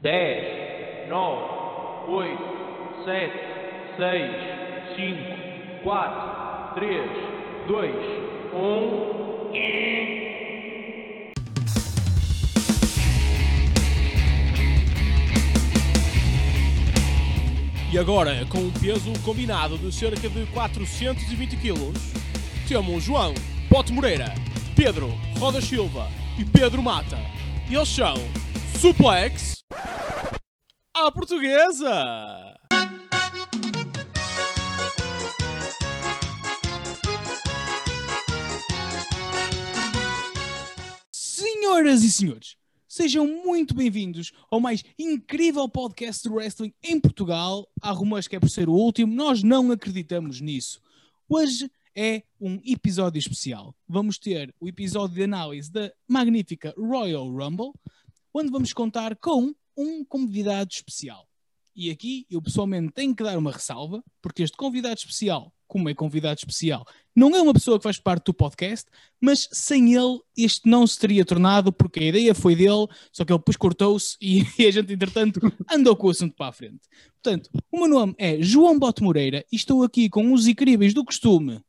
10, 9, 8, 7, 6, 5, 4, 3, 2, 1 e. E agora, com um peso combinado de cerca de 420 kg, temos João Pote Moreira, Pedro Roda Silva e Pedro Mata. Eles são Suplex Portuguesa! Senhoras e senhores, sejam muito bem-vindos ao mais incrível podcast de wrestling em Portugal. Há rumores que é por ser o último, nós não acreditamos nisso. Hoje é um episódio especial. Vamos ter o episódio de análise da magnífica Royal Rumble, onde vamos contar com um convidado especial. E aqui eu pessoalmente tenho que dar uma ressalva, porque este convidado especial, como é convidado especial, não é uma pessoa que faz parte do podcast, mas sem ele este não se teria tornado, porque a ideia foi dele, só que ele depois cortou-se e, e a gente, entretanto, andou com o assunto para a frente. Portanto, o meu nome é João Bote Moreira e estou aqui com os incríveis do costume.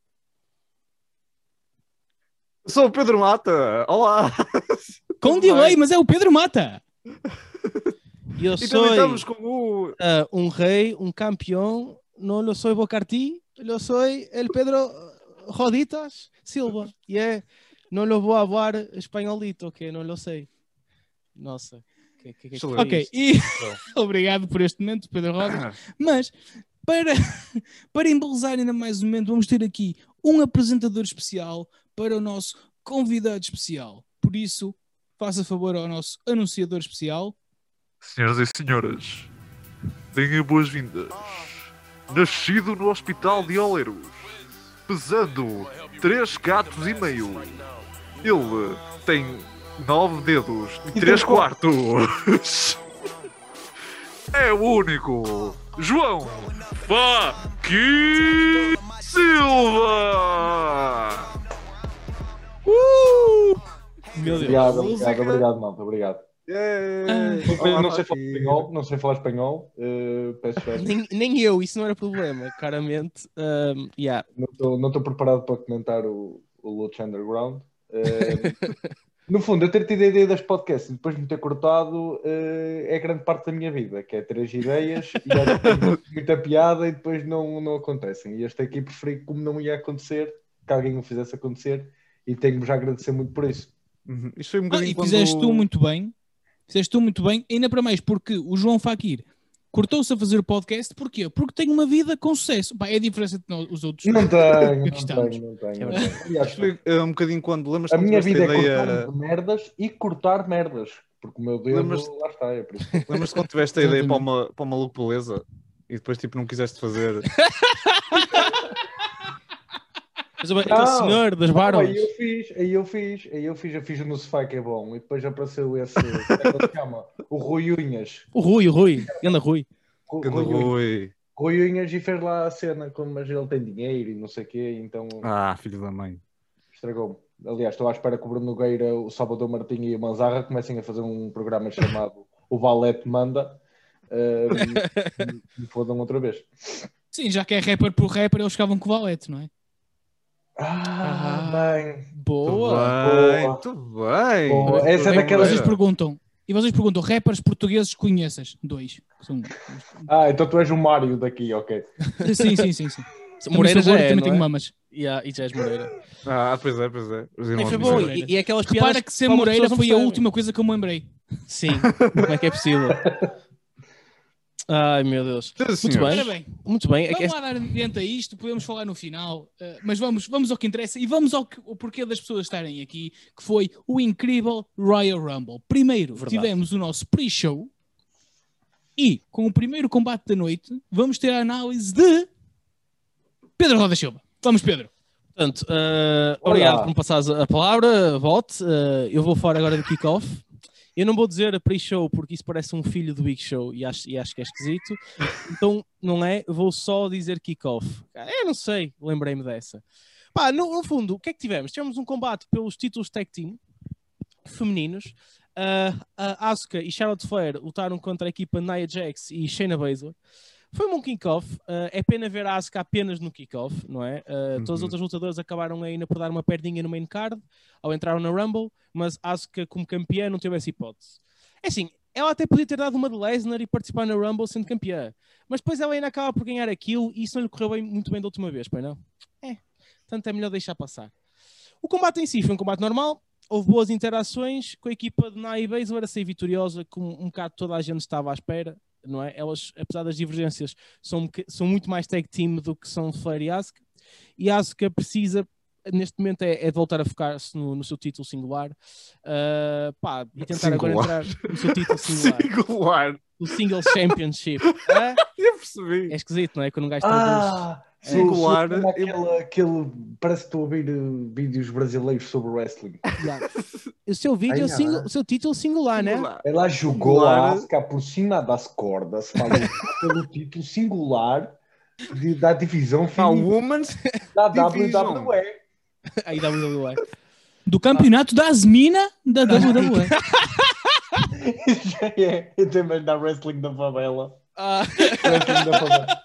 Sou o Pedro Mata, olá! Com delay, mas é o Pedro Mata. Eu E sou também estamos com o. ah, um rei, um campeão, não lo soy Bocartí, lo soy el Pedro Roditas Silva. E é, não lo vou falar espanholito, que não lo sei. Nossa, que, que, que Ok, e obrigado por este momento, Pedro Rodas. Mas para, para embelezar ainda mais um momento, vamos ter aqui um apresentador especial para o nosso convidado especial. Por isso, faça favor ao nosso anunciador especial. Senhoras e senhores, tenham boas-vindas. Nascido no Hospital de Oleiros, pesando 3 gatos e meio. Ele tem 9 dedos e 3 quartos. É o único João Faqui Silva! Meu Deus. Obrigado, obrigado, obrigado, malta, obrigado. Yeah. não sei falar espanhol, não sei falar espanhol, eh, peço. Nem, nem eu, isso não era problema, claramente. Um, yeah. Não estou preparado para comentar o, o Lucha Underground. Eh, no fundo, eu ter tido a ideia deste podcast e depois me ter cortado eh, é grande parte da minha vida, que é três ideias e depois muita piada e depois não, não acontecem. E este aqui preferi como não ia acontecer, que alguém o fizesse acontecer e tenho-vos a agradecer muito por isso. Uhum. Isto foi um Ah, e quando... fizeste tu muito bem. Fizeste tu muito bem, ainda para mais, porque o João Faquir cortou-se a fazer o podcast. Porquê? Porque tem uma vida com sucesso. Pá, é a diferença de nós, os outros. Não tenho, não tenho, não tenho. É. Aliás, foi um bocadinho quando lembras A minha vida é cortar ideia... merdas e cortar merdas. Porque o meu dedo Lembras- lá está, é por isso. Lembras-te quando tiveste a ideia para uma, para uma maluco beleza e depois tipo não quiseste fazer. Mas o Não. senhor das barbas. aí eu fiz, aí eu fiz, aí eu fiz, eu fiz no sofá que é bom. E depois apareceu esse, como é que ele se chama? O Rui Unhas. O Rui, o Rui, anda Rui. Rui, Unhas. Rui. Rui Unhas e fez lá a cena, como mas ele tem dinheiro e não sei o quê, então Ah, filho da mãe. estragou-me. Aliás, estou à espera que o Bruno Nogueira, o Salvador Martinho e o Manzarra comecem a fazer um programa chamado O Valete Manda. Um, me fodam outra vez. Sim, já que é rapper por rapper, eles ficavam com o valete, não é? Ah, Ah. bem. Boa! Bem, Boa. bem. Boa. Muito Essa é bem, daquelas- Vocês perguntam. E vocês perguntam, rappers portugueses conheças? Dois. São... Ah, então tu és o Mário daqui, ok. Sim, sim, sim. sim. Moreira já é, também não tenho é? mamas. Yeah, e já és Moreira. Ah, pois é, pois é. Os É, foi bom. E, e aquelas piadas Repara que ser Moreira foi a última coisa que eu me lembrei. Sim, como é que é possível? Ai meu Deus. Sim, Muito bem, bem, muito bem. É que vamos lá dar adiante a isto, podemos falar no final, eh, mas vamos, vamos ao que interessa e vamos ao que- o porquê das pessoas estarem aqui, que foi o incrível Royal Rumble. Primeiro, Verdade. tivemos o nosso pre-show e, com o primeiro combate da noite, vamos ter a análise de Pedro Roda Silva. Vamos, Pedro. Portanto, eh, obrigado por me passares a palavra, volte. Eh, eu vou falar agora do kickoff. Eu não vou dizer a pre-show porque isso parece um filho do Big Show e acho, e acho que é esquisito. Então, não é? Vou só dizer kickoff. Eu não sei, lembrei-me dessa. Pá, no, no fundo, o que é que tivemos? Tivemos um combate pelos títulos tag team femininos. Uh, Asuka e Charlotte Flair lutaram contra a equipa Nia Jax e Shayna Baszler. Foi um bom kickoff. Uh, é pena ver a Asuka apenas no kickoff, não é? Uh, Todas as Uhum. outras lutadoras acabaram ainda por dar uma perdinha no main card ao entrar na Rumble, mas Asuka, como campeã, não teve essa hipótese. É assim, ela até podia ter dado uma de Lesnar e participar na Rumble sendo campeã, mas depois ela ainda acaba por ganhar aquilo e isso não lhe correu bem- muito bem da última vez, pois não? É, portanto é melhor deixar passar. O combate em si foi um combate normal, houve boas interações com a equipa de Nia e Baszler a sair vitoriosa, como um bocado toda a gente estava à espera, não é? Elas, apesar das divergências, são, são muito mais tag team do que são Flair e Asuka, e Asuka precisa, neste momento, é, é de voltar a focar-se no, no seu título singular, Ah, pá, e tentar agora Singular. entrar no seu título singular, Singular. o Singles Championship. Ah, Eu percebi. é esquisito, não é? Quando um gajo traduz. Singular, sim, sim, aquele, aquele, parece que estou a ouvir uh, vídeos brasileiros sobre wrestling. Yeah. O seu vídeo, Ai, é o, ah. o seu título singular, né? Singular. Ela jogou Singular. a Asuka por cima das cordas pelo título singular de- da divisão feminina da Division. WWE. Aí WWE. Do campeonato das minas da WWE. Já é, eu também da wrestling da favela. Ah, Wrestling da favela.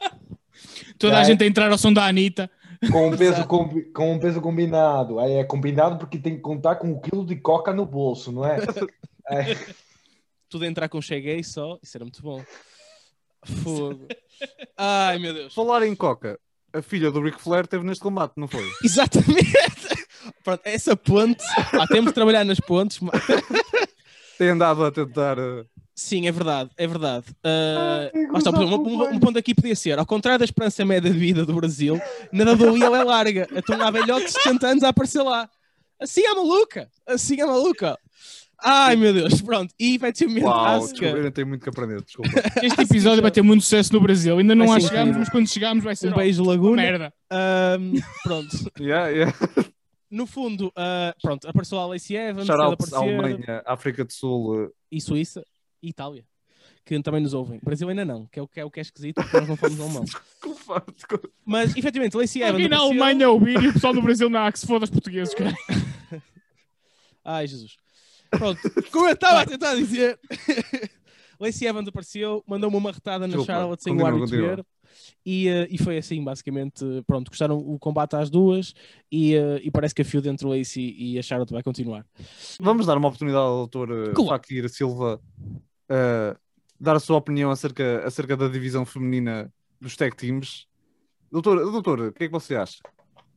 Toda a gente a entrar ao som da Anitta. Com um, peso combi- com um peso combinado. Aí é combinado porque tem que contar com um quilo de coca no bolso, não é? É. tudo a entrar com cheguei só, isso era muito bom. Fogo. Ai meu Deus. Falar em Coca, a filha do Ric Flair teve neste combate, não foi? Exatamente. Pronto, essa ponte, pá, temos de trabalhar nas pontes. mas- Tem andado a tentar. uh, Sim, é verdade, é verdade. Ah, está, por exemplo, um, um ponto aqui podia ser, ao contrário da esperança média de vida do Brasil, na WWE ela é larga. Então há velhote de 70 anos a aparecer lá. Assim é maluca, assim é maluca. Ai meu Deus, pronto. E efetivamente, Uau, Asuka- desculpa, eu não tenho muito que aprender, desculpa. Este episódio vai ter muito sucesso no Brasil. Ainda não incrível. mas quando chegarmos vai ser um beijo Laguna. merda. Ahm, pronto. yeah, yeah. No fundo, ah, pronto, apareceu a Lacey Evans, Shout out Alemanha, África do Sul. uh, e Suíça e Itália, que também nos ouvem. Brasil ainda não, que é o que é, o que é esquisito, porque nós não falamos alemão. Mas, efetivamente, Lacey Evans Alguém na apareceu- Alemanha ouvir e o pessoal do Brasil na que se foda os portugueses. cara. Ai, Jesus. Pronto, como eu estava a tentar dizer, Lacey Evans apareceu, mandou-me uma retada na Desculpa, Charlotte sem o árbitro continua. ver. E, eh, e foi assim, basicamente. Pronto, gostaram o combate às duas e, eh, e parece que a feud entre o Lacey e a Charlotte vai continuar. Vamos dar uma oportunidade ao doutor uh, Claro. Fakir Silva uh, dar a sua opinião acerca, acerca da divisão feminina dos tag teams. Doutor, doutor, o que é que você acha?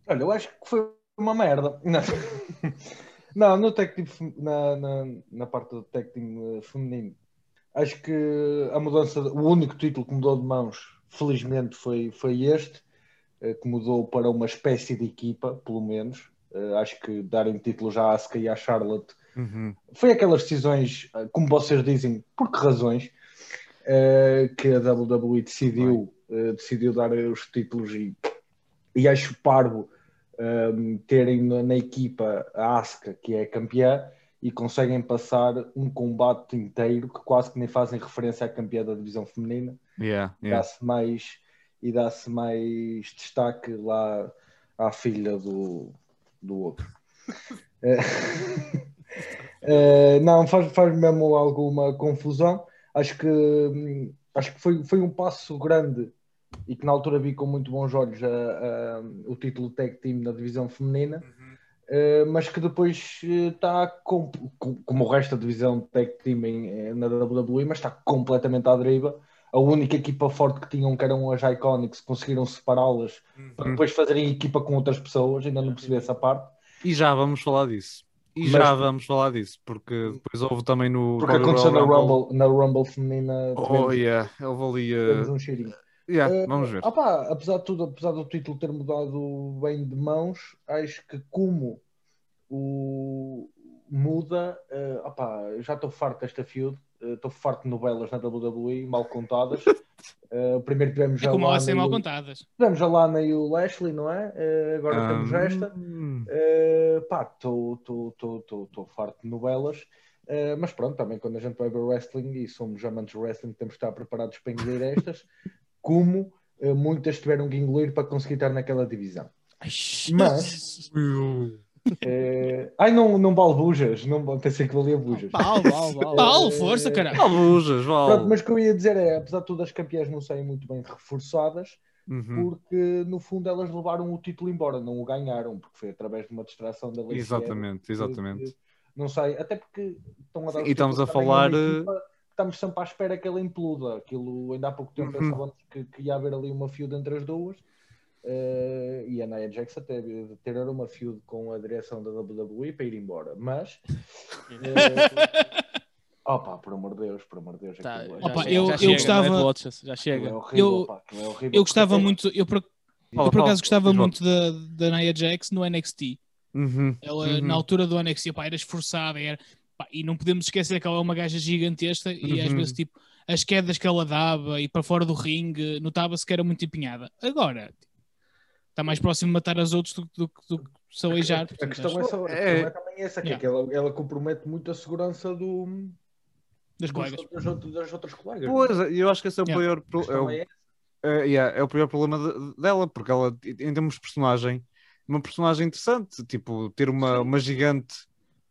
Olha, eu acho que foi uma merda. Não, não no tag team, na, na, na parte do tag team eh, feminino, acho que a mudança, o único título que mudou de mãos, felizmente, foi, foi este, eh, que mudou para uma espécie de equipa, pelo menos. Acho que darem título já à Asuka e à Charlotte Uhum. foi aquelas decisões, eh, como vocês dizem, por que razões, eh, que a WWE decidiu, eh, decidiu dar os títulos e, e acho parvo ehm, terem na, na equipa a Asuka, que é campeã, e conseguem passar um combate inteiro que quase que nem fazem referência à campeã da divisão feminina Yeah, yeah. dá-se mais e dá-se mais destaque lá à filha do, do outro. Eh, eh, não, faz, faz mesmo alguma confusão. Acho que, acho que foi, foi um passo grande e que na altura vi com muito bons olhos a- a- o título tag team na divisão feminina. eh, mas que depois está como o resto da divisão tag team em- eh, na WWE, mas está completamente à deriva a única equipa forte que tinham, que eram as Iconics, conseguiram separá-las para depois fazerem equipa com outras pessoas. Ainda não percebi essa parte. E já vamos falar disso. E Mas- já vamos falar disso, porque depois houve também no. Porque aconteceu na Rumble. Na Rumble feminina. Oh, yeah. Houve ali. Uh... um cheirinho. Yeah, Eh, vamos ver. opá, apesar de tudo, apesar do título ter mudado bem de mãos, acho que como o muda, eh, opá, eu já estou farto desta feud, eh, estou farto de novelas na WWE, mal contadas. Eh, primeiro tivemos É a como elas Lana serem e mal o- contadas. tivemos a Lana e o Lashley, não é? Eh, agora temos esta. Uh, pá, estou farto de novelas, Uh, mas pronto, também quando a gente vai ver wrestling e somos amantes de wrestling, temos de estar preparados para engolir estas, como uh, muitas tiveram que engolir para conseguir estar naquela divisão. Ai, Mas, Eh, ai, não, não vale bujas. Não, pensei que valia bujas. Pau, pau, pau. Paulo, força, caralho. Albujas, Pronto, vale. mas o que eu ia dizer é, apesar de todas as campeãs não serem muito bem reforçadas, Uhum. porque no fundo elas levaram o título embora, não o ganharam, porque foi através de uma distração da Lacey Exatamente, exatamente. que- Não sei, até porque estão a dar Sim, e estamos a falar, eh, equipa Estamos sempre à espera que ela imploda. Aquilo, ainda há pouco tempo Uhum. pensávamos que, que ia haver ali uma feud entre as duas. Eh, e a Nia Jax até ter uma feud com a direção da WWE para ir embora. Mas. eh, Opa, por amor de Deus, por amor de Deus. Tá, é- Opa, já, eu- já eu chega, gostava- é, Watches, já chega. é horrível, Eu- é horrível. Eu gostava muito, eu por, eu por acaso gostava muito da, da Nia Jax no NXT. Uhum, Ela, uhum. na altura do NXT, pá, era esforçada, era, pá, e não podemos esquecer que ela é uma gaja gigantesca e às Uhum. vezes, tipo, as quedas que ela dava e para fora do ringue, notava-se que era muito empenhada. Agora, está mais próximo de matar as outras do, do, do que se aleijar. A portanto, questão é, só, É. é também essa, que, é Yeah. que ela, ela compromete muito a segurança do, das dos- colegas. das, outras- das outras colegas. Pois, e eu acho que esse é o Yeah. pro- é o, é é, yeah, é o pior problema de- dela, porque ela, em termos de personagem, uma personagem interessante, tipo, ter uma, Sim. uma gigante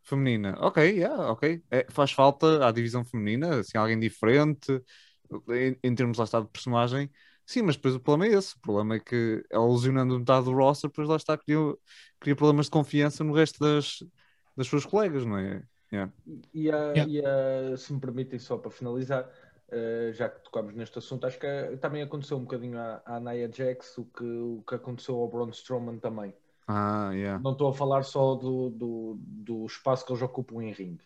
feminina. Ok, yeah, ok. É, faz falta à divisão feminina, assim, alguém diferente, em, em termos lá está de personagem. Sim, mas depois o problema é esse. O problema é que ela lesionando metade do roster, depois lá está, cria, cria problemas de confiança no resto das, das suas colegas, não é? Yeah. E, a, Yeah. e a- se me permitem, só para finalizar, eh, já que tocámos neste assunto, acho que eh, também aconteceu um bocadinho à, à Nia Jax o que, o que aconteceu ao Braun Strowman também. Ah, yeah. Não estou a falar só do, do, do espaço que eles ocupam em ringue.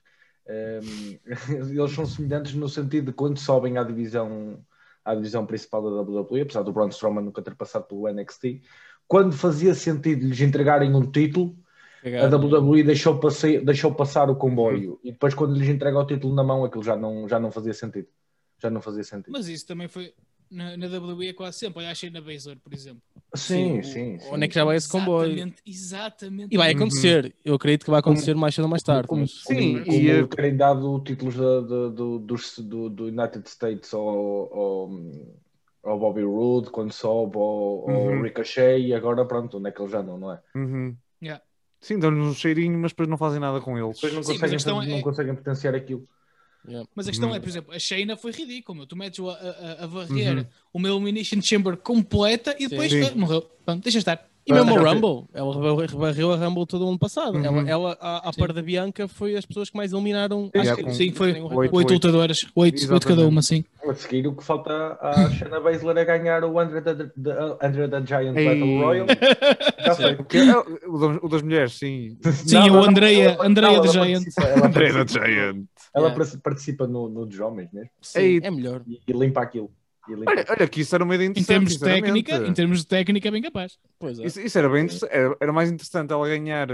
Ehm, eles são semelhantes no sentido de quando sobem à divisão, à divisão principal da WWE, apesar do Braun Strowman nunca ter passado pelo NXT, quando fazia sentido lhes entregarem um título, a Cagado. WWE deixou, passe- deixou passar o comboio e depois quando lhes entrega o título na mão aquilo já não, já não fazia sentido. Já não fazia sentido. Mas isso também foi na, na WWE é quase sempre. Olha, achei na Baszler, por exemplo. Sim, Sim, sim. sim. Onde é que já vai esse comboio? Exatamente, exatamente. E vai Uhum. acontecer. Eu acredito que vai acontecer mais cedo ou mais tarde. Como, mas- Sim, como, como e, eh, terem dado títulos da- da- do, dos- do, do United States ao, ao, ao Bobby Roode, quando soube, ao, ao Uhum. Ricochet, e agora pronto, onde é que eles já não, não é? Uhum. Yeah. Sim, dão-lhes um cheirinho, mas depois não fazem nada com eles. Depois não Sim, a conseguem, é- não conseguem potenciar aquilo. Mas a questão Uhum. é, por exemplo, a Shayna foi ridícula. meu. Tu metes a, a, a varrer Uhum. uma Elimination Chamber completa e depois Sim. ah, morreu. Pronto, deixa estar. E mesmo Ah, o já Rumble, ela rebarreu- rebarreu a Rumble todo o ano passado. Uhum. Ela, ela à, à Sim. par da Bianca, foi as pessoas que mais eliminaram. Sim, Acho é que- com- sim, foi oito, lutadoras, oito, cada uma, sim. A seguir, o que falta à Shayna Baszler é ganhar o Andre the, the, Andre the Giant Ei. Battle Royal. Já sei. Porque é o, das, o mulheres, sim. Sim, Não, o Andrea não, the Giant. da participa, Giant. Ela Yeah. participa no, no dos homens mesmo Sim, Ei. é melhor. e, e limpa aquilo. E limpa Olha, olha que isso era uma ideia Em interessante. termos de técnica, em termos de técnica, é bem capaz. Pois é. Isso, isso era bem interessante. Era, era mais interessante ela ganhar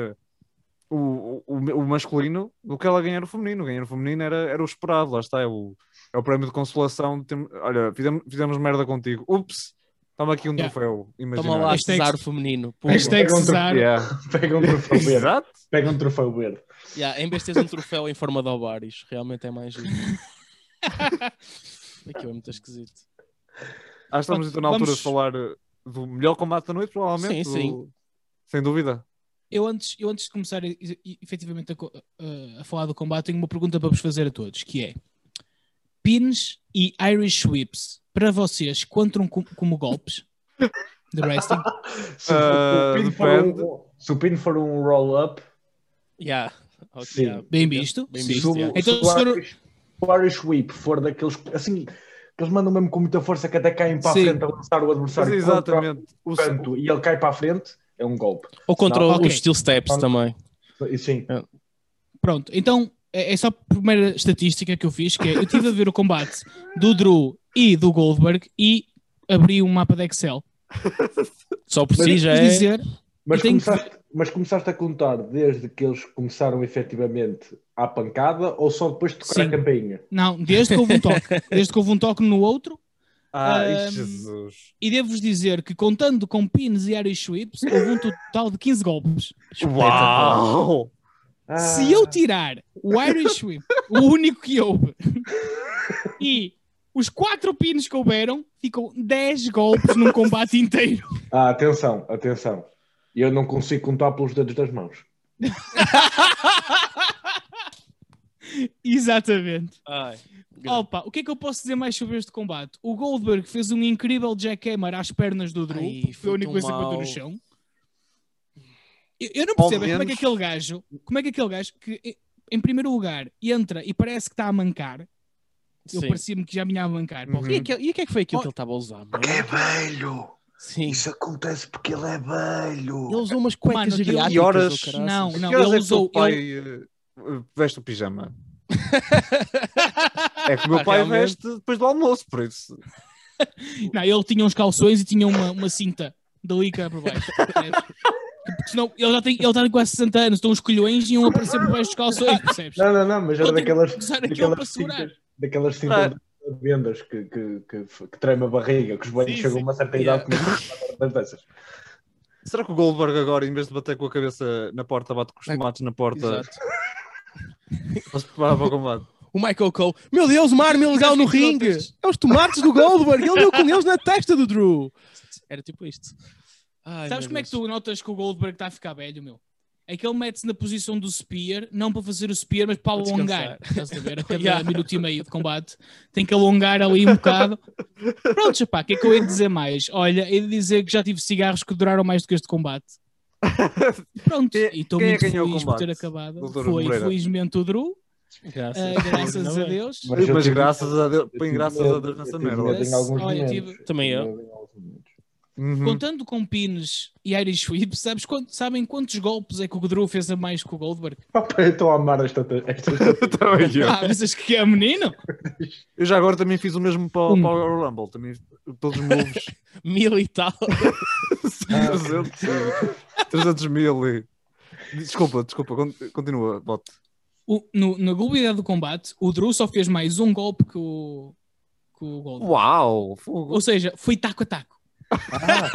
o, o, o masculino do que ela ganhar o feminino. Ganhar o feminino era, era o esperado, lá está. É o, é o prémio de consolação. De ter- olha, fizemos, fizemos merda contigo. Ups, toma aqui um Yeah. troféu. Toma Imaginário. lá, Hashtag- Cesar feminino. Hashtag Pega um Cesar. Yeah. Pega um troféu verde. Pega um troféu verde. Yeah, em vez de teres um troféu em forma de ovários, realmente é mais giro. Aquilo é muito esquisito. Acho que estamos então na altura Vamos- de falar do melhor combate da noite, provavelmente. Sim, sim. do- Sem dúvida. Eu antes, eu antes de começar efetivamente a, a- a falar do combate, tenho uma pergunta para vos fazer a todos, que é pins e Irish whips, para vocês, contam com- como golpes de wrestling? Se, o- Ah, o um, se o pin for um roll-up, Yeah. Ok, Sim. yeah. Bem visto. Bem visto, se, o- yeah. Então, se o se for- Irish, o Irish Whip for daqueles assim que eles mandam mesmo com muita força que até caem para Sim. a frente a lançar o Mas adversário contra exatamente. O, canto e ele cai para a frente, é um golpe. Ou contra Não, os ok. steel steps Não. também. Sim, Pronto, então é, é só a primeira estatística que eu fiz, que é, eu estive a ver o combate do Drew e do Goldberg e abri um mapa de Excel. Só por si já é. dizer, mas tenho que começaste, mas começaste a contar desde que eles começaram efetivamente à pancada ou só depois de tocar Sim. a campainha? não, desde que houve um toque, desde que houve um toque no outro, Ai, Ahm, Jesus. e devo-vos dizer que contando com pins e Irish whips, houve um total de 15 golpes. Uau! Ah, Se eu tirar o Irish Whip, o único que houve, e os quatro pins que houveram, ficam 10 golpes num combate inteiro. ah, atenção, atenção. Eu não consigo contar pelos dedos das mãos. Exatamente. Ai, Opa, o que é que eu posso dizer mais sobre este combate? O Goldberg fez um incrível jackhammer às pernas do Drew, Ai, foi a única coisa que bateu no chão. Eu, eu não percebo é como é que menos- aquele gajo, como é que aquele gajo que em- primeiro lugar entra e parece que está a mancar. Eu parecia-me que já vinha a mancar. Uhum. E, aquele- e o que é que foi aquilo Oh. que ele estava a usar? mano? Porque é velho. Sim. Isso acontece porque ele é velho. Ele usou umas cuecas Mano, aquilo- geriátricas. E horas-. Não, Que não, horas ele é que o usou. pai ele- eh, veste o pijama? É que o meu Ah, pai realmente? veste depois do almoço, por isso. Não, ele tinha uns calções e tinha uma, uma cinta de lica por baixo. Porque senão ele já tem, ele está com quase 60 anos, estão os colhões e iam aparecer por baixo dos calções, percebes? Não, não, não, mas era tem daquelas, para daquelas segurar. cintas, daquelas cintas de vendas que, que, que, que treme a barriga, que os Sim, chegam a uma certa Yeah. idade com uma dessas. Será que o Goldberg agora, em vez de bater com a cabeça na porta, bate com os tomates na porta Exato. para se preparar para o combate? O Michael Cole. Meu Deus, uma arma ilegal no que aquilo ringue. É os tomates do Goldberg. Ele deu com eles na testa do Drew. Era tipo isto. Ai, Sabes como é que Deus. tu notas que o Goldberg está a ficar velho, meu? É que ele mete-se na posição do Spear, não para fazer o Spear, mas para alongar. Estás a ver? A cada Yeah. minuto e meio de combate. Tem que alongar ali um bocado. Pronto, chapá, o que é que eu ia dizer mais? Olha, ia dizer que já tive cigarros que duraram mais do que este combate. Pronto, Quem- e estou é muito que ganhou o feliz por ter combate? acabado. Doutor Foi, Moreira. infelizmente, o Drew, Graças, ah, graças a é? Deus. Mas tive- graças a Deus, eu põe graças a Deus nessa merda. Olha, tive- Também eu. Tive medo em alguns momentos. Uhum. Contando com pines e Irish Whip, sabes quant- sabem quantos golpes é que o Drew fez a mais que o Goldberg? Opa, eu estou a amar esta. esta, Também eu. Ah, pensas que é menino? Eu já agora também fiz o mesmo para, Um. para o Rumble. Também, todos os moves. Mil e tal. 300, 300 mil. E... Desculpa, desculpa, con- continua, bote. O- no, na globalidade do combate, o Drew só fez mais um golpe que o, que o Goldberg. Uau! fogo. Ou seja, foi taco a taco. Ah,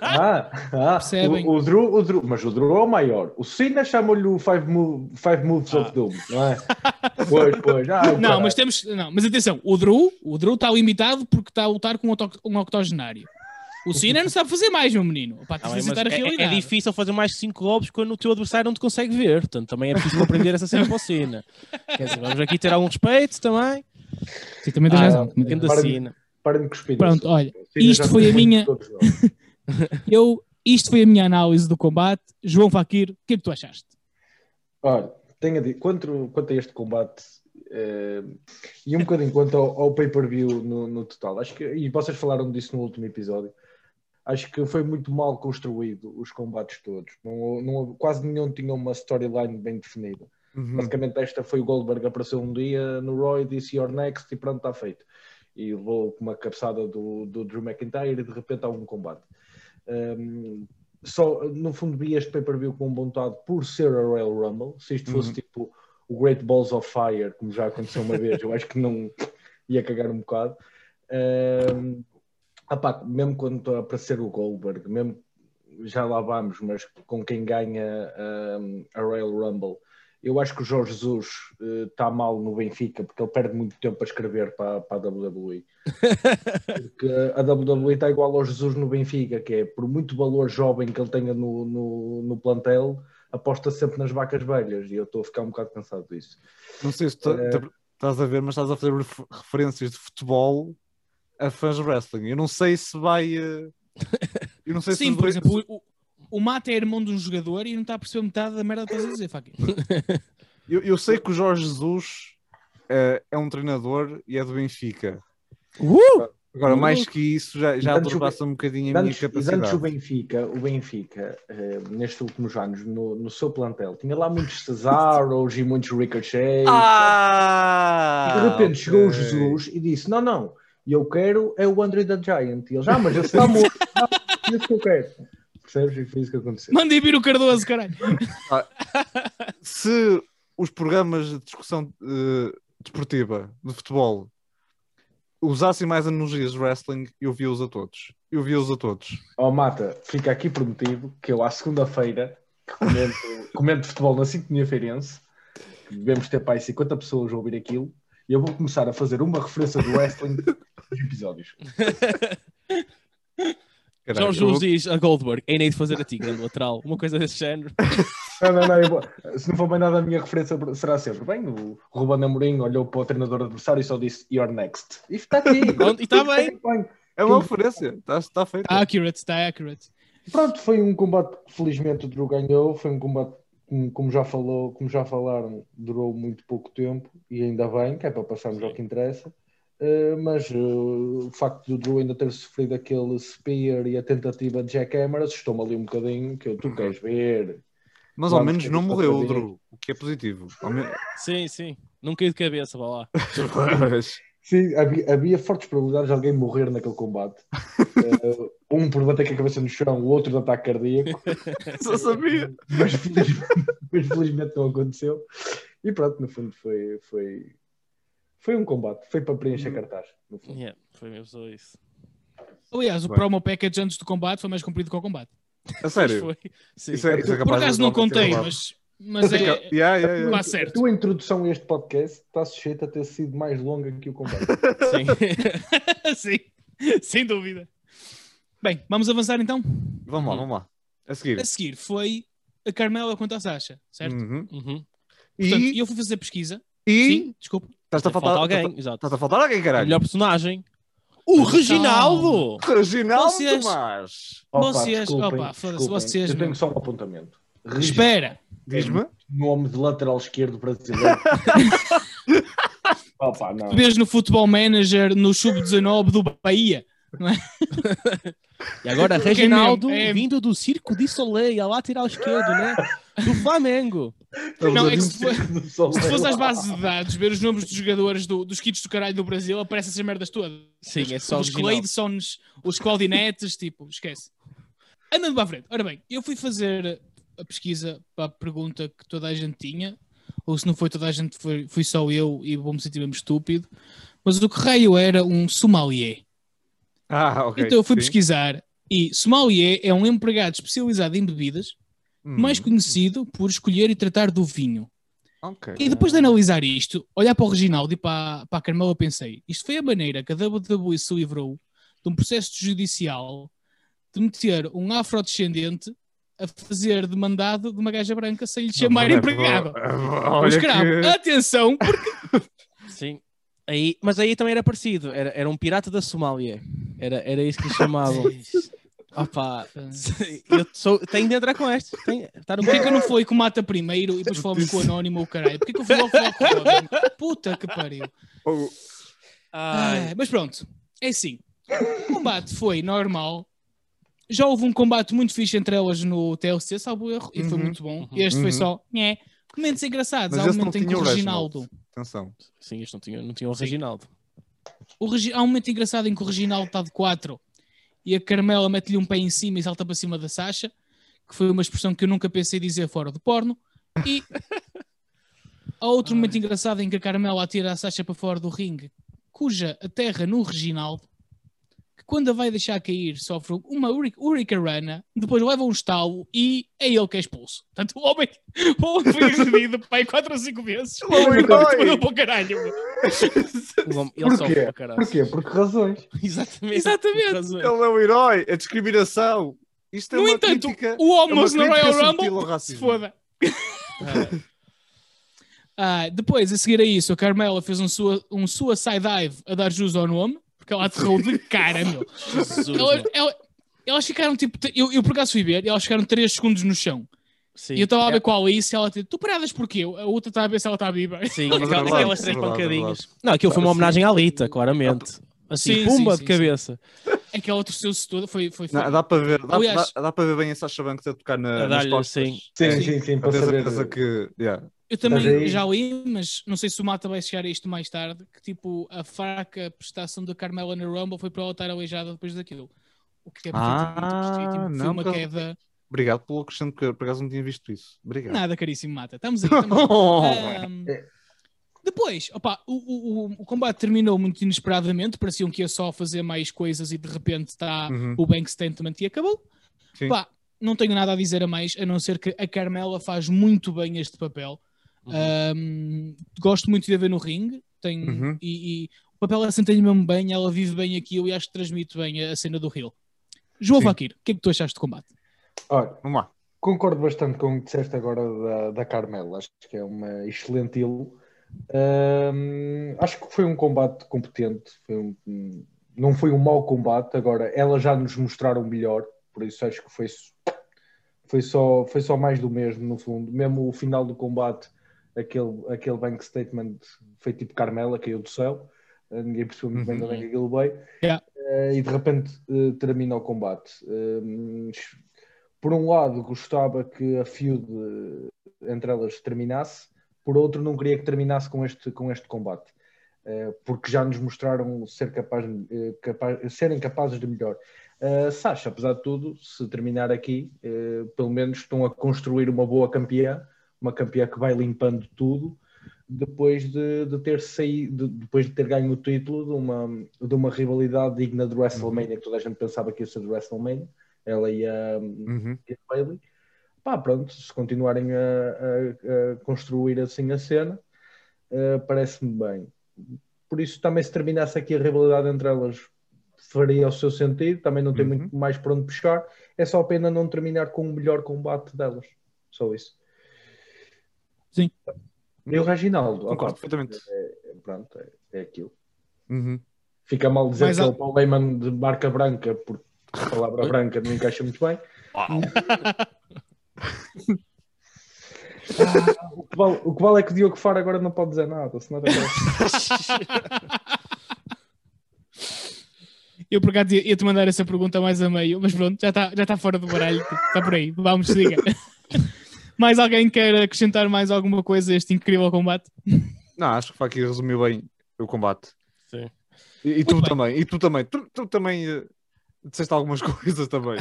ah, ah. Percebem? O, o, Drew, o Drew, mas o Drew é o maior. O Cena chama-lhe o Five, move, five Moves Ah. of Doom, não é? Pois, pois. Ah, Não, mas temos. Não, mas atenção, o Drew, o Drew está limitado porque está a lutar com um, octo- octogenário. O Cena não sabe fazer mais, meu menino. Tens Não, é, mas aceitar a é- é, difícil fazer mais 5 golpes quando o teu adversário não te consegue ver. Portanto, também é preciso compreender essa cena para o Cena. Quer dizer, vamos aqui ter algum respeito também. Sim, também tens Ah, razão. Grande Para- Cena. Parem de cuspir. Pronto, olha, Cena isto foi a minha-. Eu, isto foi a minha análise do combate. João Fakir, o que é que tu achaste? Olha, tenho a dizer, quanto, quanto a este combate eh, e um bocadinho quanto ao, ao pay-per-view no, no total, acho que, e vocês falaram disso no último episódio, acho que foi muito mal construído os combates todos. Não, não- quase nenhum tinha uma storyline bem definida. Uhum. Basicamente, esta foi o Goldberg apareceu um dia no e disse Your next e pronto, está feito. E levou com uma cabeçada do, do Drew McIntyre e de repente há um combate. Um, só, no fundo, vi este pay-per-view com vontade por ser a Royal Rumble. Se isto fosse Uhum. tipo o Great Balls of Fire, como já aconteceu uma vez, eu acho que não ia cagar um bocado. Um, opá, mesmo quando está a aparecer o Goldberg, mesmo já lá vamos, mas com quem ganha um, a Royal Rumble, eu acho que o Jorge Jesus está mal no Benfica porque ele perde muito tempo a escrever para, para a WWE. Porque a WWE está igual ao Jesus no Benfica, que é por muito valor jovem que ele tenha no, no, no plantel, aposta sempre nas vacas velhas. E eu estou a ficar um bocado cansado disso. Não sei se tu- Eh, estás a ver, mas estás a fazer refer- referências de futebol a fãs de wrestling. Eu não sei se vai. eh, Eu não sei se Sim, os por exemplo, o, o Mata é irmão de um jogador e não está a perceber metade da merda que estás a dizer, Fakir. Eu, eu sei que o Jorge Jesus eh, é um treinador e é do Benfica. Uh! Agora, Uh! mais que isso, já, já ultrapassa um bocadinho a minha Antes, e antes capacidade. o Benfica, o Benfica eh, nestes últimos anos, no, no seu plantel, tinha lá muitos Cesaros e muitos Ricochet. Ah! E de repente chegou o. Jesus e disse: Não, não, eu quero é o Andre the Giant. E ele já, mas esse está morto. Não, é isso que eu quero. Percebes? E foi isso que aconteceu. Mandei vir o Cardoso, caralho. Se os programas de discussão eh, desportiva de futebol usassem mais analogias de wrestling, eu via-os a todos. Eu via-os a todos. Ó Mata, fica aqui prometido que eu à segunda-feira comento, comento futebol na Sintonia Feirense, que devemos ter para aí 50 pessoas a ouvir aquilo, e eu vou começar a fazer uma referência do wrestling nos episódios. Caralho, Jorge eu diz a Goldberg, ainda hei de fazer a ti, grande lateral. Uma coisa desse género. Não, não, não. vou- se não for bem nada, a minha referência será sempre. Bem, o Ruben Amorim olhou para o treinador adversário e só disse You're next. E está aqui. Pronto, e está bem. É uma referência, está tá feito. Está accurate, está accurate. Pronto, foi um combate que felizmente o Drew ganhou. Foi um combate, como- como já, falou, como já falaram, durou muito pouco tempo e ainda bem, que é para passarmos ao que interessa. Uh, mas uh, o facto do Drew ainda ter sofrido aquele spear e a tentativa de jackhammer assustou-me ali um bocadinho. Que eu, tu queres ver? Mas ao menos não morreu o Drew, o que é positivo. Menos... Sim, sim. Não caiu de cabeça, vá lá. Sim, havia, havia fortes probabilidades de alguém morrer naquele combate. Uh, um por bater com a cabeça no chão, o outro de ataque cardíaco. Só sabia. mas, felizmente, mas felizmente não aconteceu. E pronto, no fundo foi, foi, foi um combate, foi para preencher cartaz. No fundo. Yeah, foi mesmo só isso. Aliás, o Bem. promo package antes do combate foi mais comprido que o combate. A sério. Foi. Sim. Isso é, isso é Por acaso não contei, mas, mas lado. é. Yeah, yeah, yeah. A certo. tua introdução a este podcast está sujeita a ter sido mais longa que o combate. Sim. Sim, sem dúvida. Bem, vamos avançar então. Vamos lá, vamos lá. A seguir. A seguir foi a Carmela contra a Sasha, certo? Uhum. Uhum. Portanto, E, eu fui fazer pesquisa. e Sim, desculpa. Estás a Falta faltar alguém, exato. estás a faltar alguém, O caralho. melhor personagem. O Reginaldo! Reginaldo Vocês- Tomás. Opa, Vocês- opa, foda-se, vocês Eu tenho só um apontamento. Espera. Diz-me. Nome de lateral esquerdo brasileiro. Opa, não. Tu vês no Futebol Manager no Sub-19 do Bahia. E agora Reginaldo é- vindo do Circo de Soleil, a lateral esquerdo, né? Do Flamengo. Não, é que se for- Do sol. Se fores às bases de dados, ver os nomes dos jogadores do- dos kits do caralho do Brasil, aparecem essas merdas todas. Sim, é só os. Cleidsons, os Claudinetes, tipo, esquece. Andando para a frente. Ora bem, eu fui fazer a pesquisa para a pergunta que toda a gente tinha, ou se não foi toda a gente, foi, fui só eu e vou-me sentir mesmo estúpido. Mas o que raio era um sommelier. Ah, ok. então eu fui sim. pesquisar e sommelier é um empregado especializado em bebidas, Hum, mais conhecido por escolher e tratar do vinho. Ok. E depois de analisar isto, olhar para o Reginaldo e para, para a Carmela, pensei: isto foi a maneira que a WWE se livrou de um processo judicial de meter um afrodescendente a fazer de mandado de uma gaja branca sem lhe chamar Não, empregado. Olha Um escravo. que- Atenção, porque Sim. Aí, mas aí também era parecido. Era, era um pirata da Somália. Era, era isso que lhe chamavam. Opa, eu sou, tenho de entrar com este. Tenho, está no porquê que eu não fui com o Mata primeiro e depois falamos com o Anónimo ou caralho? Porquê que eu fui logo falar com o Robin? Puta que pariu. Ah, mas pronto, é assim. O combate foi normal. Já houve um combate muito fixe entre elas no TLC, salvo erro, e foi Uhum, muito bom. uhum. Este foi Uhum. só. Nhé. Momentos engraçados. Mas Há um momento em que o Reginaldo. Atenção. sim, isto não tinha, não tinha o Reginaldo. O Regi- Há um momento engraçado em que o Reginaldo está de 4 e a Carmela mete-lhe um pé em cima e salta para cima da Sasha, que foi uma expressão que eu nunca pensei dizer fora do porno. E há outro momento engraçado em que a Carmela atira a Sasha para fora do ringue, cuja aterra no Reginaldo, quando a vai deixar cair sofre uma Hurricanrana, depois leva um estalo e é ele que é expulso. Portanto, o homem, o homem foi agredido pai 4 ou 5 vezes. Ele é um herói. Mandou para o caralho. O homem- Ele sofre Porquê? para caralho. Porquê? Porque razões. Exatamente. Exatamente. razões. Ele é o herói. A discriminação. Isto é No uma entanto, crítica. o é Homos uma no crítica Royal Rumble se foda. Ah, Ah, depois, a seguir a isso, a Carmela fez um, sua, um suicide dive a dar jus ao nome, porque ela aterrou de cara, meu. Jesus, Ela- meu. ela- elas ficaram tipo, eu, eu por acaso fui ver, e elas ficaram 3 segundos no chão. Sim. E eu estava a ver qual é isso, e ela tipo, tu paradas porquê? A outra estava a ver se ela está viva. Sim, é aquelas, é três é pancadinhas. Não, aquilo foi uma Sim. homenagem à Lita, claramente. Assim, Sim, pumba sim, de sim, cabeça. Aquela torceu-se toda, foi, foi, foi. Não, dá para ver, dá, Aliás- dá, dá para ver bem a Sasha Banks a tocar na, A nas costas. sim. Sim, É, sim, sim, a para ter saber. certeza que. yeah. Eu também aí- já li, mas não sei se o Mata vai chegar a isto mais tarde, que tipo, a fraca prestação da Carmela na Rumble foi para ela estar aleijada depois daquilo. O que é perfeitamente Ah. Foi não, uma por- queda... Obrigado pelo acrescento, que eu por acaso não tinha visto isso. Obrigado. Nada, caríssimo Mata. Estamos aí. Estamos aí. Ahm, depois, opa, o, o, o- o combate terminou muito inesperadamente. Pareciam que ia só fazer mais coisas e de repente está Uhum. o Bank Statement e acabou. Sim. Pá, não tenho nada a dizer a mais, a não ser que a Carmela faz muito bem este papel. Uhum. Ahm, gosto muito de a ver no ringue. Tem, Uhum. e, e o papel assenta-lhe mesmo bem, ela vive bem aquilo e acho que transmite bem a, a cena do Rio. João Sim. Fakir, o que é que tu achaste do combate? Olha, Vamos lá. concordo bastante com o que disseste agora da, da Carmela. Acho que é uma excelente elo. Ahm, acho que foi um combate competente. Foi um- um- não foi um mau combate. Agora, elas já nos mostraram melhor. Por isso, acho que foi, foi, só, foi só mais do mesmo, no fundo. Mesmo o final do combate, aquele, aquele bank statement foi tipo Carmela, caiu do céu. Eh, Ninguém percebeu muito bem onde é que aquilo veio. Yeah. Eh, e de repente eh, termina o combate. Eh, por um lado, gostava que a feud entre elas terminasse, por outro, não queria que terminasse com este, com este combate, porque já nos mostraram ser capaz, capaz- serem capazes de melhor. Eh, Sasha, apesar de tudo, se terminar aqui, eh, pelo menos estão a construir uma boa campeã, uma campeã que vai limpando tudo. Depois de, de ter saído, de- depois de ter ganho o título de uma, de uma rivalidade digna de WrestleMania, que toda a gente pensava que ia ser de WrestleMania, ela e a, Uhum. e a Bailey. Pá, pronto, se continuarem a, a- a construir assim a cena, eh, parece-me bem. Por isso, também se terminasse aqui a rivalidade entre elas, faria o seu sentido. Também não tem Uhum. muito mais para onde puxar. É só pena não terminar com o melhor combate delas. Só isso. Sim. E o Reginaldo? Concordo opa, perfeitamente. é- pronto, é, é aquilo. Uhum. Fica mal dizer Mas que é o Paul Heyman de marca branca, porque a palavra branca não encaixa muito bem. Ah, o, que vale, o que vale é que o Diogo Faro agora não pode dizer nada, senão é Eu por acaso ia- ia-te mandar essa pergunta mais a meio, mas pronto, já está já tá fora do baralho, está por aí, vamos, siga. Mais alguém quer acrescentar mais alguma coisa a este incrível combate? Não, acho que foi aqui resumiu bem o combate. Sim. E, e tu bem. também, e tu também, tu, tu também eh, disseste algumas coisas também.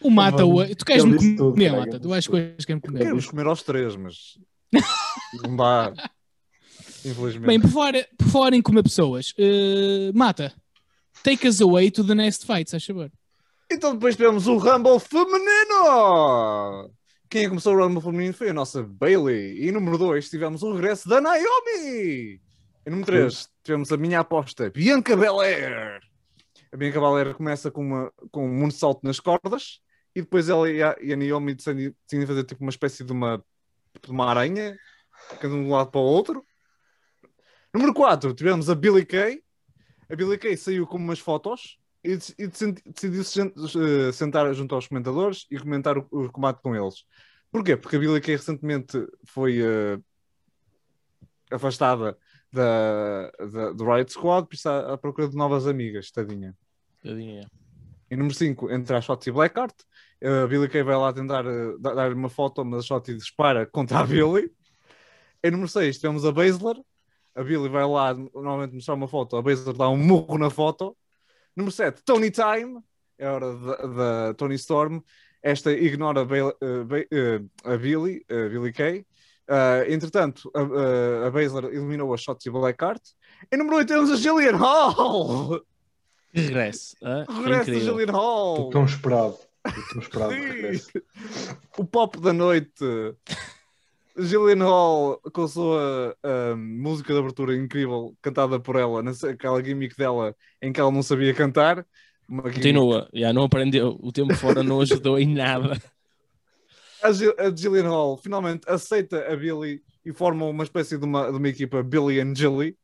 O Mata, o... Tu queres-me tudo, comer, cara, Mata, ele tu tudo. coisas que queres-me comer. Queremos comer aos três, mas não dá. Infelizmente. Bem, por falar, por falar em comer pessoas, eh, Mata, take us away to the next fight, se achas favor. Então depois tivemos o Rumble feminino. Quem começou o Rumble feminino foi a nossa Bailey. E número 2 tivemos o regresso da Naomi. E número 3 tivemos a minha aposta, Bianca Belair. A Bianca Belair começa com, uma, com um moonsault nas cordas e depois ela e a, e a Naomi decidem fazer tipo uma espécie de uma, de uma aranha, de um lado para o outro. Número 4 tivemos a Billy Kay. A Billy Kay saiu com umas fotos e, dec- e decidi- decidiu se sen- eh, sentar junto aos comentadores e comentar o, o combate com eles. Porquê? Porque a Billy Kay recentemente foi eh, afastada da, da- do Riot Squad por estar à procura de novas amigas, tadinha. Tadinha. Em número 5, entre a Shotzi e Blackheart. A Billy Kay vai lá tentar eh, dar- uma foto, mas a Shotzi dispara contra a Billy. Em número 6, temos a Baszler. A Billy vai lá normalmente mostrar uma foto. A Baszler dá um murro na foto. Número 7, Tony Time. É a hora da, Tony Storm. Esta ignora a, Ba- eh, Ba- eh, a Billy, a Billy Kay. Ah, entretanto, a, a, a Baszler eliminou a Shotzi Blackheart. Em número 8 temos a Jillian Hall. Regresso. ah, Regresso da incrível. Jillian Hall. tão esperado. Tão esperado. O pop da noite. Gillian Hall com a sua ah, música de abertura incrível, cantada por ela, aquela gimmick dela em que ela não sabia cantar. Continua. Já não aprendeu. O tempo fora não ajudou em nada. A, Gil- a Gillian Hall finalmente aceita a Billy e forma uma espécie de uma, de uma equipa Billy and Jilly.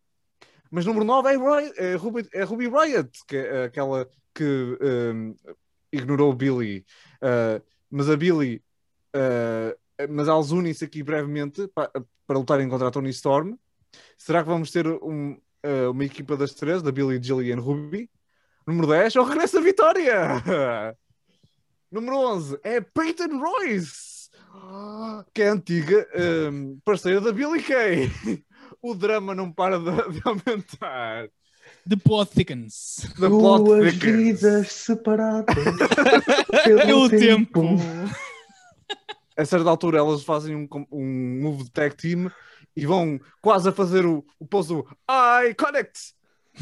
Mas número 9 é, é, Ruby, é Ruby Riot, que é aquela que ah, ignorou Billy. Ah, mas a Billy ah, mas elas unem-se aqui brevemente pa- para, lutarem contra a Tony Storm. Será que vamos ter um, ah, uma equipa das três, da Billy, Jilly e Ruby? Número 10 é o regresso da vitória! Número 11 é Peyton Royce, que é a antiga ah, parceira da Billy Kay. O drama não para de, de aumentar. The plot thickens. The plot Duas thickens. vidas separadas Pelo pelo tempo. tempo. A certa altura elas fazem um, um move de tag team e vão quase a fazer o, o pose do I connect,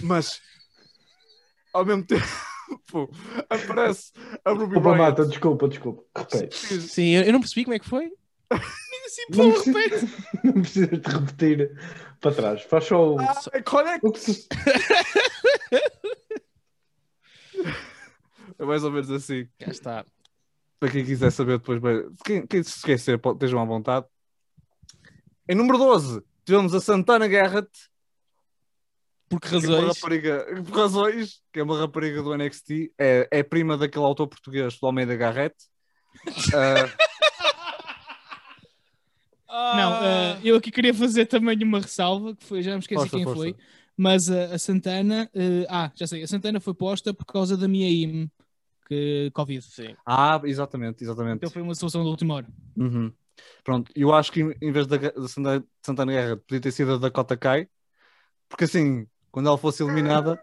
mas ao mesmo tempo aparece a Ruby Desculpa, Riot. Mata, desculpa, desculpa. Repete. Sim, eu eu não percebi como é que foi. Assim, Não pô, precisa- repete. Não precisas de repetir para trás. Faz só o, I connect. o que se... mais ou menos assim. Cá está. Para quem quiser saber depois, bem, quem, quem se esquecer, pode- estejam à vontade. Em número 12, tivemos a Santana Garrett, Por que que é uma razões? rapariga, por razões, que é uma rapariga do NXT, é, é prima daquele autor português do Almeida Garrett. Ah, Não, eh, eu aqui queria fazer também uma ressalva, que foi, já me esqueci Força, quem força. foi, mas a, a Santana, eh, ah, já sei, a Santana foi posta por causa da minha IM, que Covid. Sim. ah, exatamente, exatamente. Então foi uma solução da última hora. Uhum. Pronto, eu acho que em vez da, da Santa- Santana Guerra podia ter sido a Dakota Kai, porque assim, quando ela fosse eliminada,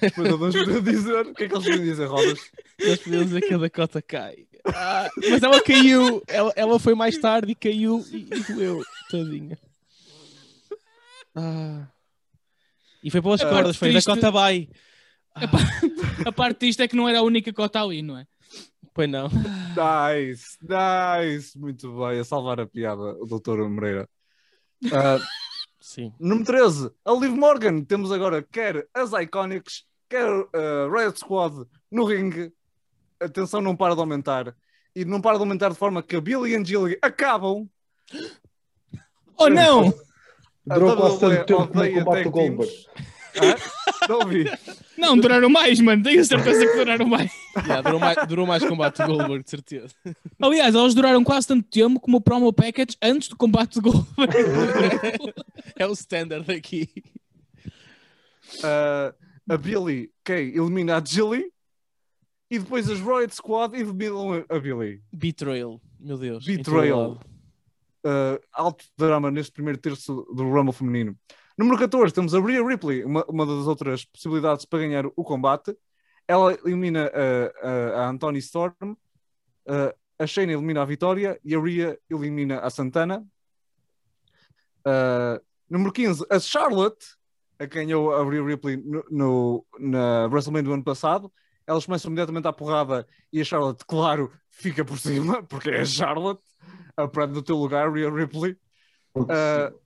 depois eu não podia dizer. O que é que eles podiam dizer, Rodas? Nós podemos dizer que a Dakota cai. Ah, mas ela caiu. Ela, ela foi mais tarde e caiu e, e doeu. Tadinha. Ah. E foi pelas A cordas, foi triste- Dakota vai. A parte disto é que não era a única cota ali, não é? Pois não. Nice, nice, muito bem, a salvar a piada, o Dr. Moreira. Ah, Sim. número 13, a Liv Morgan. Temos agora quer as Iconics, quer a Riot Squad no ringue. Atenção, não para de aumentar. E não para de aumentar de forma que a Billy e a Gilly acabam. Oh não! Durou A WWE tempo como o odeia combate do Goldberg. Não ouvi. Não, duraram mais, mano, tenho certeza que duraram mais. Yeah, durou, mais, durou mais combate do Goldberg, de certeza. Aliás, elas duraram quase tanto tempo como o promo package antes do combate de Goldberg. É o standard aqui. Uh, a Billy Kay elimina a Gilly e depois as Riot Squad eliminam a Billy. Betrayal. Meu Deus. Betrayal. Uh, alto drama neste primeiro terço do Rumble feminino. Número 14, temos a Rhea Ripley, uma, uma das outras possibilidades para ganhar o combate. Ela elimina a, a, a Anthony Storm, a Shayna elimina a Vitória e a Rhea elimina a Santana. Uh, número 15, a Charlotte, a quem ganhou a Rhea Ripley no, no- na WrestleMania do ano passado. Elas começam imediatamente à porrada e a Charlotte, claro, fica por cima, porque é a Charlotte. Aprende no teu lugar, Rhea Ripley. Uh,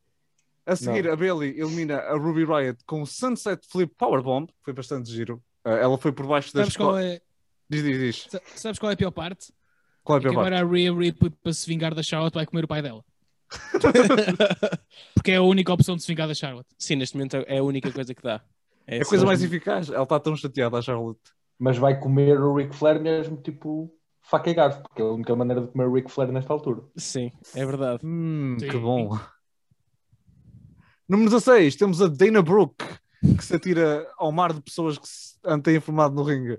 a seguir, Não. a Bailey elimina a Ruby Riot com o Sunset Flip Powerbomb, foi bastante giro. Uh, ela foi por baixo das Sabes qual co- é, Diz, diz, diz. sa- sabes qual é a pior parte? Qual é a É que pior parte? agora a Rhea Ripley, para se vingar da Charlotte, vai comer o pai dela. Porque é a única opção de se vingar da Charlotte. Sim, neste momento é a única coisa que dá. É a coisa mais eficaz. Ela está tão chateada, a Charlotte. Mas vai comer o Ric Flair mesmo, tipo, faca e garfo, porque é a única maneira de comer o Ric Flair nesta altura. Sim, é verdade. Hum, Sim. que bom. Número 16, temos a Dana Brooke, que se atira ao mar de pessoas que se têm informado no ringue.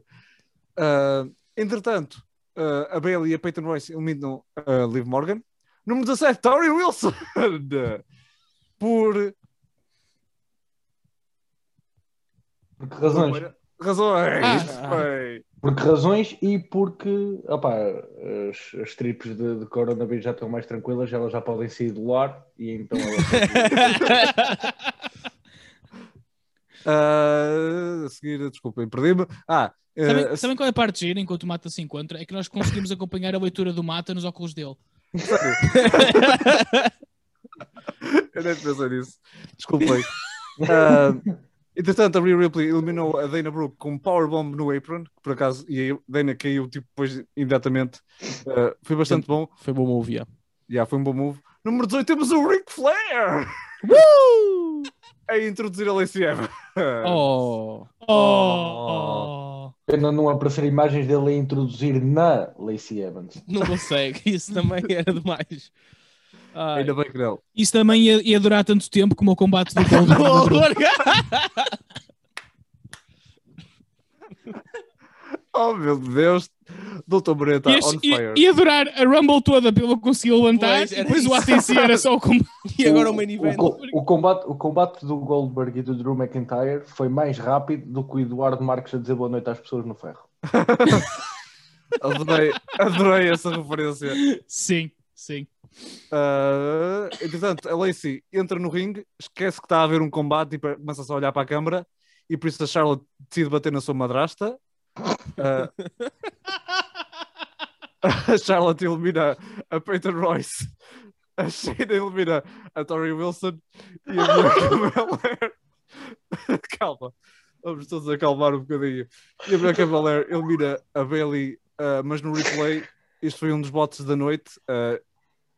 Uh, entretanto, uh, a Bailey e a Peyton Royce eliminam a Liv Morgan. Número 17, Tori Wilson, por Por que razões? razões. Ah. Por que razões e porque opá, as, as tripes de, de coronavírus já estão mais tranquilas, elas já podem sair do lar e então elas Uh, a seguir, desculpem, perdi-me. Ah, uh, Sabem, a- sabem qual é a parte gira enquanto o Mata se encontra? É que nós conseguimos acompanhar a leitura do Mata nos óculos dele. Eu nem pensei nisso. Desculpem. Ah, entretanto, a Rhea Ripley eliminou a Dana Brooke com um powerbomb no apron, que por acaso, e a Dana caiu tipo, depois imediatamente. Ah, foi bastante bom. Foi bom move, yeah. Já foi um bom move. Número 18 temos o Ric Flair a introduzir a Lacey Evans. Oh, Oh! Pena não aparecer imagens dele a introduzir na Lacey Evans. não consegue. Isso também era demais. Ai. Ainda bem que não. Isso também ia, ia durar tanto tempo como o combate do Goldberg. Oh, meu Deus, Doutor Moreira está Ia, on ia, fire. ia durar a Rumble toda pelo que conseguiu levantar, Pois, e depois o. ATC era só o combate. E agora o main event. O, o combate, o combate do Goldberg e do Drew McIntyre foi mais rápido do que o Eduardo Marques a dizer boa noite às pessoas no ferro. Adorei, adorei essa referência. Sim, sim. Uh, entretanto, a Lacey entra no ringue, esquece que está a haver um combate e começa -se a olhar para a câmara e por isso a Charlotte decide bater na sua madrasta. Uh, a Charlotte elimina a Peyton Royce, a Shayna elimina a Tori Wilson e a Bianca Belair. Calma. Vamos todos acalmar um bocadinho. E a Bianca Belair elimina a Bailey, ah, mas no replay, isto foi um dos bots da noite. ah,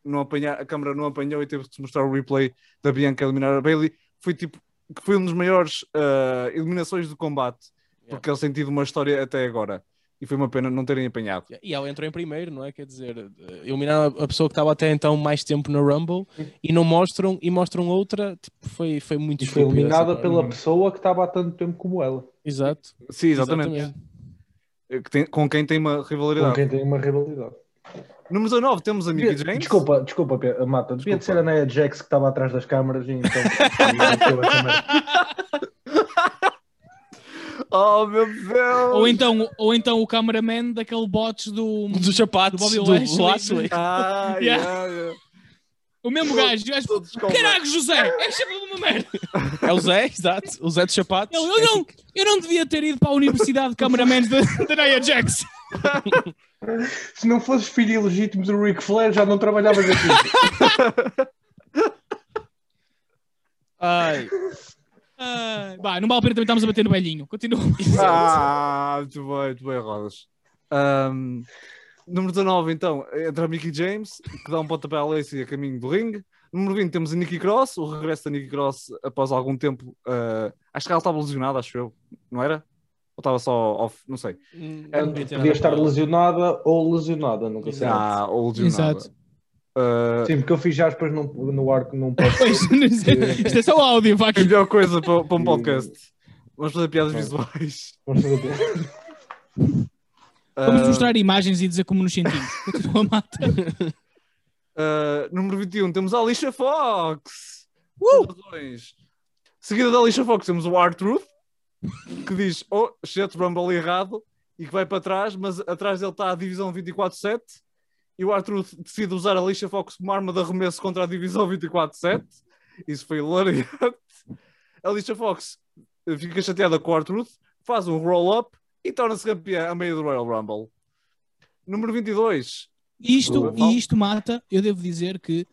não apanha, a câmera não apanhou e teve que se mostrar o replay da Bianca eliminar a Bailey. Foi tipo que foi um dos maiores ah, eliminações do combate, porque eles têm tido uma história até agora. E foi uma pena não terem apanhado. E ela entrou em primeiro, não é? Quer dizer, eh, eliminaram a pessoa que estava até então mais tempo no Rumble e não mostram e mostram outra. Tipo, foi, foi muito E foi eliminada pela pessoa que estava há tanto tempo como ela. Exato. Sim, exatamente. Que tem- com quem tem uma Com rivalidade. quem tem uma rivalidade. Número 19 temos a Mickey James. Desculpa, desculpa, Pe- Mata. Devia de ser a Nia Jax que estava atrás das câmaras e então. Oh meu Deus! Ou então, ou então o cameraman daquele bot do, Dos sapatos do Bobby do Lashley. Ah, Yeah. yeah, yeah. O mesmo gajo. Caraca, José! É sempre uma merda! É o Zé, exato. O Zé dos sapatos. Ele, eu, não, eu não devia ter ido para a Universidade de Cameramans da, Nia Jax. Se não fosses filho ilegítimo do Ric Flair, já não trabalhavas aqui. Ai, Ah, vai, não vale a pena também estamos a bater no velhinho. Continua. Ah, muito bem, muito bem, Rodas. Ahm, número 19, então, entra a Mickey James, que dá um pontapé à Lacey a caminho do ringue. Número 20 temos a Nikki Cross, o regresso da Nikki Cross após algum tempo. ah, acho que ela estava lesionada, acho eu, não era? Ou estava só off? Não sei. não devia ter Podia estar lesionada ou lesionada, nunca sei. Ah, ou lesionada. Exato. Ah, Sim, porque eu fiz aspas no, no ar que não posso. Pois, isto é só áudio, vá a melhor coisa para, para um podcast. Vamos fazer piadas Não. visuais. Vamos fazer- Vamos Ah, mostrar imagens e dizer como nos sentimos. Continua, mata. Uh, número 21, temos a Alicia Fox. Uh! Razões. Seguida da Alicia Fox, temos o R-Truth, que diz: Oh, shit, Rumble errado, e que vai para trás, mas atrás dele está a divisão 24-7. E o R-Truth decide usar a Alicia Fox como arma de arremesso contra a divisão 24-7. Isso foi hilariante. A Alicia Fox fica chateada com o R-Truth, faz um roll-up e torna-se campeã a meio do Royal Rumble. Número 22, Isto, e isto mata, eu devo dizer que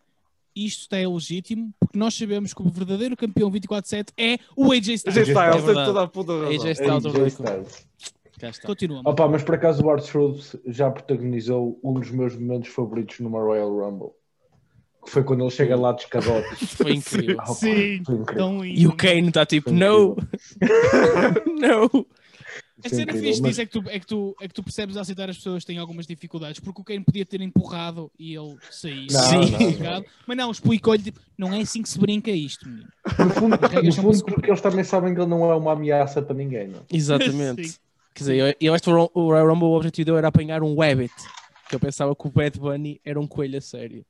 isto está ilegítimo, porque nós sabemos que o verdadeiro campeão 24-7 é o AJ AJ Styles. Styles, tem verdade. toda a puta razão. AJ Styles AJ Styles. Está. Continua. Opa, mas por acaso o R-Truth já protagonizou um dos meus momentos favoritos numa Royal Rumble. Que foi quando ele chega lá de escadote. Foi incrível. Opa, Sim, foi incrível. tão lindo. E o Kane está tipo, no, no. A cena incrível, fixe mas- disso é que, tu, é, que tu, é que tu percebes a aceitar as pessoas que têm algumas dificuldades, porque o Kane podia ter empurrado e ele. Não, Sim. não. Mas não, explicou-lhe, tipo, não é assim que se brinca isto, menino. No fundo, no fundo porque eles também sabem que ele não é uma ameaça para ninguém. Não? é? Exatamente. Sim. Quer dizer, eu, eu acho que o Ro- o Royal Rumble o objetivo dele era apanhar um Wabbit. Que eu pensava que o Bad Bunny era um coelho a sério.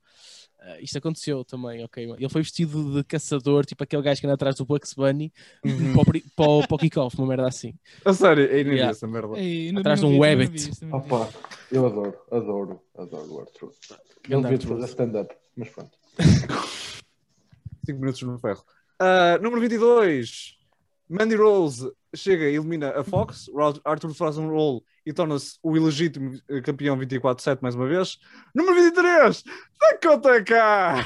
Ah, isto aconteceu também, ok. Ele foi vestido de caçador, tipo aquele gajo que anda atrás do Bugs Bunny, Uhum. para, para, o- para o kickoff, uma merda assim. A sério, nem vi Yeah. essa merda. Ei, não- Atrás não de um não Wabbit. não vi. Opa, eu adoro, adoro, adoro o R-Truth. Ele devia fazer stand-up, mas pronto. 5 minutos no ferro. Ah, número 22. Mandy Rose chega e elimina a Fox. Arthur faz um roll e torna-se o ilegítimo eh, campeão 24-7 mais uma vez. Número 23. Dakota Kai!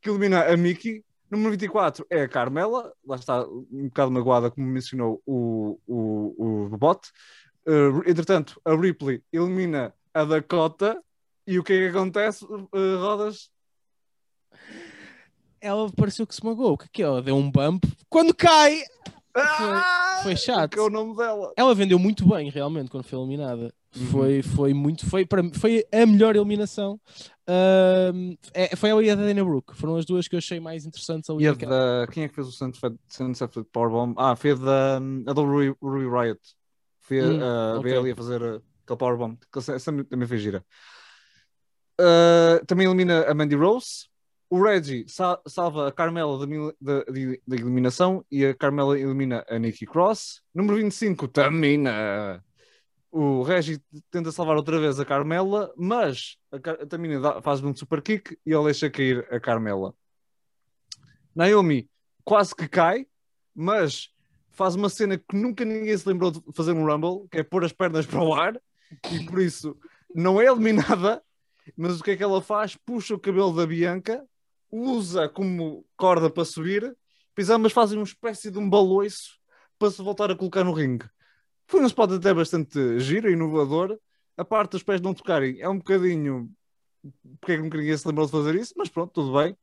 que elimina a Mickey. Número 24 é a Carmela. Lá está um bocado magoada, como mencionou o, o, o bot. Eh, entretanto, a Ripley elimina a Dakota. E o que é que acontece, eh, Rodas? Ela pareceu que se magoou. O que é que é? Ela deu um bump. Quando cai, Ah, foi chato. Que é o nome dela. ela vendeu muito bem, realmente, quando foi eliminada. Uhum. Foi, foi muito. Foi, para, mim- foi a melhor eliminação. Ahm, é- foi ela e a Dana Brooke. Foram as duas que eu achei mais interessantes ali. E a da... Quem é que fez o Sunset, Powerbomb? Ah, foi a da a do Rui, Rui Riot. Foi a, Hum, a ok. Bailey a fazer a- aquele Powerbomb. que Essa também foi gira. Ah, também elimina a Mandy Rose. O Reggie sa- salva a Carmela da, eliminação e a Carmela elimina a Nikki Cross. Número 25, Tamina. O Reggie tenta salvar outra vez a Carmela, mas a, Car- Tamina faz um super kick e ele deixa cair a Carmela. Naomi quase que cai, mas faz uma cena que nunca ninguém se lembrou de fazer no Rumble, que é pôr as pernas para o ar, e por isso não é eliminada, mas o que é que ela faz? Puxa o cabelo da Bianca, usa como corda para subir Depois ambas fazem uma espécie de um baloiço para se voltar a colocar no ringue. Foi um spot até bastante giro inovador. A parte dos pés não tocarem é um bocadinho. Porque é que ninguém se lembrou de fazer isso? Mas pronto, tudo bem.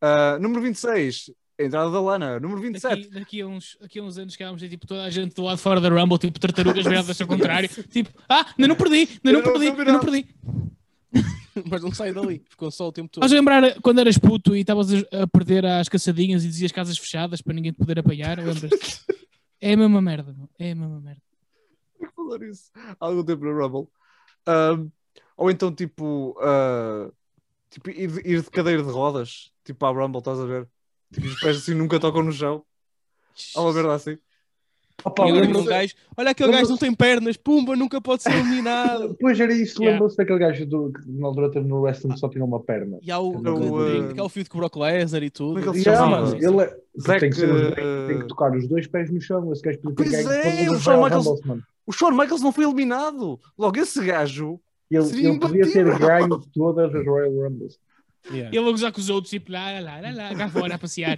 Ah, número 26, a entrada da Lana. Número 27. Daqui, daqui, a uns, daqui a uns anos que vamos ter tipo, toda a gente do lado fora da Rumble, tipo tartarugas viradas ao contrário. Tipo, ah, ainda não perdi, ainda não não perdi, ainda não perdi. Mas não sai dali, ficou só o tempo todo. Estás a lembrar quando eras puto e estavas a perder às caçadinhas e dizias casas fechadas para ninguém te poder apanhar? Lembras? É a mesma merda, meu. é a mesma merda. falar isso há algum tempo no Rumble. Ahm, ou então, tipo, ah, tipo ir, de- ir de cadeira de rodas, tipo à Rumble, estás a ver? Tipo, os pés assim nunca tocam no chão. Há uma merda assim. Opa, E olha lembro- aquele gajo, olha aquele gajo não tem pernas, pumba, nunca pode ser eliminado. Depois era isso, Yeah. lembram-se daquele gajo do, que na altura teve no wrestling que só tinha uma perna. E há o, É o, o, uh, aquele filho com o Brock Lesnar e tudo. Como é que ele se Yeah, chama? ele é, tem, que ser uh, tem que tocar os dois pés no chão. Esse gajo podia ter Pois ganho é, o Shawn Michaels-. O Shawn Michaels não foi eliminado. Logo, esse gajo. Ele, seria ele podia ter ganho todas as Royal Rumbles. Yeah. Ele a gozar com os outros, tipo, lá, lá, lá, lá, cá fora a passear.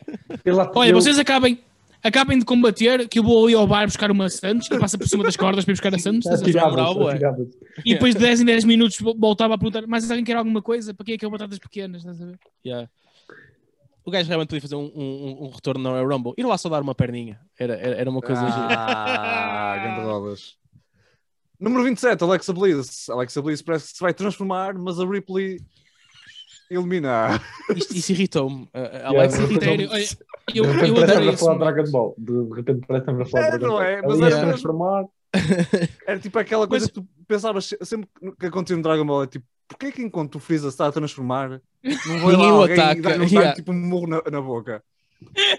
Olha, vocês acabem, acabem de combater, que eu vou ali ao bar buscar uma Santos e passa por cima das cordas para ir buscar a Santos. a moral. E depois de 10 em 10 minutos voltava a perguntar: Mas alguém quer alguma coisa? Para que é que é batatas pequenas? Estás a ver? Yeah. O gajo realmente podia fazer um, um, um retorno na Royal Rumble. Ir lá só dar uma perninha. Era, era, era uma coisa. Ah, grande rodas. Número 27, Alexa Bliss. Alexa Bliss parece que se vai transformar, mas a Ripley elimina. Isto, isso irritou-me. A- A Yeah, Alexa mas- irritou-me. Eu, eu que adorei esse falar de. Dragon Ball. De repente parece que estamos a falar É, de Dragon não Ball. é? Mas era transformar. Era tipo aquela coisa que tu pensavas sempre que acontecia no Dragon Ball. É tipo, porquê é que enquanto o Freeza está a transformar, não vai lá alguém ataca, e dá-lhe um- dá-lhe, yeah. tipo um murro na, na boca?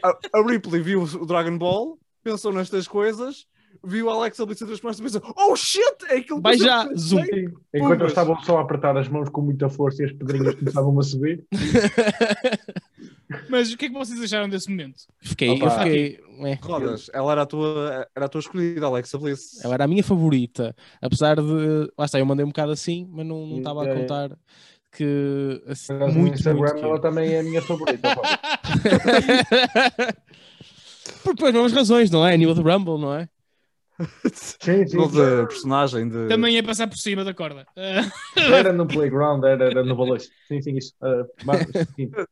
A, a Ripley viu o Dragon Ball, pensou nestas coisas, viu a Alexa Bliss a transformar-se e pensou, oh shit, é aquilo que Vai eu já, zoom. pensei." Sim. Enquanto eles estavam só a apertar as mãos com muita força e as pedrinhas começavam a subir. Mas o que é que vocês acharam desse momento? Fiquei, Opa. eu fiquei. é. Rodas, ela era a tua, era a tua escolhida, Alexa Bliss. Ela era a minha favorita. Apesar de. Lá está, eu mandei um bocado assim, mas não não estava a É, contar que. Assim, Mas no muito, Instagram muito ela que- também é a minha favorita. Por pelas mesmas razões, não é? A nível de Rumble, não é? Sim, sim. Personagem, de... Também é passar por cima da corda. Era no playground, era, era no balanço. Sim, sim, isso. Mas, sim.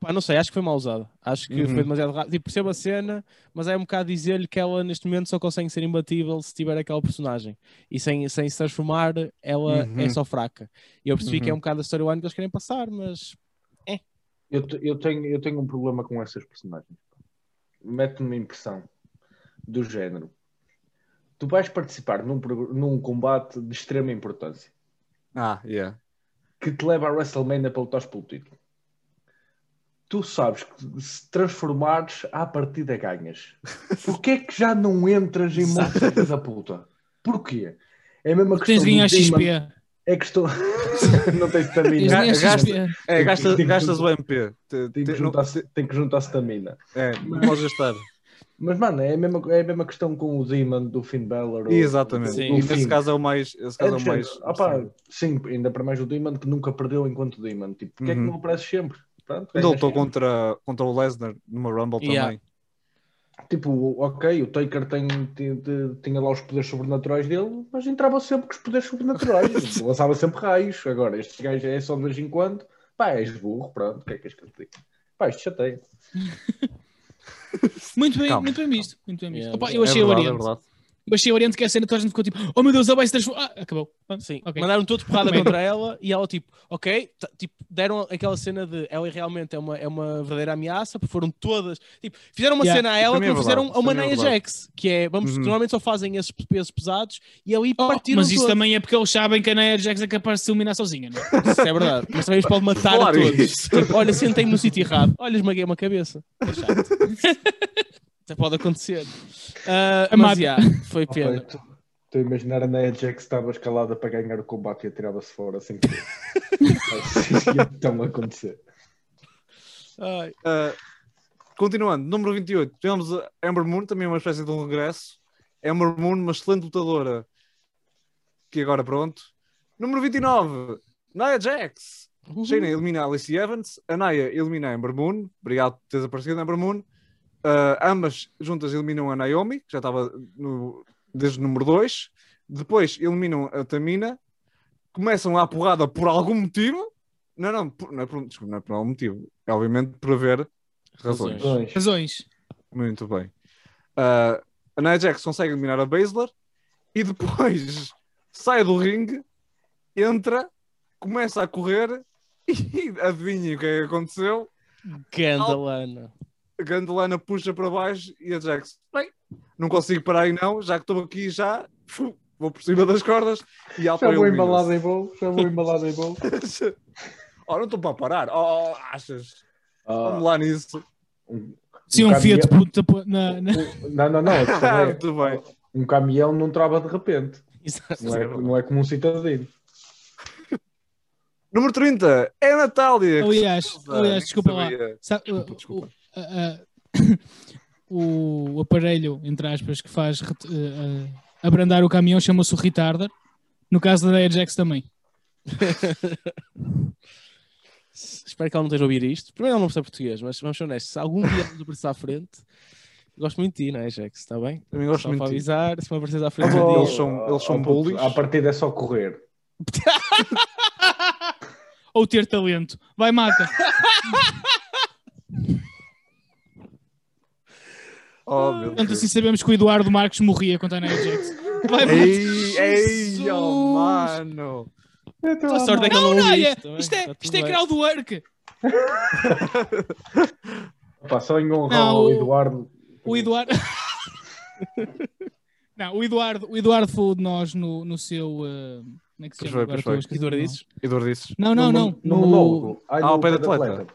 Pá, não sei, acho que foi mal usado. Acho que Uhum. foi demasiado rápido. Tipo, percebo a cena, mas é um bocado dizer-lhe que ela neste momento só consegue ser imbatível se tiver aquela personagem. E sem, sem se transformar, ela Uhum. é só fraca. E eu percebi que é Uhum. um bocado a storyline que eles querem passar, mas Eu, te- eu, tenho, eu tenho um problema com essas personagens. Mete-me uma impressão do género. Tu vais participar num, num combate de extrema importância Ah, yeah. que te leva à WrestleMania para lutar pelo título. Tu sabes que se transformares, à partida ganhas. Porquê é que já não entras em filho da puta? Porquê? É a mesma questão Tens ganhar XP. É questão... não tens Tens de stamina. ganhar Gasta- XP. É, gasta, Tem que- gastas o MP. Te- Tem te- que não- juntar, tem que juntar stamina. é, não podes gastar. Mas, mano, é a mesma, é a mesma questão com o Demon do Finn Balor. ou- Exatamente. Sim. E nesse caso é o mais. Esse É caso é do o mais. Opá, sim, ainda para mais o Demon que nunca perdeu enquanto Demon. Tipo, porque é que Uhum. não aparece sempre? Pronto, ele ganhas lutou contra, contra o Lesnar numa Rumble Yeah. também. Tipo, ok, o Taker tem, tem- tem- tinha lá os poderes sobrenaturais dele, mas entrava sempre com os poderes sobrenaturais. lançava sempre raios. Agora, estes gajos é só de vez em quando. Pá, és burro, pronto, o que é que és que eu te digo? Pá, isto chateia. Muito bem, Calma, muito bem visto. Muito bem visto. Yeah, Opa, eu É achei é verdade. Achei o Oriente que a cena toda a gente ficou tipo, oh meu Deus, ela vai se transformar. Ah, acabou. Sim. ok. Mandaram todos porrada contra ela e ela, tipo, ok, tipo, deram aquela cena de ela realmente é uma, é uma verdadeira ameaça, porque foram todas. Tipo, fizeram uma Yeah. cena a ela Também que é fizeram verdade, a uma é Nia. Jax, que é, vamos, Uhum. normalmente só fazem esses pesos pesados e ali Oh, partiram mas isso todos. também é porque eles sabem que a Nia Jax é capaz de se eliminar sozinha, não é? Isso é verdade. Mas também os pode matar Claro, a todos. Tipo, olha, sentei-me no sítio errado. Olha, esmaguei uma cabeça. É chato. Até pode acontecer. A mas, yeah, foi pena. tu- Estou a imaginar a Nia Jax que estava escalada para ganhar o combate e atirava-se fora assim que. Então acontecer. Ai. Uh, continuando, número 28, tivemos a Amber Moon, também uma espécie de um regresso. Amber Moon, uma excelente lutadora, que agora pronto. Número 29, Nia Jax. Uhum. Shayna elimina a Alice Evans, a Naya elimina a Amber Moon. Obrigado por teres aparecido, Amber Moon. Ah, ambas juntas eliminam a Naomi, que já estava no- desde o número 2. Depois eliminam a Tamina. Começam a porrada por algum motivo. Não, não, por- não, é por, desculpa, não é por algum motivo. É obviamente por haver razões. Razões. Muito bem. Ah, a Nia Jax consegue eliminar a Baszler e depois sai do ringue, entra, começa a correr e adivinhem o que é que aconteceu? Gandalana. A Gandalana puxa para baixo e a Jax, bem, não consigo parar aí não, já que estou aqui já, vou por cima das cordas e Já auto vou embalado em voo, já vou embalado em voo. Oh, não estou para parar. Oh, achas? Vamos Ah, lá nisso. um, Sim, um um Fiat puta pu- na, na- Não, não, não. é, Muito bem. um caminhão não trava de repente. Exato. Não é, não é como um cidadino. Número 30 é a Natália. Aliás, aliás, desculpa lá. Desculpa, desculpa. O- a- a- o aparelho, entre aspas, que faz eh, eh, abrandar o caminhão chama-se o retarder. No caso da Ajax também. Espero que ela não esteja a ouvir isto. Primeiro, ela não percebe português, mas vamos ser honestos. Se algum dia nos aparecer à frente, gosto muito de ti, não é, Jax? Está bem? Também gosto Só muito para de ti. avisar, se me apareces à frente. Eles são- eles são bullies. À partida é só correr. Ou ter talento. Vai, mata. Oh, meu Portanto, assim sabemos que o Eduardo Marques morria contra a Nia Jax. Ei, ei, oh, mano. A sorte é que Não, não é, isto. é, tudo isto é crowdwork. Pá, só em honra Não, ao o- Eduardo. O Eduardo. Não, o Eduardo, o Eduardo falou de nós no, no seu. eh, como é que se Pois chama? pois foi. a esquecer Eduardo? Eduardices. Não, não, não. No, No, monólogo. Ai, Ah, no ao pé atleta. atleta.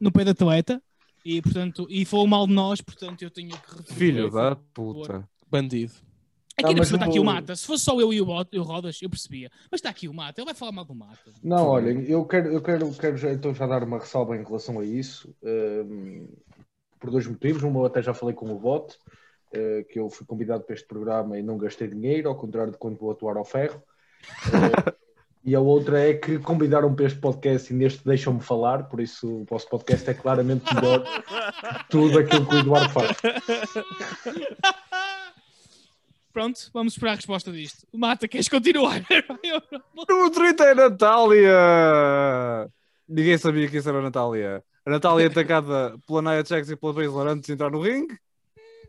no pé da atleta. E, portanto, e falou mal de nós, portanto, eu tenho que repetir. Filho da puta. Bandido. Aqui Não, está aqui o Mata. Se fosse só eu e o, Bot, e o Rodas, eu percebia. Mas está aqui o Mata. Ele vai falar mal do Mata. Não, olhem, eu quero, eu quero, quero já, então já dar uma ressalva em relação a isso, ehm, por dois motivos. Um, eu até já falei com o Bot, eh, que eu fui convidado para este programa e não gastei dinheiro, ao contrário de quando vou atuar ao ferro. Eh, e a outra é que convidaram para este podcast e neste deixam-me falar, por isso o vosso podcast é claramente melhor que tudo aquilo que o Eduardo faz. Pronto, vamos esperar a resposta disto. Mata, queres continuar? Número 30 é a Natália. Ninguém sabia que isso era a Natália. A Natália é atacada pela Nia Jax e pela Baszler antes de entrar no ringue.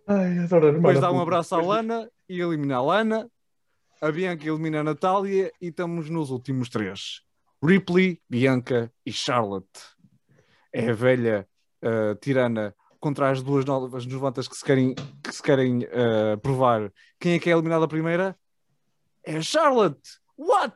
Ai, Depois dá um abraço à Lana e elimina a Lana. A Bianca elimina a Natália e estamos nos últimos três: Ripley, Bianca e Charlotte. É a velha uh, tirana contra as duas novas novantas que se querem, que se querem uh, provar. Quem é que é eliminada primeira? É a Charlotte! What?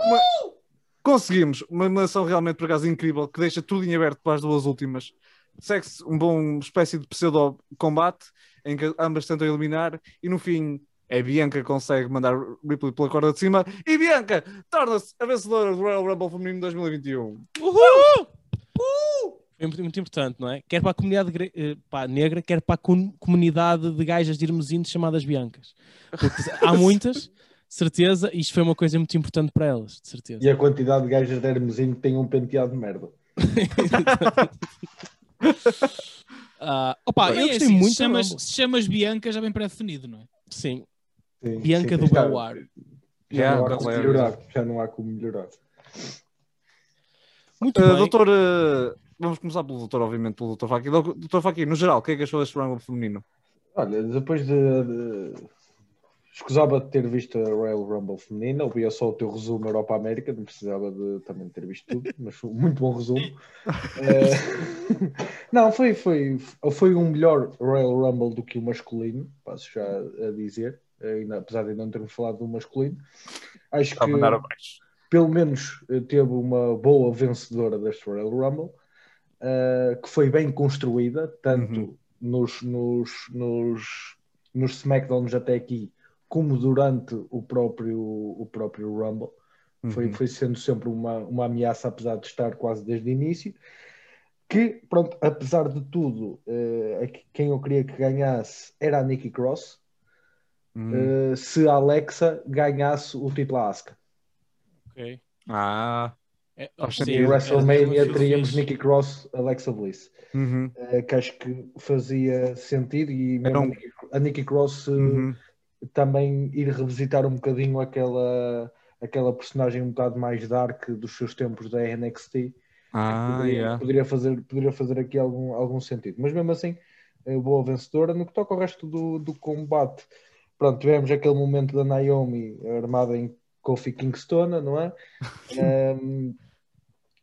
Uma- Conseguimos uma eliminação realmente por acaso incrível que deixa tudo em aberto para as duas últimas. Segue-se um bom espécie de pseudo-combate em que ambas tentam eliminar e no fim é Bianca que consegue mandar Ripley pela corda de cima e Bianca torna-se a vencedora do Royal Rumble feminino 2021. É muito, muito importante, não é? Quer para a comunidade gre- eh, pá, negra, quer para a com- comunidade de gajas de Irmesintes chamadas Biancas. Porque há muitas, certeza, e isto foi uma coisa muito importante para elas, de certeza. E a quantidade de gajas de Hermesinho que têm um penteado de merda. Ah, opa, Bem, eu é gostei assim, muito. Se chamas, se chamas Bianca, já bem pré-definido, não é? Sim, Sim, Bianca sim, do Belwar. Já, Yeah, não há como galera. melhorar, já não há como melhorar. Muito Uh, bem. doutor, uh, vamos começar pelo doutor, obviamente, pelo doutor Faki. Dou- Doutor Faki, no geral, o que é que achou deste Rumble feminino? Olha, depois de, de... Escusava de ter visto a Royal Rumble feminina, ouvia só o teu resumo Europa-América, não precisava de também ter visto tudo, mas foi um muito bom resumo. Eh, não, foi, foi, foi um melhor Royal Rumble do que o masculino, passo já a dizer, ainda, apesar de não termos falado do masculino. Acho Está que pelo menos eh, teve uma boa vencedora deste Royal Rumble, eh, que foi bem construída, tanto Uhum. nos, nos, nos, nos SmackDowns até aqui, como durante o próprio, o próprio Rumble. Foi, Uhum. foi sendo sempre uma, uma ameaça, apesar de estar quase desde o início. Que, pronto, apesar de tudo, aqui- quem eu queria que ganhasse era a Nikki Cross. Uhum. eh, se a Alexa ganhasse o título à Asuka. Ok. Ah, É, sim. E em WrestleMania teríamos. Nikki Cross, Alexa Bliss. Uhum. eh, que acho que fazia sentido e mesmo um- a, Nikki, a Nikki Cross Uhum. também ir revisitar um bocadinho aquela, aquela personagem um bocado mais dark dos seus tempos da NXT. Ah, poderia, yeah. poderia fazer, poderia fazer aqui algum, algum sentido. Mas mesmo assim, boa vencedora. No que toca ao resto do, do combate, pronto, tivemos aquele momento da Naomi armada em Kofi Kingston, não é? Ehm,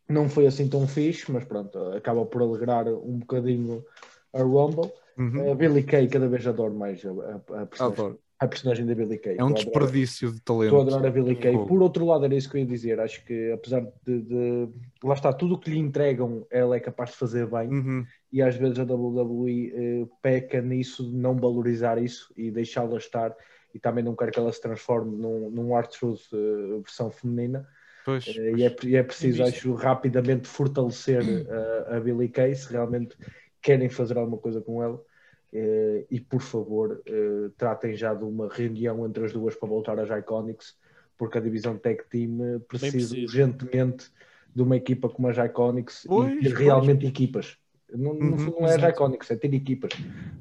não foi assim tão fixe, mas pronto, acaba por alegrar um bocadinho a Rumble. Uhum. A Billy Kay, cada vez adoro mais a, a- a personagem, Adoro. A personagem da Billy Kay. É um adorar- desperdício de Estou a talento. adorar a Billy Kay. Por outro lado, era isso que eu ia dizer. Acho que, apesar de, de- Lá está, tudo o que lhe entregam, ela é capaz de fazer bem. Uhum. E às vezes a WWE eh, peca nisso, de não valorizar isso e deixá-la estar. E também não quero que ela se transforme num, num R-Truth eh, versão feminina. Pois, Eh, e, é, e é preciso, acho, rapidamente fortalecer a Billy Kay se realmente querem fazer alguma coisa com ela. Eh, e por favor, eh, tratem já de uma reunião entre as duas para voltar às Iconics, porque a divisão Tag Team eh, precisa urgentemente de uma equipa como as Iconics Pois, e ter pois. realmente equipas. Não, Uhum, não é as. Iconics, é ter equipas.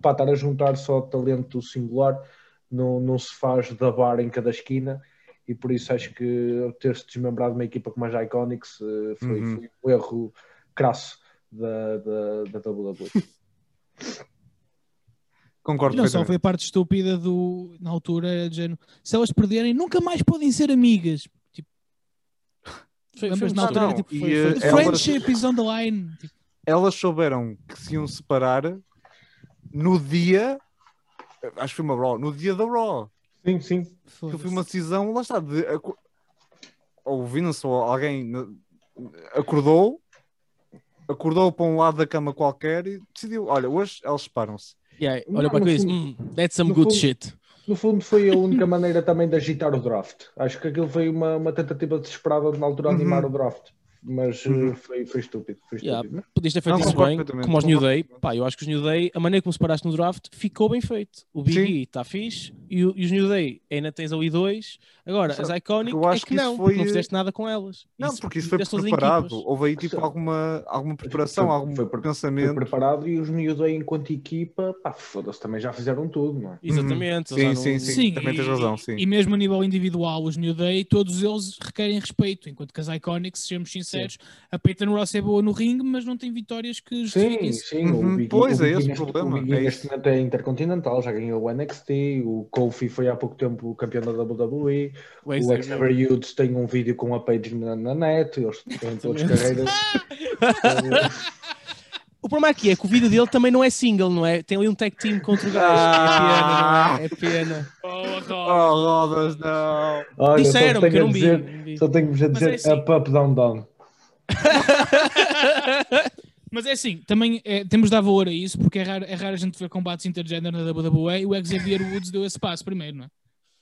Para estar a juntar só talento singular não, não se faz da bar em cada esquina e por isso acho que ter-se desmembrado uma equipa como as Iconics eh, foi, Uhum. foi um erro crasso da, da, da WWE. concordo Não só foi a parte estúpida do. Na altura, de género, se elas perderem, nunca mais podem ser amigas. Tipo, Foi, Lembras na altura, não, tipo, e, foi- eh, foi- the elas- friendship is on the line. Tipo, Elas souberam que se iam separar no dia. Acho que foi uma Raw. No dia da Raw. Sim, sim. Que foi uma decisão, lá está. De, aco- ou o Vince ou alguém acordou. Acordou para um lado da cama qualquer e decidiu: olha, hoje elas separam-se. Yeah, olha para fundo- "Hum, that's some good fundo- shit. No fundo foi a única maneira também de agitar o draft. Acho que aquilo foi uma, uma tentativa desesperada de na altura Uhum. animar o draft. Mas eh, Uhum. foi, foi estúpido. Foi Yeah. estúpido. Podias ter feito Não, isso bem, como aos New Day. Pá, eu acho que os New Day, a maneira como separaste no draft, ficou bem feito. O Big Sim. E está fixe e, o- e os New Day ainda tens ali dois. Agora, as Sabe, Iconic eu é acho que que isso não, foi- não fizeste nada com elas. Não, porque isso foi preparado. Houve aí tipo Sim. alguma, alguma preparação, Foi- algum foi pre- Foi pensamento. preparado e os New Day, enquanto equipa, pá, foda-se, também já fizeram tudo, não é? Exatamente. Uhum. eles Sim, já sim, não- sim. também tens razão, sim. E mesmo a nível individual, os New Day, todos eles requerem respeito, enquanto que as Iconics, sejamos sinceros, a Peyton Ross é boa no ringue, mas não tem vitórias que Sim, justifiquem isso. sim. Uhum, O Big, pois, o é esse o problema, O Big é neste momento é intercontinental, já ganhou o NXT, o Kofi foi há pouco tempo campeão da WWE, O o Xavier. Xavier Woods tem um vídeo com a Paige na, na net, eles têm todas carreiras. O problema aqui é que o vídeo dele também não é single, não é? Tem ali um tag team contra o gajo. Ah. É pena, não é? É pena. Oh, rodas, não. Olha, Disseram só que eu tenho, não vi. dizer, não vi. só tenho-vos a dizer é assim. up, up, down, down. Mas é assim, também é, temos de dar valor a isso, porque é raro, é raro a gente ver combates intergender na WWE e o Xavier Woods deu esse passo primeiro, não é?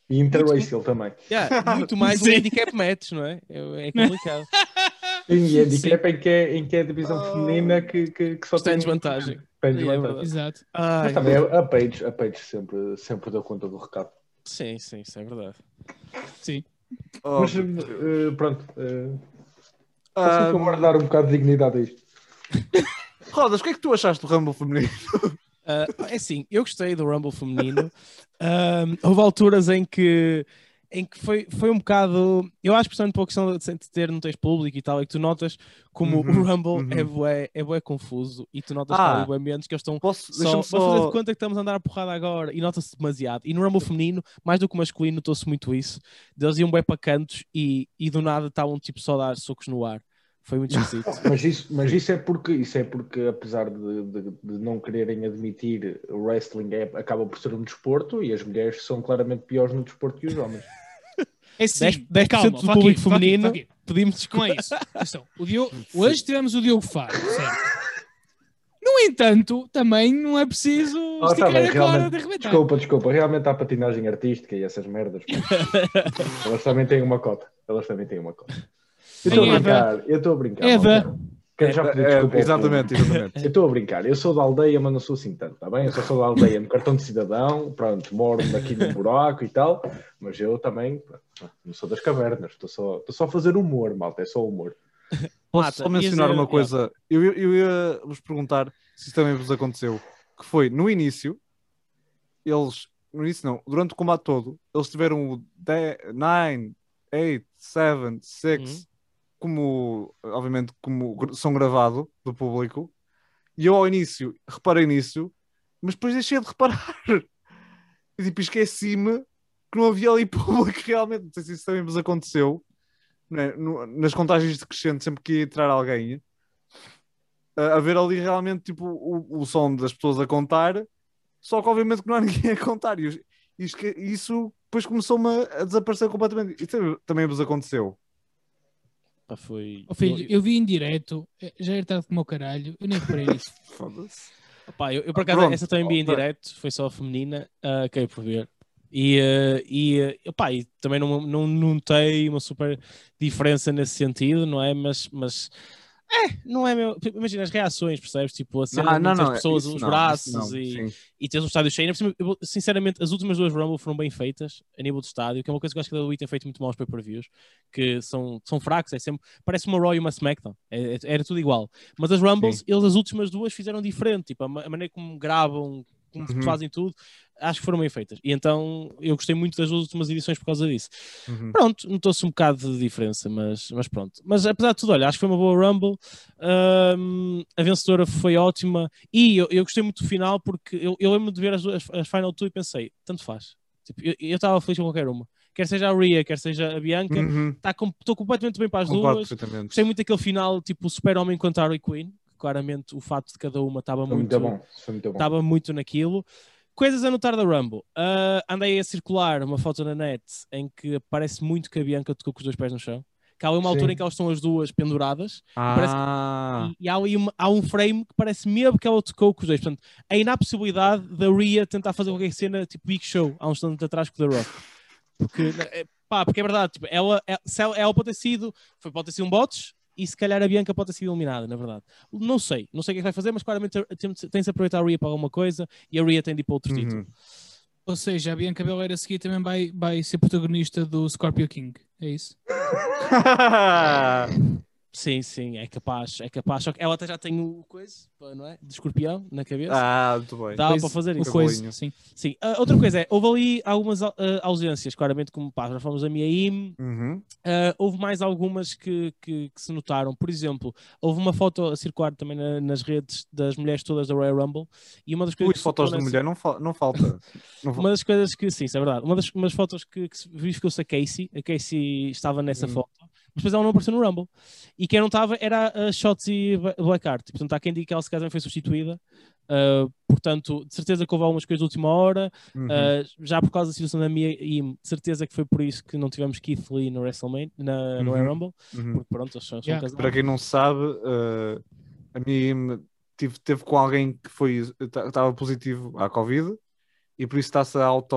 E interracial também. Yeah, muito mais um handicap match, não é? É, é complicado. Sim, e handicap em que é, em que é a divisão feminina que, que, que só Está tem desvantagem. Tem É desvantagem. verdade. Exato. Ai, Mas também a Paige, a Paige sempre, sempre deu conta do recado. Sim, sim, isso é verdade. Sim. Oh, Mas eh, pronto, uh, ah, vou guardar um bocado de dignidade a isto. rodas, o que é que tu achaste do Rumble feminino? Ah, é assim, eu gostei do Rumble feminino. Houve alturas em que, em que foi, foi um bocado. Eu acho que, principalmente por questão de ter não tens público e tal, é que tu notas como Uhum, o Rumble uhum. é, bué, é bué confuso e tu notas Ah. que há bué momentos que eles estão. Posso, Só, vamos fazer só... de conta que estamos a andar a porrada agora e nota-se demasiado. E no Rumble feminino, mais do que o masculino, notou-se muito isso. Eles iam bem para cantos e, e do nada estavam tipo só a dar socos no ar. Foi muito esquisito. Mas isso, mas isso é porque isso é porque apesar de, de, de não quererem admitir o wrestling é, acaba por ser um desporto e as mulheres são claramente piores no desporto que os homens. É sim, 10%, 10 calma, do público it, feminino it. pedimos Não desculpa. é isso. O Diogo, hoje tivemos o Diogo Faro, certo? No entanto, também não é preciso tá esticar bem, a corda de arrebentar. Desculpa, desculpa, realmente há patinagem artística e essas merdas. Elas também têm uma cota. Elas também têm uma cota. Eu estou a brincar, eu estou a brincar. Eva. Quero já pedir É, desculpa ao exatamente, exatamente. Eu estou a brincar, eu sou da aldeia, mas não sou assim tanto, está bem? Eu só sou da aldeia no cartão de cidadão, pronto, moro aqui num buraco e tal, mas eu também não sou das cavernas, estou só, estou só a fazer humor, malta, é só humor. Posso Mata, só mencionar uma coisa? Eu, eu, ia vos perguntar se isso também vos aconteceu. Que foi, no início, eles, no início não, durante o combate todo, eles tiveram o 9, 8, 7, 6, Uhum. Como, obviamente, como som gravado do público. E eu ao início reparei nisso, mas depois deixei de reparar. E tipo, esqueci-me que não havia ali público realmente. Não sei se isso também vos aconteceu. né? No- nas contagens decrescentes, sempre que ia entrar alguém, a, a ver ali realmente tipo, o, o som das pessoas a contar, só que obviamente que não há ninguém a contar. E e isso depois começou-me a, a desaparecer completamente. Isso também- também vos aconteceu. Pá, foi. Ó filho, eu vi em direto, eh, já era tarde como o caralho, eu nem reparei nisso. Foda-se. Pá, eu, eu, por acaso, Pronto. essa também vi em direto, foi só a feminina, uh, acabei por ver. E, uh, e, uh, pá, e também não, não notei uma super diferença nesse sentido, não é? Mas, mas é, não é meu. Imagina as reações, percebes? Tipo, a cena de muitas pessoas, os não, braços não, e, sim. e tens um estádio cheio. Eu sinceramente, as últimas duas Rumble foram bem feitas a nível de estádio, que é uma coisa que eu acho que a WWE tem feito muito mal aos pay-per-views, que são, são fracos, é sempre, parece uma Raw e uma SmackDown, é- é- era tudo igual. Mas as Rumbles, eles as últimas duas fizeram diferente, tipo, a maneira como gravam, como Uhum. fazem tudo, acho que foram bem feitas. E então eu gostei muito das duas últimas edições por causa disso. Uhum. Pronto, notou-se um bocado de diferença, mas, mas pronto. Mas apesar de tudo, olha, acho que foi uma boa Rumble. Ahm, a vencedora foi ótima e eu, eu gostei muito do final porque eu, eu lembro de ver as, as Final Two e pensei, tanto faz. Tipo, eu estava feliz com qualquer uma. Quer seja a Rhea, quer seja a Bianca, Uhum. tá com- estou completamente bem para as Concordo duas. Gostei muito daquele final, tipo Super-Homem contra a Harley Quinn. Claramente o fato de cada uma estava muito, muito muito bom. estava muito naquilo. Coisas a notar da Rumble. Ah, andei a circular uma foto na net em que parece muito que a Bianca tocou com os dois pés no chão. Que há ali uma Sim. altura em que elas estão as duas penduradas parece que- Ah, e, e há, ali uma- há um frame que parece mesmo que ela tocou com os dois. Portanto, ainda há a possibilidade da Rhea tentar fazer qualquer cena tipo Big Show há uns anos atrás com o The Rock. Porque, é, pá, porque é verdade, tipo, ela, ela, se ela, ela pode ter sido, foi, pode ter sido um bots e se calhar a Bianca pode ter sido eliminada, na verdade. Não sei, não sei o que é que vai fazer, mas claramente tem- tem-se de aproveitar a Rhea para alguma coisa e a Rhea tem de ir para outro uhum. título. Ou seja, a Bianca Belair a seguir também vai, vai ser protagonista do Scorpio King, é isso? Sim, sim, é capaz, é capaz. Só que ela até já tem o coisa, não é? De escorpião na cabeça. ah, muito bem. Dá Coisa- para fazer o isso. coisa, sim. Sim, Ah, outra coisa é, houve ali algumas ah, ausências, claramente, como pá, já falamos da minha IM, Uhum. ah, houve mais algumas que, que, que se notaram. Por exemplo, houve uma foto a circular também na- nas redes das mulheres todas da Royal Rumble e uma das coisas Ui, fotos de nessa- mulher não, fa- não falta. Não fa- uma das coisas que, sim, isso é verdade. Uma das umas fotos que, que se verificou-se a Casey. A Casey estava nessa Hum. foto, mas depois ela não apareceu no Rumble. E quem não estava era a Shotzi Blackheart. Portanto, há quem diga que ela se calhar também foi substituída. Uh, portanto, de certeza que houve algumas coisas de última hora. Uhum. Uh, já por causa da situação da minha e de certeza que foi por isso que não tivemos Keith Lee no WrestleMania, na, no Uhum. Royal Rumble. Uhum. Porque pronto, eles são, são Yeah. casados. Para quem não sabe, eh, a minha IM tive, teve com alguém que foi estava positivo à Covid e por isso está-se a auto.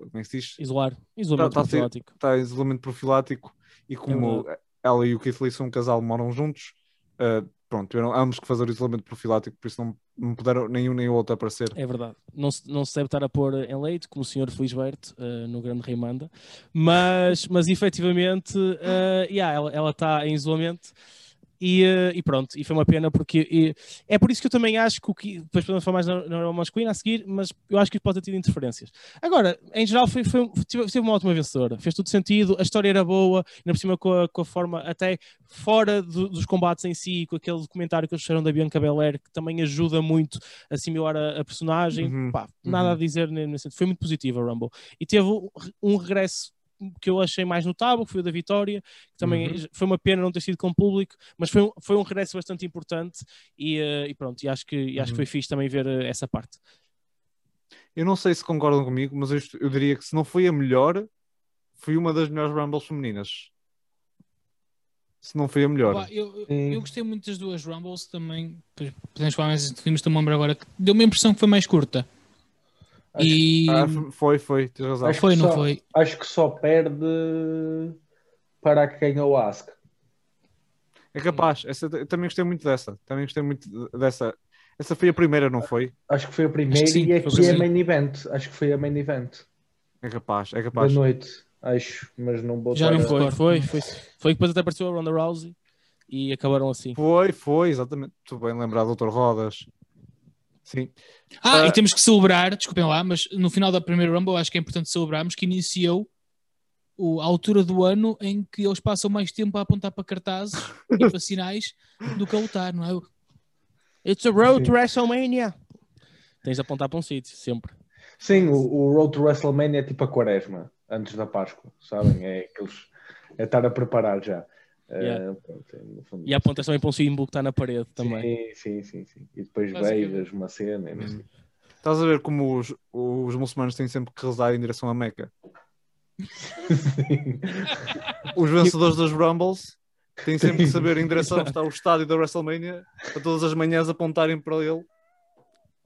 Como é que se diz? Isolar. Isolamento Tá- tá profilático. Está em isolamento profilático e como ela e o Keith Lee são um casal, moram juntos, eh, pronto, tiveram ambos que fazer o isolamento profilático, por isso não, não puderam nenhum nem o outro aparecer. É verdade. Não se, não se deve estar a pôr em leite, como o senhor Felisberto uh, no Grande Rei manda, mas, mas efetivamente uh, yeah, ela, ela está em isolamento e, uh, e pronto, e foi uma pena porque e, é por isso que eu também acho que o que depois podemos falar mais na, na masculina a seguir, mas eu acho que pode ter tido interferências. Agora, em geral, foi, foi, teve, uma ótima vencedora, fez todo sentido, a história era boa, ainda por cima com a, com a forma até fora do- dos combates em si, com aquele documentário que eles fizeram da Bianca Belair, que também ajuda muito a assimilar a, a personagem. Uhum, Pá, nada uhum. a dizer nesse sentido. Foi muito positiva a Rumble. E teve um regresso que eu achei mais notável, que foi o da Vitória, que também Uhum. foi uma pena não ter sido com o público, mas foi um, foi um regresso bastante importante e, eh, e pronto, e acho que, e acho que Uhum. foi fixe também ver eh, essa parte. Eu não sei se concordam comigo, mas eu, eu diria que se não foi a melhor, foi uma das melhores Rumbles femininas. Se não foi a melhor. Eu, eu- eu gostei muito das duas Rumbles também. Podemos falar mais agora. que Deu-me a impressão que foi mais curta. E Ah, foi, foi, tens razão. Acho foi, que não só- foi? Acho que só perde para quem ganhou o Ask. É capaz, essa, eu também gostei muito dessa. Também gostei muito de- dessa. Essa foi a primeira, não foi? Acho que foi a primeira sim, e aqui é assim. main event. Acho que foi a main event É capaz, é da capaz. noite. Acho, mas não vou Já não a- foi. Foi, foi, foi. Depois até apareceu a Ronda Rousey, e acabaram assim. Foi, foi, exatamente. Muito bem lembrado, doutor Rodas. Sim. Ah, Ah. e temos que celebrar, desculpem lá, mas no final da primeira Rumble acho que é importante celebrarmos que iniciou o- a altura do ano em que eles passam mais tempo a apontar para cartazes e para sinais do que a lutar, não é? It's a road Sim. to WrestleMania. Tens de apontar para um sítio, sempre. Sim, o, o Road to WrestleMania é tipo a quaresma, antes da Páscoa, sabem? É aqueles. É estar a preparar já. Yeah. pronto, é, E apontas também para um símbolo que está na parede também. Sim, sim, sim, sim. E depois beijas uma cena. sei. Estás a ver como os, os muçulmanos têm sempre que rezar em direção a Meca? Sim. Os vencedores das Rumbles têm sempre que saber em direção onde está o estádio da WrestleMania para todas as manhãs apontarem para ele.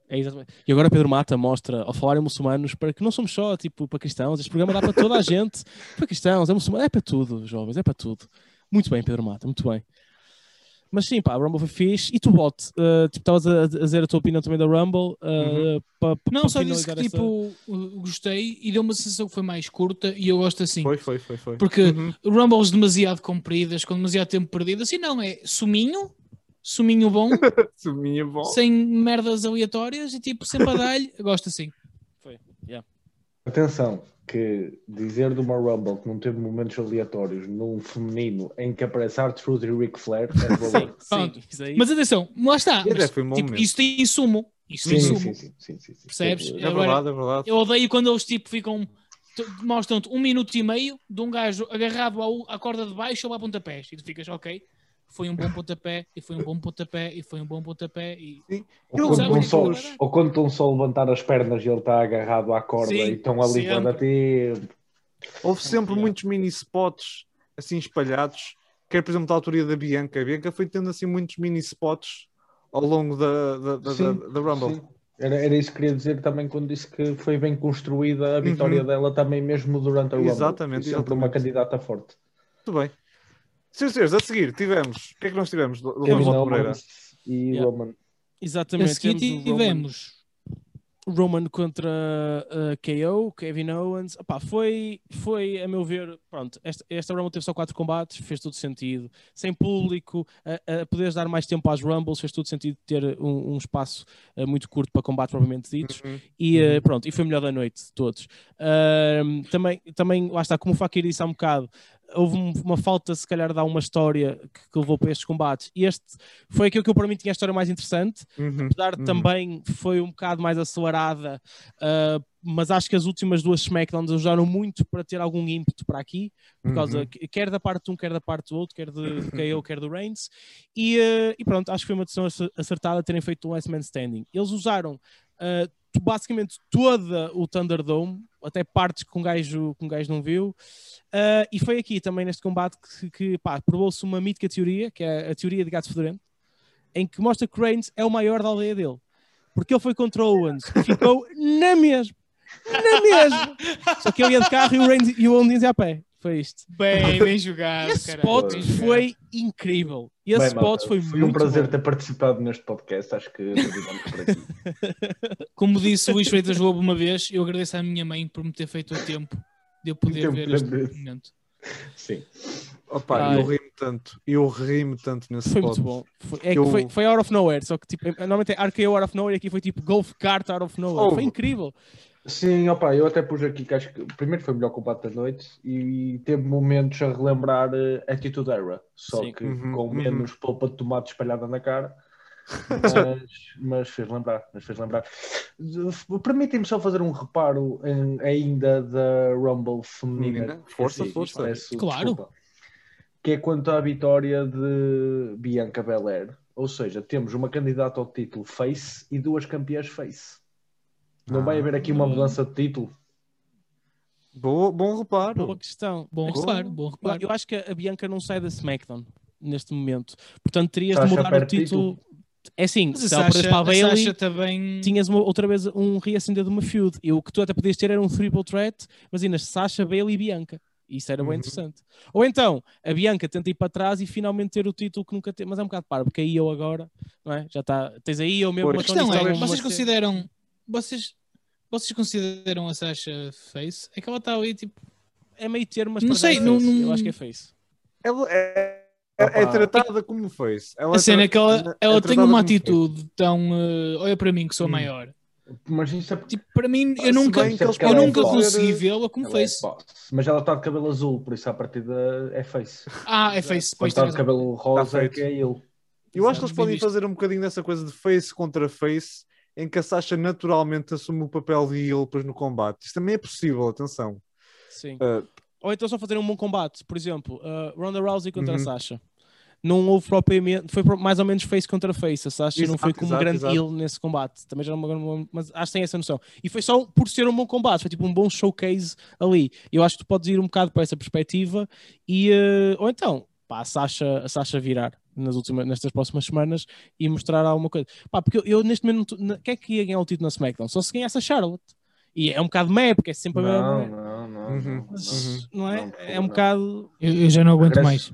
É exatamente. E agora Pedro Mata mostra, ao falar em muçulmanos, para que não somos só tipo para cristãos, este programa dá para toda a gente. Para cristãos, é muçulmano, é para tudo, jovens, é para tudo. Muito bem, Pedro Mata, muito bem. Mas sim, pá, a Rumble foi fixe. E tu, Bot, uh, tipo, estavas a, a dizer a tua opinião também da Rumble. Uh, pa- pa- Não, só disse que tipo, gostei e deu uma sensação que foi mais curta e eu gosto assim. Foi, foi, foi, foi. Porque Uhum. Rumbles demasiado compridas, com demasiado tempo perdido, assim não, é suminho, suminho bom, Suminha bom. sem merdas aleatórias e tipo, sempre a dar-lhe, eu gosto assim. Atenção, que dizer de uma Rumble que não teve momentos aleatórios num feminino em que aparece Art Truth e Ric Flair é valor. Sim, aí. Mas atenção, lá está. Mas, um bom tipo, isso tem insumo. Isso tem Sim, insumo. sim, sim, sim, sim, sim. Percebes? É, É Agora- verdade, é verdade. Eu odeio quando eles tipo ficam. Mostram-te um minuto e meio de um gajo agarrado à corda de baixo ou a pontapés. E tu ficas, ok, foi um bom pontapé, e foi um bom pontapé, e foi um bom pontapé. E... Ou Eu quando, estão só, ou quando estão só a levantar as pernas e ele está agarrado à corda Sim, e estão ali sempre. para tempo. Houve sempre Yeah. muitos mini spots assim espalhados. Quer, por exemplo, da autoria da Bianca. A Bianca foi tendo assim muitos mini spots ao longo da, da, da, Sim, da- da Rumble. sim. Era, era isso que queria dizer também quando disse que foi bem construída a vitória Uhum. dela também mesmo durante a Rumble. Exatamente, Foi sempre uma exatamente. candidata forte. Muito bem. Senhores, senhores, a seguir tivemos. O que é que nós tivemos? Kevin Roberto Pereira? Owens e Yeah. Roman. A Exatamente. seguir temos o Roman- tivemos. Roman contra uh, KO, Kevin Owens. Opá, foi, foi, a meu ver, pronto, esta, esta Rumble teve só quatro combates, fez todo sentido. Sem público, a, a poderes dar mais tempo às Rumbles, fez todo sentido ter um, um espaço uh, muito curto para combates propriamente ditos. Uhum. E Uhum. uh, pronto, e foi o melhor da noite de todos. Também, também, lá está, como o Fakir disse há um bocado, houve um- uma falta, se calhar, de dar uma história que, que levou para estes combates. E este foi aquilo que eu, para mim, tinha a história mais interessante Uhum. apesar de Uhum. também foi um bocado mais acelerada, ah, mas acho que as últimas duas SmackDowns ajudaram muito para ter algum ímpeto para aqui, por causa, Uhum. que- quer da parte de um, quer da parte do outro, quer de, do KO, quer do Reigns, e, ah, e pronto, acho que foi uma decisão acer- acertada terem feito um Last Man Standing. Eles usaram tu- basicamente toda o Thunderdome, até partes que um gajo, que um gajo não viu, ah, e foi aqui também neste combate que, que provou-se uma mítica teoria, que é a teoria de gato fedorento, em que mostra que Reigns é o maior da aldeia dele. Porque ele foi contra Owens e ficou na mesma. Na mesma. Só que ele ia de carro e o, Reigns, e o Owens ia a pé. Foi isto. Bem, bem jogado. Esse caralho. spot Bem jogado. foi incrível. Esse Bem, spot malta, foi, foi muito um prazer bom. ter participado neste podcast. Acho que. Como disse o Luís Freitas Lobo uma vez, eu agradeço à minha mãe por me ter feito o tempo de eu poder Tempo ver este momento. Sim. Opa, Ai. eu ri-me tanto. Eu ri-me tanto nesse Foi spot. muito bom. Foi, é que Eu- foi, foi out of nowhere. Só que tipo, normalmente é RKO out of nowhere e aqui foi tipo Golf Kart out of nowhere. Oh. Foi incrível. Sim, opa, eu até pus aqui que acho que primeiro foi o melhor combate da noite e teve momentos a relembrar eh, Attitude Era, só Sim. que Uhum, com uhum. menos polpa de tomate espalhada na cara. Mas, mas fez lembrar, mas fez lembrar. Permitem-me só fazer um reparo em- ainda da Rumble feminina. Força, força. peço Claro. desculpa. Que é quanto à vitória de Bianca Belair. Ou seja, temos uma candidata ao título face e duas campeãs face. Não vai Ah. haver aqui uma mudança de título? Boa, bom reparo. Boa questão. Bom reparo, bom reparo. Eu acho que a Bianca não sai da SmackDown neste momento. Portanto, terias Sasha de mudar o perde título. É assim, Mas se ela para a Bailey, também. tinhas uma- outra vez um reacender de uma feud. E o que tu até podias ter era um triple threat, imagina, Sasha, Bailey e Bianca. Isso era bem Uhum. interessante. Ou então, a Bianca tenta ir para trás e finalmente ter o título que nunca teve. Mas é um bocado parvo, porque aí eu agora, não é? Já está. Tens aí eu mesmo Pois. A uma questão é, vocês consideram. Vocês, vocês consideram a Sasha face? É que ela está ali tipo. É meio termo, mas Não sei, é não- face. não- Eu acho que é face. Ela, é- é, é tratada como face. Ela A cena é que ela, ela é tem uma como face. atitude tão. eh, olha para mim que sou Hum. maior. Mas isso é Tipo, para mim, Se eu nunca, eu podem nunca consegui vê-la como ela é face. boss. Mas ela está de cabelo azul, por isso a partida é face. Ah, é face. Quando Pois está de cabelo rosa é feito. que é ele. Eu acho que eles podem fazer um bocadinho dessa coisa de face contra face, em que a Sasha naturalmente assume o papel de heel depois no combate. Isso também é possível, atenção. Sim. Uh, Ou então só fazerem um bom combate. Por exemplo, uh, Ronda Rousey contra a Uhum. Sasha. Não houve propriamente. Foi mais ou menos face contra face. A Sasha não Exato, foi como um grande exato. heel nesse combate. Também já não uma, mas acho que tem essa noção. E foi só por ser um bom combate. Foi tipo um bom showcase ali. Eu acho que tu podes ir um bocado para essa perspectiva. E, uh, ou então, pá, a Sasha, a Sasha virar nas últimas, nestas próximas semanas e mostrar alguma coisa. Pá, porque eu, eu neste momento. Quem é que ia ganhar o título na SmackDown? Só se ganhasse a Charlotte. E é um bocado meh, porque é sempre a Não, mesma. não, não. Uhum. não, Mas, não. não é? Não, é um não. bocado. Eu, eu já não aguento Parece- mais.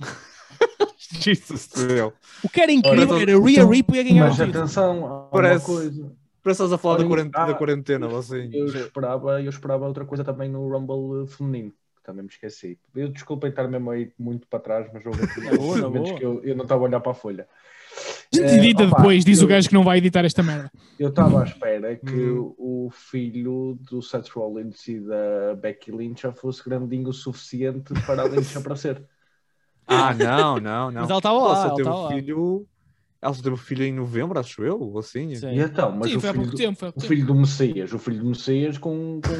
Jesus céu. O que era incrível Ora, era Rhea então- Ripley a ganhar Mas o título. atenção, há Parece- coisa. Parece estás a falar da, ah, da quarentena, assim. Eu esperava, eu esperava outra coisa também no Rumble feminino, também me esqueci. Eu desculpem estar mesmo aí muito para trás, mas houve boa, momentos boa. que eu, eu não estava a olhar para a folha. A gente Eh, edita opa, depois, diz eu- o gajo que não vai editar esta merda. Eu estava à espera que Hum. o filho do Seth Rollins e da Becky Lynch já fosse grandinho o suficiente para a Lynch aparecer. Ah, não, não, não. Mas ela estava lá, Ela só teve estava lá. filho. Ela só teve filho em novembro, acho eu, ou assim. Sim. E então, mas Sim, o, filho do, tempo. O filho do Messias, o filho do Messias com, com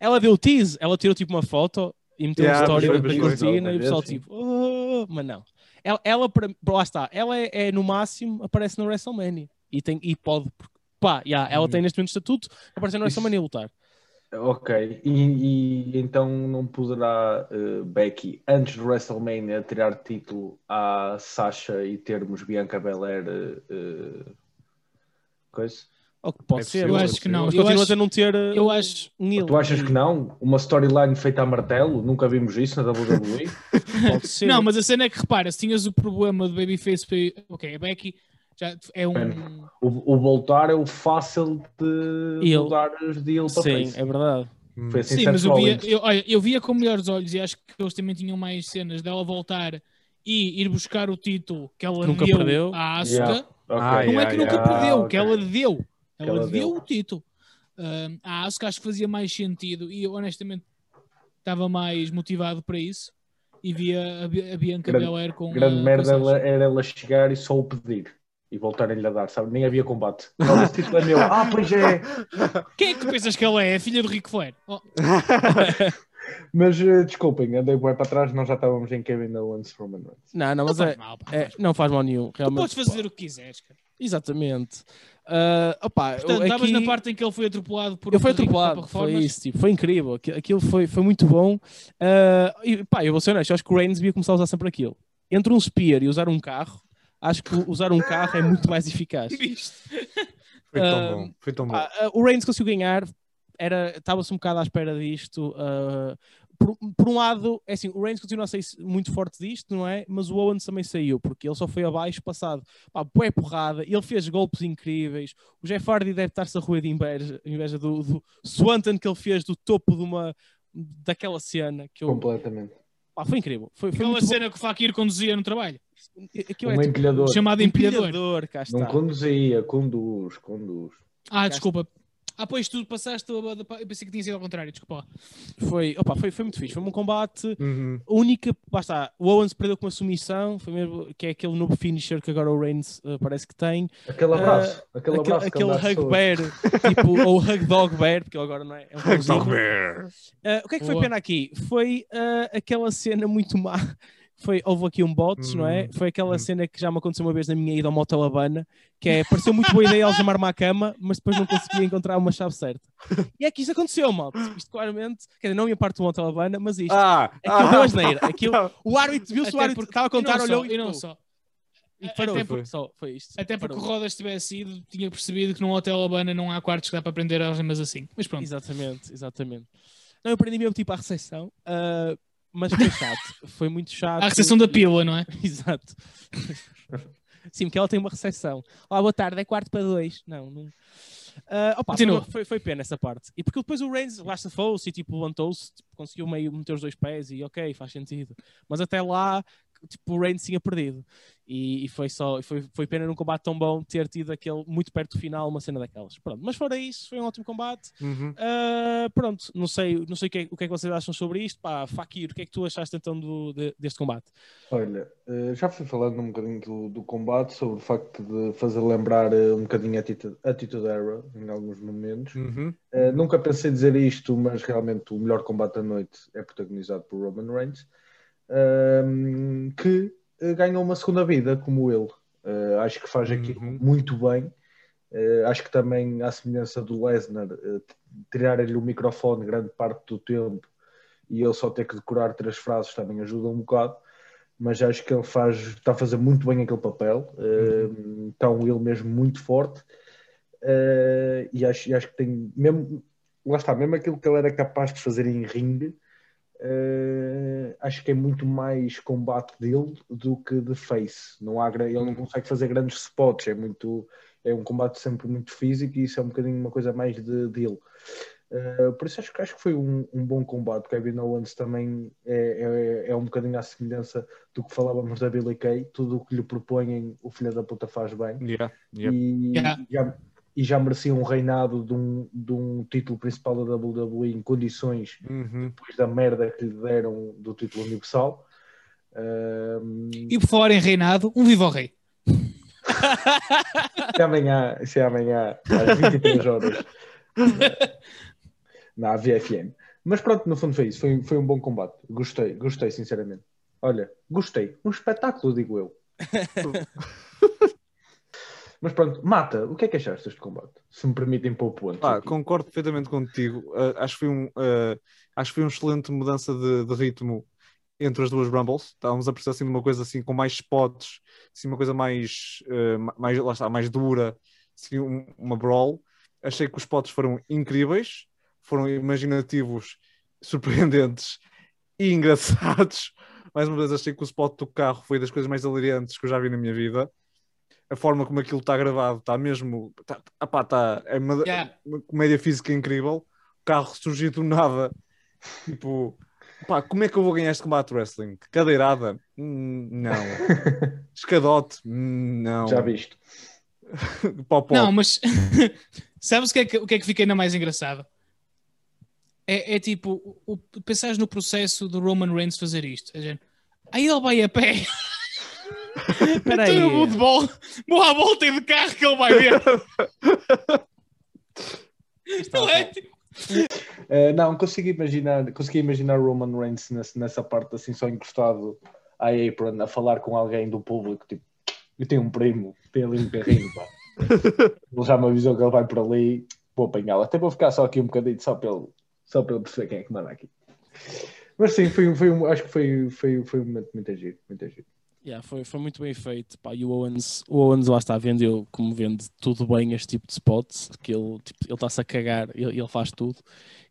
Ela deu tease, ela tirou tipo uma foto e meteu Yeah, um story da cortina e o pessoal tipo, "Oh", mas não. Ela, ela para, lá está, ela é, é, no máximo, aparece no WrestleMania e, tem, e pode, pá, yeah, ela tem neste momento estatuto, aparecer no WrestleMania e lutar. Ok, e, e então não poderá eh, Becky, antes do WrestleMania, tirar título à Sasha e termos Bianca Belair eh, coisa? Ou que pode É ser, possível, mas- Eu acho que não. Mas Eu continua acho- a não ter uh, eu acho-. Tu achas que não? Uma storyline feita a martelo? Nunca vimos isso na WWE? Pode ser. Não, mas a cena é que repara, se tinhas o problema de Babyface, ok, a Becky já é um. O, o voltar é o fácil de Heel. mudar de heel para Sim, face. é verdade. Foi assim Sim, mas eu via, eu, olha, eu via com melhores olhos e acho que eles também tinham mais cenas dela voltar e ir buscar o título que ela Nunca deu perdeu. à Asuka. Yeah. Ok. Ah, Não yeah, é que nunca yeah. perdeu, Ah, que ok. ela deu. Ela, ela deu deu. o título. Um, a Asuka acho que fazia mais sentido e eu honestamente estava mais motivado para isso e via a, Bi- a Bianca Grande- Belair com Grande a, merda ela- era ela chegar e só o pedir. E voltarem-lhe a dar, sabe? Nem havia combate. Olha, esse título é meu. Ah, pois é. Quem é que tu pensas que ela é? A filha do Ric Flair? Oh, Mas eh, desculpem, andei bem para trás, nós já estávamos em Kevin Owens Roman Reigns. Não, não, não mas faz é, mal, pá, é- não faz mal nenhum. Tu Realmente, podes fazer o que quiseres, cara. Exatamente. Opá, Portanto, estavas aqui- na parte em que ele foi atropelado por Eu fui um atropelado, foi isso, tipo, foi incrível, aqui- aquilo foi, foi muito bom. Ah, e pá, eu vou ser honesto, acho que o Reigns devia começar a usar sempre aquilo. Entre um spear e usar um carro, acho que usar um carro é muito mais eficaz. Foi tão Ah, bom. Foi tão bom. Ah, o Reigns conseguiu ganhar, era- estava-se um bocado à espera disto. Por, por um lado, é assim, o Reigns continua a sair muito forte disto, não é? Mas o Owens também saiu, porque ele só foi abaixo passado. Pá, bué porrada, ele fez golpes incríveis. O Jeff Hardy deve estar-se a roer de inveja, inveja do, do Swanton que ele fez do topo de uma daquela cena que eu, Completamente. pá, foi incrível. Foi, foi Aquela muito bom. cena que o Fakir conduzia no trabalho. Aquilo Um é tipo, empilhador. Chamado empilhador. cá está. Não conduzia, conduz, conduz. Ah, desculpa. Ah, pois tu passaste. a- Eu pensei que tinha sido ao contrário, desculpa. Foi, opa, foi, foi muito fixe. Foi um combate. Uhum. A única, basta, o Owens perdeu com uma submissão, foi mesmo, que é aquele novo finisher que agora o Reigns eh, parece que tem. Aquele abraço. aquele aquele abraço que aquele ele dá às hug bear, tipo, ou hug dog bear, porque agora não é. é um cãozinho. Eh, o que é que foi Boa. pena aqui? Foi eh, aquela cena muito má. Foi, houve aqui um bots, não é? Hum, Foi aquela hum. cena que já me aconteceu uma vez na minha ida ao Motel Habana, que é, pareceu muito boa ideia eles chamar-me à cama, mas depois não conseguia encontrar uma chave certa. E é que isto aconteceu, malta. Isto claramente, quer dizer, não a minha parte do Motel Habana, mas isto. Ah, Aquilo deu asneira. Aquilo, o árbitro viu-se, o árbitro porque- estava a contar, e não olhou só, e não só. E parou, Até foi, porque- só, foi isto. Até porque o. Rodas tivesse ido, tinha percebido que num hotel Habana não há quartos que dá para prender algemas assim. Mas pronto. Exatamente, exatamente. Não, eu aprendi mesmo tipo à recepção, ah, mas foi chato. Foi muito chato. A recepção da pílula, não é? Exato. Sim, porque ela tem uma recepção. Olá, boa tarde, é quarto para dois. Não, não. Ah, opa, foi, foi pena essa parte. E porque depois o Reigns lá se e tipo levantou-se, tipo, conseguiu meio meter os dois pés e ok, faz sentido. Mas até lá, tipo, o Reigns tinha perdido. E, e foi só, foi, foi pena num combate tão bom ter tido aquele muito perto do final, uma cena daquelas. Pronto, mas fora isso, foi um ótimo combate. Uhum. Ah, pronto, não sei, não sei o, que é, o que é que vocês acham sobre isto. Pá, Fakir, o que é que tu achaste então do, de- deste combate? Olha, eh, já fui falando um bocadinho do, do combate, sobre o facto de fazer lembrar eh, um bocadinho a Attitude, Attitude Era em alguns momentos. Uhum. Eh, nunca pensei dizer isto, mas realmente o melhor combate da noite é protagonizado por Roman Reigns, ehm, que eh, ganhou uma segunda vida, como ele. Eh, acho que faz aquilo Uhum. muito bem. Eh, acho que também, à semelhança do Lesnar, eh, tirar-lhe o microfone grande parte do tempo e ele só ter que decorar três frases também ajuda um bocado. Mas acho que ele faz, está a fazer muito bem aquele papel. Eh, Está um ele mesmo muito forte. E, acho, e acho que tem mesmo lá está, mesmo aquilo que ele era capaz de fazer em ringue, eh, acho que é muito mais combate dele do que de face. Não há, ele não consegue fazer grandes spots, é muito é um combate sempre muito físico e isso é um bocadinho uma coisa mais de, dele. Eh, por isso acho, que- acho que foi um, um bom combate. Kevin Owens também é, é, é um bocadinho à semelhança do que falávamos da Billy Kay. Tudo o que lhe propõem, o filho da puta faz bem Yeah, yeah. e, Yeah. E já merecia um reinado de um, de um título principal da WWE em condições Uhum. depois da merda que lhe deram do título universal. E por falar em reinado, um viva o rei. se amanhã, se amanhã às 23 horas na VFM. Mas pronto, no fundo foi isso. Foi, foi um bom combate. Gostei, gostei, sinceramente. Olha, gostei. Um espetáculo, digo eu. Mas pronto, Mata, o que é que achaste deste combate? Se me permitem pôr pontos. Aqui. concordo perfeitamente contigo. Uh, acho, que foi um, uh, acho que foi uma excelente mudança de, de ritmo entre as duas Rumbles. Estávamos a precisar assim, de uma coisa assim com mais spots, assim, uma coisa mais, uh, ma- mais, lá está, mais dura, assim, um- uma brawl. Achei que os spots foram incríveis, foram imaginativos, surpreendentes e engraçados. Mais uma vez, achei que o spot do carro foi das coisas mais hilariantes que eu já vi na minha vida. A forma como aquilo está gravado está mesmo. Tá, apá, tá, é uma, Yeah. uma comédia física incrível. O carro surgiu do nada. Tipo, pá, como é que eu vou ganhar este combate wrestling? Cadeirada? Hum, não. Escadote? Hum, não. Já pó. Não, mas sabes o que, é que, o que é que fica ainda mais engraçado? É, é tipo, o, pensares no processo do Roman Reigns fazer isto. É género, aí ele vai a pé. Espera aí. Então eu vou de bola, vou à volta e de carro que ele vai ver. Não é? Tipo, Uh, não, consigo imaginar, consegui imaginar Roman Reigns nessa, nessa parte assim, só encostado à apron, a falar com alguém do público, tipo, eu tenho um primo, tem ali um carrinho, pá. Ele já me avisou que ele vai por ali, vou apanhá-lo. Até vou ficar só aqui um bocadinho, só pelo, só pelo perceber quem é que manda aqui. Mas sim, foi, um- foi acho que foi, foi, foi um momento muito agir, muito agir. Yeah, foi, foi muito bem feito. Pá, e o Owens, o Owens lá está, vendeu como vende tudo bem este tipo de spots, que ele tipo, ele está-se a cagar, ele, ele faz tudo.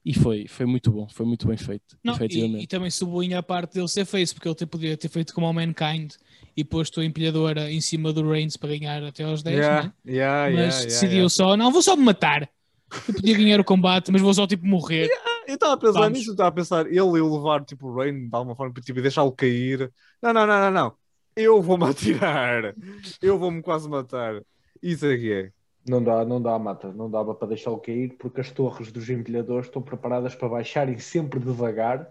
E foi, foi muito bom, foi muito bem feito, Não, e, efetivamente. e também sublinha a parte dele ser face, porque ele te- podia ter feito como o Mankind e posto a empilhadora em cima do Reigns para ganhar até aos 10, Yeah, né? yeah, mas yeah, decidiu yeah. só, não, vou só me matar. Eu podia ganhar o combate, mas vou só tipo morrer. Eu estava a pensar Vamos. nisso, eu estava a pensar, ele levar tipo o Rain de alguma forma, tipo, e deixá-lo cair. Não, não, não, não, não. Eu vou-me atirar. Eu vou-me quase matar. Isso é que é. Não dá, não dá, mata, não dava para deixá-lo cair, porque as torres dos empilhadores estão preparadas para baixarem sempre devagar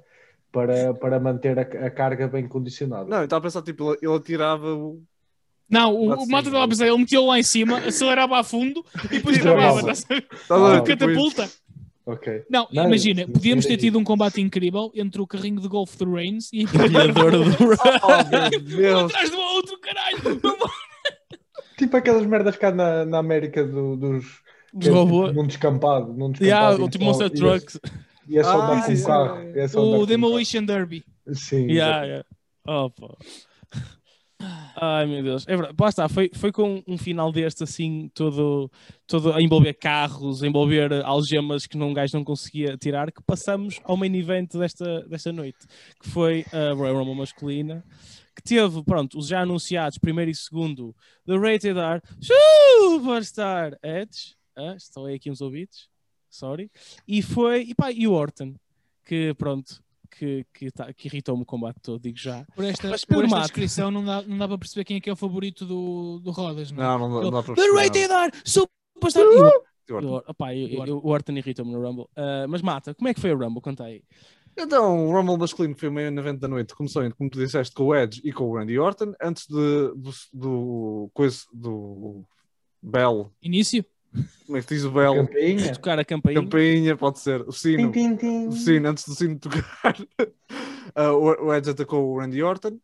para, para manter a, a carga bem condicionada. Não, eu estava a pensar, tipo, ele, ele atirava o. Não, o, o Mata estava a pensar, ele meteu lá em cima, acelerava a fundo e depois Travava. estás a ver? Tipo Depois- catapulta. Ok. Não, Não, imagina, isso- podíamos isso ter é tido um combate incrível entre o carrinho de golfe do Reigns e a Empilhadora do Oh, um Deus! atrás do outro, caralho. Tipo aquelas merdas cá na, na América do- dos. Dos é robôs. Tipo, num descampado. Num descampado Yeah, e o tipo Monster e é- Trucks. E é só Ah, andar com um carro. É O Demolition Derby. Sim. Yeah, yeah. Oh, pá. Ai meu Deus, é verdade, foi, foi com um final deste assim, todo, todo a envolver carros, a envolver algemas que um gajo não conseguia tirar, que passamos ao main event desta, desta noite, que foi a Royal Rumble masculina, que teve, pronto, os já anunciados, primeiro e segundo, The Rated R Superstar Edge, Ah, estão aí aqui uns ouvidos. Sorry. E foi. E, pá, e o Orton, que pronto, que, que, tá- que irritou-me o combate todo, digo já. Por esta, Mas por esta descrição não dá, não dá para perceber quem é que é o favorito do, do Rodas, não é? Não, não, dá- não dá para The perceber Rated nada. R Superstar. O- Orton. Irritou-me no Rumble. Ah, mas mata, como é que foi o Rumble? Conta aí. Então, o Rumble masculino foi o meio evento da noite. Começou, como tu disseste, com o Edge e com o Randy Orton. Antes de, do, do, coisa, do Bell. Início? Como é que diz o Bell? Campainha. Tocar a campainha. Campainha, pode ser. O sino. Tim, tim, tim. O sino, antes do sino tocar. Ah, o, o Edge atacou o Randy Orton.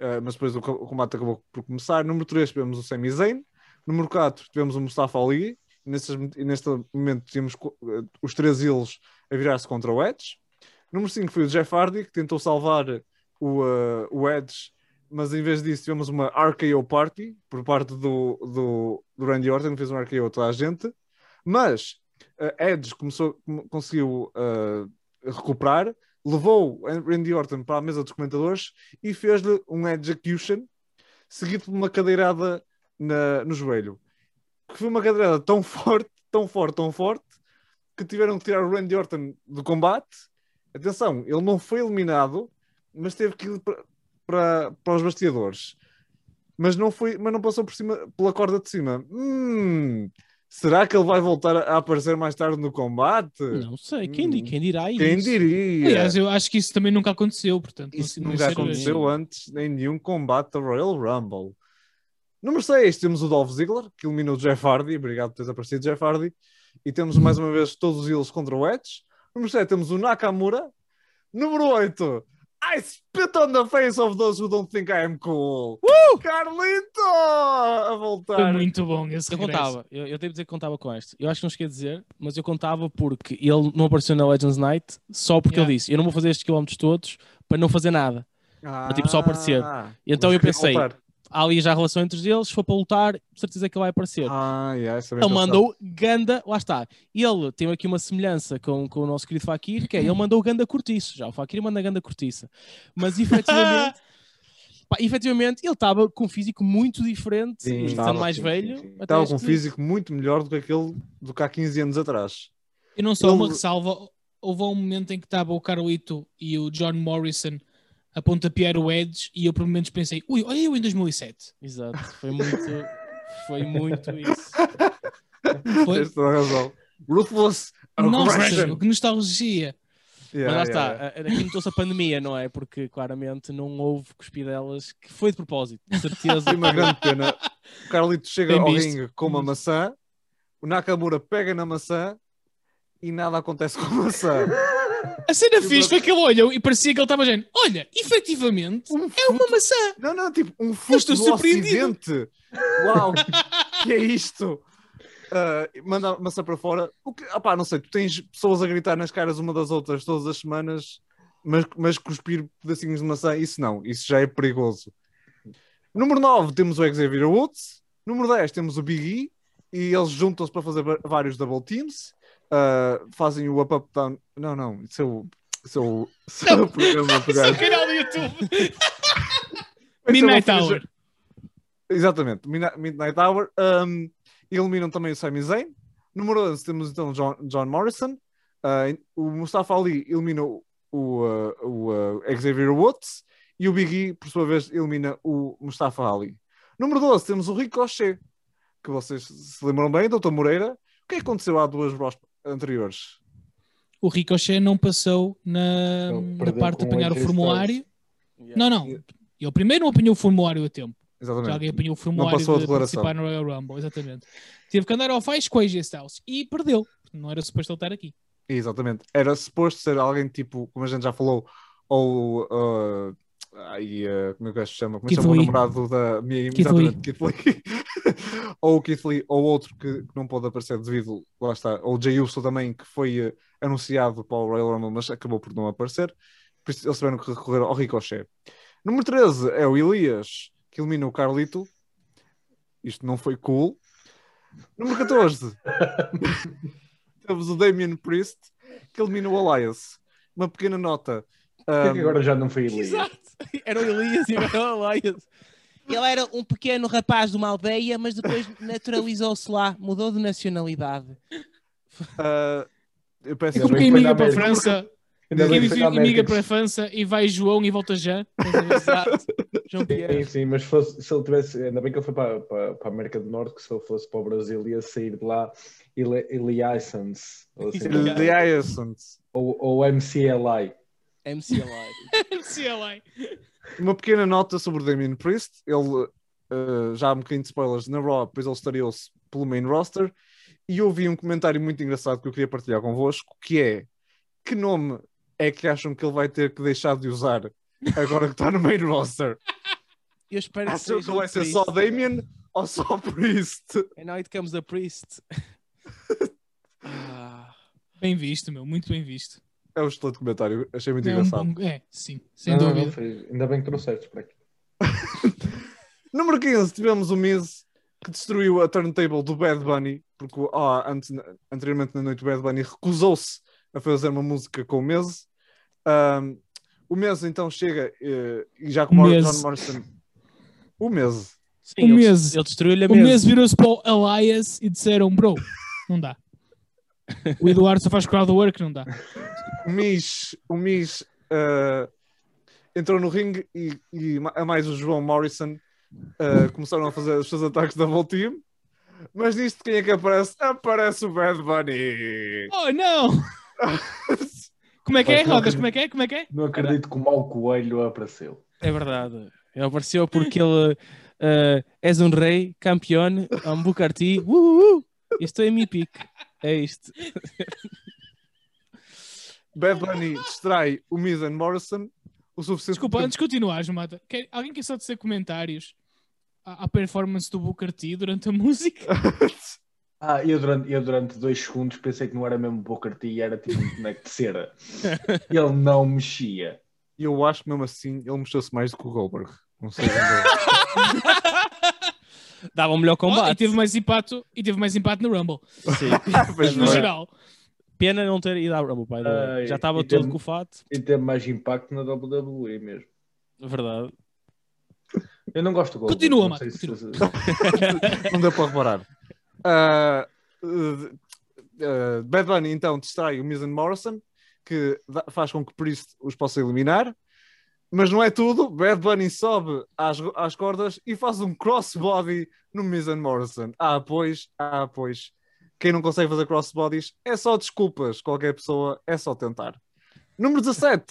ah, mas depois o, co- o combate acabou por começar. Número 3 tivemos o Sami Zayn. Número 4 tivemos o Mustafa Ali. E neste, e neste momento tínhamos ah, os três eles a virar-se contra o Edge. Número 5 foi o Jeff Hardy, que tentou salvar o, o Edge, mas em vez disso tivemos uma RKO Party por parte do, do, do Randy Orton, que fez um RKO a toda a gente. Mas ah, Edge começou, com- conseguiu ah, recuperar, levou Randy Orton para a mesa dos comentadores e fez-lhe um execution, seguido por uma cadeirada na- no joelho. Que foi uma cadeirada tão forte, tão forte, tão forte, que tiveram que tirar o Randy Orton do combate. Atenção, ele não foi eliminado, mas teve que ir para, para, os bastidores. Mas não, foi, mas não passou por cima, pela corda de cima. Hum, será que ele vai voltar a aparecer mais tarde no combate? Não sei, quem, Hum. quem dirá isso? Quem diria? Aliás, eu acho que isso também nunca aconteceu, portanto. Isso não nunca aconteceu antes em nenhum combate da Royal Rumble. Número 6, temos o Dolph Ziggler, que eliminou o Jeff Hardy. Obrigado por teres aparecido, Jeff Hardy. E temos mais uma vez todos eles contra o Edge. Número 7, temos o Nakamura. Número 8, I spit on the face of those who don't think I am cool. Carlito! A voltar. Foi muito bom esse Eu regresso. contava, eu, eu devo dizer que contava com este. Eu acho que não cheguei a dizer, mas eu contava porque ele não apareceu na Legends Night só porque Yeah. ele disse: Eu não vou fazer estes quilómetros todos para não fazer nada. Ah, tipo, só aparecer. E então eu pensei, voltar. Há ali já a relação entre eles, se for para lutar, certeza que ele vai aparecer. Ah, yeah, é ele mandou Ganda, lá está. Ele tem aqui uma semelhança com, com o nosso querido Fakir, que é ele mandou Ganda Cortiço. Já o Fakir manda Ganda Cortiça. Mas efetivamente, pá, efetivamente ele estava com um físico muito diferente, Sim, estava, estando mais sim, velho. sim, Estava com um físico muito melhor do que aquele do que há 15 anos atrás. E não só Ele- uma ressalva, houve um momento em que estava o Carlito e o John Morrison a pontapear o Edge e eu por momentos pensei, ui, olha eu em 2007. Exato, foi muito, foi muito isso. Foi, Tens toda a razão. Ruthless nossa, que nostalgia. Yeah, Mas lá yeah, está, a- aqui notou-se a pandemia, não é? Porque claramente não houve cuspidelas que foi de propósito, de certeza. Tem uma grande pena. O Carlito chega Bem ao visto. ringue com uma maçã, o Nakamura pega na maçã e nada acontece com a maçã. A cena fixe foi que ele olhou e parecia que ele estava dizendo, olha, efetivamente, é uma maçã. Não, não, tipo, um fruto do surpreendido. ocidente. Uau, que é isto? Ah, manda a maçã para fora. O que, opá, não sei, tu tens pessoas a gritar nas caras uma das outras todas as semanas, mas, mas cuspir pedacinhos de maçã, isso não, isso já é perigoso. Número 9 temos o Xavier Woods. Número 10 temos o Big E. E eles juntam-se para fazer vários double teams. Ah, fazem o up, up, down. Não, não, isso é o. Isso é o, isso é o programa do é gajo. canal do YouTube. É Midnight Hour. Exatamente, Midnight Hour. Um, eliminam também o Sami Zayn. Número 11 temos então John, John Morrison. Uh, o Mustafa Ali eliminou o, uh, o uh, Xavier Woods. E o Big E, por sua vez, elimina o Mustafa Ali. Número 12 temos o Ricochet. Que vocês se lembram bem, Doutor Moreira. O que é que aconteceu há duas anteriores? O Ricochet não passou na, na parte de apanhar o formulário. Yeah. Não, não. Ele primeiro não apanhou o formulário a tempo. Já alguém Exatamente. apanhou o formulário passou a de declaração. participar no Royal Rumble, exatamente. Teve que andar ao faz com a AJ Styles e perdeu. Não era suposto ele estar aqui. Exatamente. Era suposto ser alguém tipo, como a gente já falou, ou. Uh, ai, uh, como é que o se chama? Como é que Keith chama o Lee. namorado da minha Keith exatamente, Keith Lee. ou o Keith Lee, ou outro que, que não pode aparecer devido, lá está, ou o Jay Uso também, que foi uh, anunciado para o Royal Rumble, mas acabou por não aparecer. Por isso eles tiveram que recorrer ao Ricochet. Número 13 é o Elias, que elimina o Carlito. Isto não foi cool. Número 14 temos o Damien Priest, que elimina o Elias. Uma pequena nota. Por que Um, que agora já não foi Elias? Exato. Era o Elias e era o Elias. Ele era um pequeno rapaz de uma aldeia, mas depois naturalizou-se lá, mudou de nacionalidade. Ah, eu peço É quem que na para a. França. Quem América. para a França e vai João e volta já. Exato. João Sim, Pierre. sim, mas fosse- se ele tivesse, ainda bem que ele foi para, para, para a América do Norte, que se ele fosse para o Brasil ia sair de lá Eli- Eliassons ou, assim, ou, ou MCLI. MCLI. CLA. Uma pequena nota sobre o Damien Priest. Ele, ah, já há um bocadinho de spoilers na Raw, depois ele estreou-se pelo main roster. E eu vi um comentário muito engraçado que eu queria partilhar convosco, que é que nome é que acham que ele vai ter que deixar de usar agora que está no main roster? Eu espero que Acham que seja vai ser só Damien ou só Priest? And now it comes the priest. Ah, Bem visto, meu. Muito bem visto. É um excelente comentário, achei muito É, um engraçado. bom... é sim. Sem Não, dúvida. não ainda bem que trouxeste para aqui. Número 15, tivemos o Miz que destruiu a turntable do Bad Bunny, porque ah, antes, anteriormente na noite o Bad Bunny recusou-se a fazer uma música com o Miz. Ahm, o Miz então chega eh, e já com O Miz. John Morrison. O Miz. sim, O mês. ele destruiu-lhe a O mês virou-se para o Elias e disseram, bro, não dá. O Eduardo só faz crowdwork, não dá. O Miz, o Miz ah, entrou no ringue e, e a mais o João Morrison ah, começaram a fazer os seus ataques da double team. Mas nisto quem é que aparece? Aparece o Bad Bunny. Oh, não! Como é que é, Rodas? acredito. Como é que é? Como é que é? Não acredito que o mau coelho apareceu. É verdade. Ele apareceu porque ele eh, és um rei, campeão, um Booker T. Uh, uh, uh. Estou em mi pique. É isto. Bad Bunny distrai o Miz and Morrison o suficiente Desculpa, antes de continuares, Mata, quer- alguém quer só dizer comentários à, à performance do Booker T durante a música? Ah, eu durante, eu durante dois segundos pensei que não era mesmo Booker T, era tipo um boneco de cera. Ele não mexia. E eu acho que mesmo assim ele mexeu-se mais do que o Goldberg. Não sei. onde Dava um melhor Oh, e combate. teve mais impacto, e teve mais impacto no Rumble, Sim. é. No não é. Pena não ter ido ao Rumble, by the way. Ai, Já estava todo tem- com o fato. E teve mais impacto na WWE mesmo. Verdade. Eu não gosto do Goldberg. Continua, sei se- não deu para reparar. Uh, uh, Bad Bunny então distrai o Miz and Morrison, que dá- faz com que Priest os possa eliminar. Mas não é tudo. Bad Bunny sobe às, às cordas e faz um crossbody no Miz and Morrison. Ah, pois, ah, pois. Quem não consegue fazer crossbodies é só desculpas. Qualquer pessoa é só tentar. Número 17,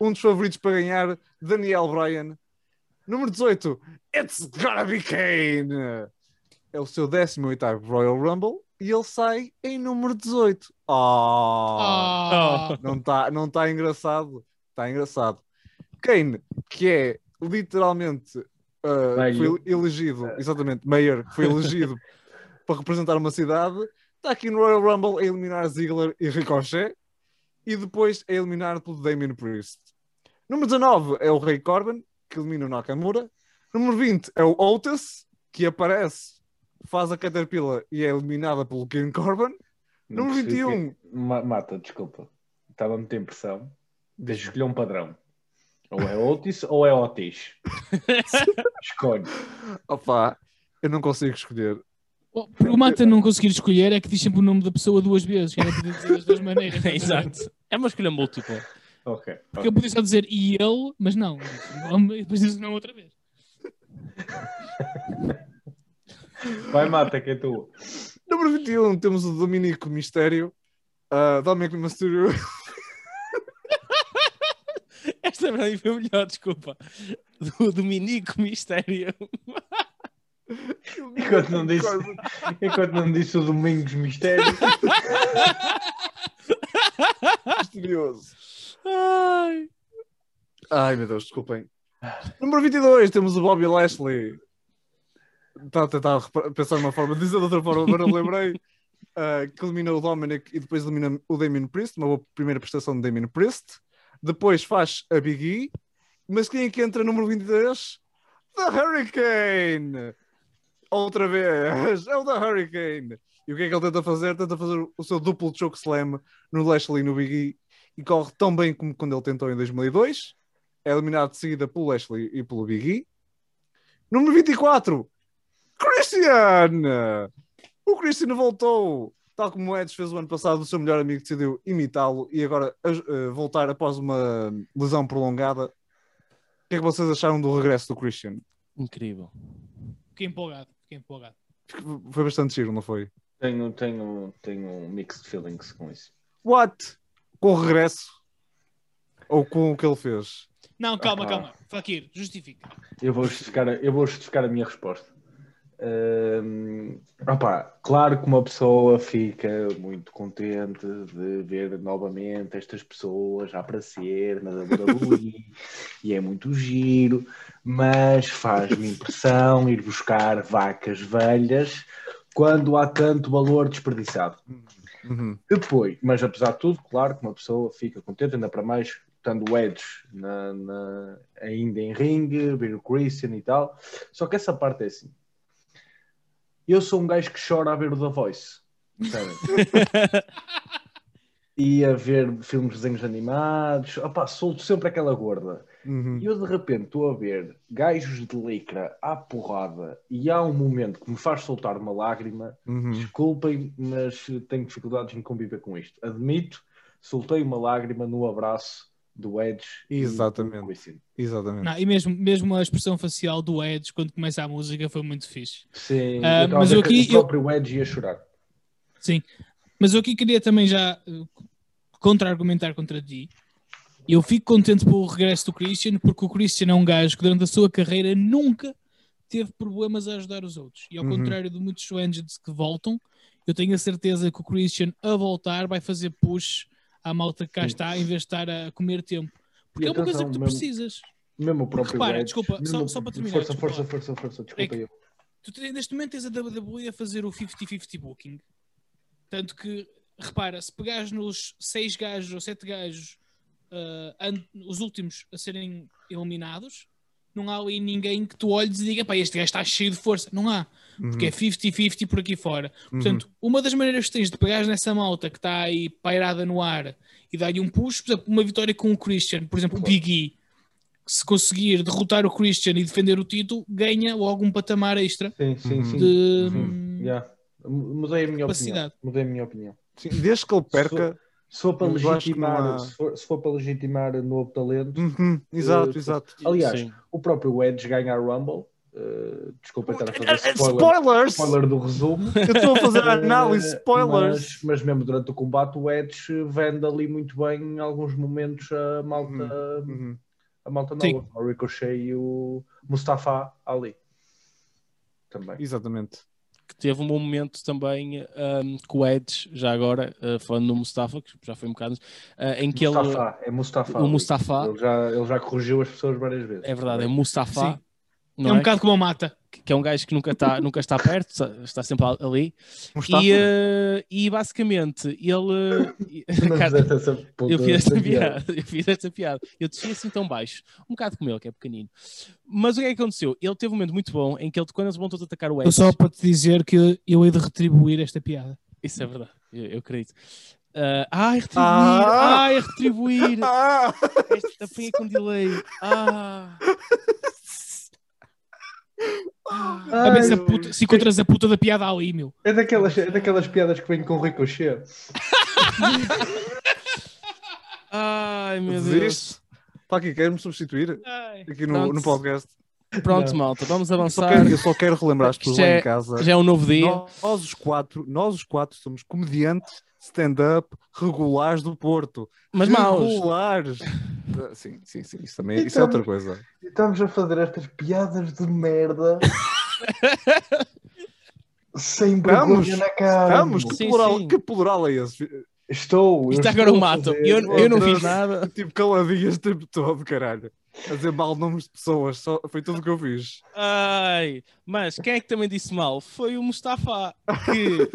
um dos favoritos para ganhar, Daniel Bryan. Número 18, It's Gonna Be Kane. É o seu 18º Royal Rumble e ele sai em número 18. Ah, Ah, não está não tá engraçado. Está engraçado. Kane, que é literalmente uh, foi elegido, exatamente, Mayor, que foi elegido para representar uma cidade, está aqui no Royal Rumble a eliminar Ziggler e Ricochet e depois a eliminar pelo Damien Priest. Número 19 é o Rei Corbin, que elimina o Nakamura. Número 20 é o Otis, que aparece, faz a Caterpillar e é eliminada pelo King Corbin. Não Número percebi 21, que- Ma- Mata, desculpa. Estava a meter impressão. Deixa eu escolher um padrão. Ou é Otis ou é Otis. Escolhe. opa, eu não consigo escolher. Oh, porque o Mata não conseguir escolher é que diz sempre o nome da pessoa duas vezes, que era poder dizer das duas maneiras. Exato. É uma escolha múltipla. Ok. Porque eu podia só dizer e ele, mas não. E depois diz o nome outra vez. Vai, Mata, que é tu. Número 21 temos o Dominico Mistério. Uh, Dominic Mysterio. Esta para mim foi melhor, desculpa. Do Dominico Mistério. Enquanto não disse, enquanto não disse o Domingos Mistério. Misterioso. Ai. Ai meu Deus, desculpem. Número 22 temos o Bobby Lashley. Está a tentar pensar numa forma de dizer de outra forma, mas não me lembrei. Uh, que elimina o Dominic e depois elimina o Damien Priest. Uma boa primeira prestação de Damien Priest. Depois faz a Big E. Mas quem é que entra número 23? The Hurricane! Outra vez! É o The Hurricane! E o que é que ele tenta fazer? Tenta fazer o seu duplo choke slam no Lashley e no Big E e corre tão bem como quando ele tentou em 2002. É eliminado de seguida pelo Lashley e pelo Big E. Número 24, Christian! O Christian voltou, tal como o Edge fez o ano passado, o seu melhor amigo decidiu imitá-lo e agora uh, voltar após uma lesão prolongada. O que é que vocês acharam do regresso do Christian? Incrível. Fiquei empolgado, fiquei empolgado. Foi bastante giro, não foi? Tenho, tenho, tenho mixed feelings com isso. What? Com o regresso? Ou com o que ele fez? Não, calma, Ah. calma. Fakir, justifica. Eu vou justificar, eu vou justificar a minha resposta. Hum, opá, claro que uma pessoa fica muito contente de ver novamente estas pessoas a aparecer na WWE e é muito giro, mas faz-me impressão ir buscar vacas velhas quando há tanto valor desperdiçado. Uhum. Depois, mas apesar de tudo, claro que uma pessoa fica contente, ainda para mais estando o Edge na, na- ainda em ringue, ver o Christian e tal. Só que essa parte é assim. Eu sou um gajo que chora a ver o The Voice. e a ver filmes de desenhos animados. Opá, solto sempre aquela gorda. Uhum. E eu de repente estou a ver gajos de licra à porrada e há um momento que me faz soltar uma lágrima Uhum. Desculpem, mas tenho dificuldades em conviver com isto. Admito, soltei uma lágrima no abraço do Edge. e Exatamente. Exatamente. Não, e mesmo, mesmo a expressão facial do Edge quando começa a música foi muito fixe. Sim, Ah, eu mas eu aqui- o próprio Edge ia chorar. Sim. Mas eu aqui queria também já eh, contra-argumentar contra ti. Eu fico contente pelo regresso do Christian, porque o Christian é um gajo que durante a sua carreira nunca teve problemas a ajudar os outros. E ao Uhum. contrário de muitos Swangeds que voltam, eu tenho a certeza que o Christian a voltar vai fazer push à malta que cá está, em vez de estar a comer tempo. Porque é uma coisa que tu precisas. Mesmo o próprio repara, desculpa, só- para terminar, Força, força, força, força, desculpa É eu. Tu neste momento tens a WWE a fazer o 50-50 booking. Tanto que, repara, se pegares nos 6 gajos ou 7 gajos, ah, os últimos a serem eliminados, não há ali ninguém que tu olhes e diga, pá, este gajo está cheio de força. Não há, porque Uhum. é 50-50 por aqui fora. Portanto, uma das maneiras que tens de pegares nessa malta que está aí pairada no ar e dar-lhe um push, por exemplo, uma vitória com o Christian, por exemplo, o Big E, se conseguir derrotar o Christian e defender o título, ganha logo um patamar extra Sim, sim, Uhum. sim. de. Sim, yeah. Mudei a minha Capacidade. opinião. Mudei a minha opinião. Sim, desde que ele perca. Se for para legitimar, há- se, for, se for para legitimar novo talento, Uhum, Exato, Eh, exato. aliás, Sim. o próprio Edge ganha a Rumble. Uh, desculpa estar a fazer spoiler, Spoilers! spoiler do resumo. Eu estou a fazer a análise, Eh, spoilers! Mas, mas mesmo durante o combate, o Edge vende ali muito bem em alguns momentos a malta, Uhum. a malta Sim. nova. O Ricochet e o Mustafa Ali. Também. Exatamente. que teve um bom momento também um, com o Edge, já agora, uh, falando no Mustafa, que já foi um bocado, uh, em que Mustafa, é Mustafa. ele. O. Mustafa, Ele já, ele já corrigiu as pessoas várias vezes. é verdade, é. Mustafa. Sim. Não é um é? bocado como a mata. que é um gajo que nunca está nunca está perto, está- sempre ali. E, uh, e basicamente ele. Não Cara, eu fiz esta da piada, eu fiz esta piada. Eu desci assim tão baixo, um bocado como ele, que é pequenino. Mas o que é que aconteceu? Ele teve um momento muito bom em que ele, quando eles vão todos atacar o Edge, só para te dizer que eu hei de retribuir esta piada. isso é verdade, eu, eu acredito. Uh, ai, retribuir, Ah! ai, retribuir. Ah! Esta com delay. Ah. A ver se, a puta, se encontras a puta da piada ali, meu. É daquelas, é daquelas piadas que vêm com ricochet. Ai, meu Deus. Está aqui, quer-me substituir aqui no, no podcast. Pronto, Não. malta, vamos Eu só, avançar. quero, eu só quero relembrar as pessoas lá é- em casa. Já é um novo dia. Nós, nós os quatro, nós os quatro somos comediantes stand-up regulares do Porto. Mas maus. Regulares. Ah, Sim, sim, sim. Isso também isso é outra coisa. E estamos a fazer estas piadas de merda. Sem Estamos, vergonha na cara. Estamos, meu. que Sim, plural, sim. que plural é esse? Estou. Isto agora o mato. Eu, eu não fiz nada. Tipo, caladinhas o tempo todo, caralho. A dizer mal nomes de pessoas, só, foi tudo o que eu fiz. Ai, mas quem é que também disse mal? Foi o Mustafa que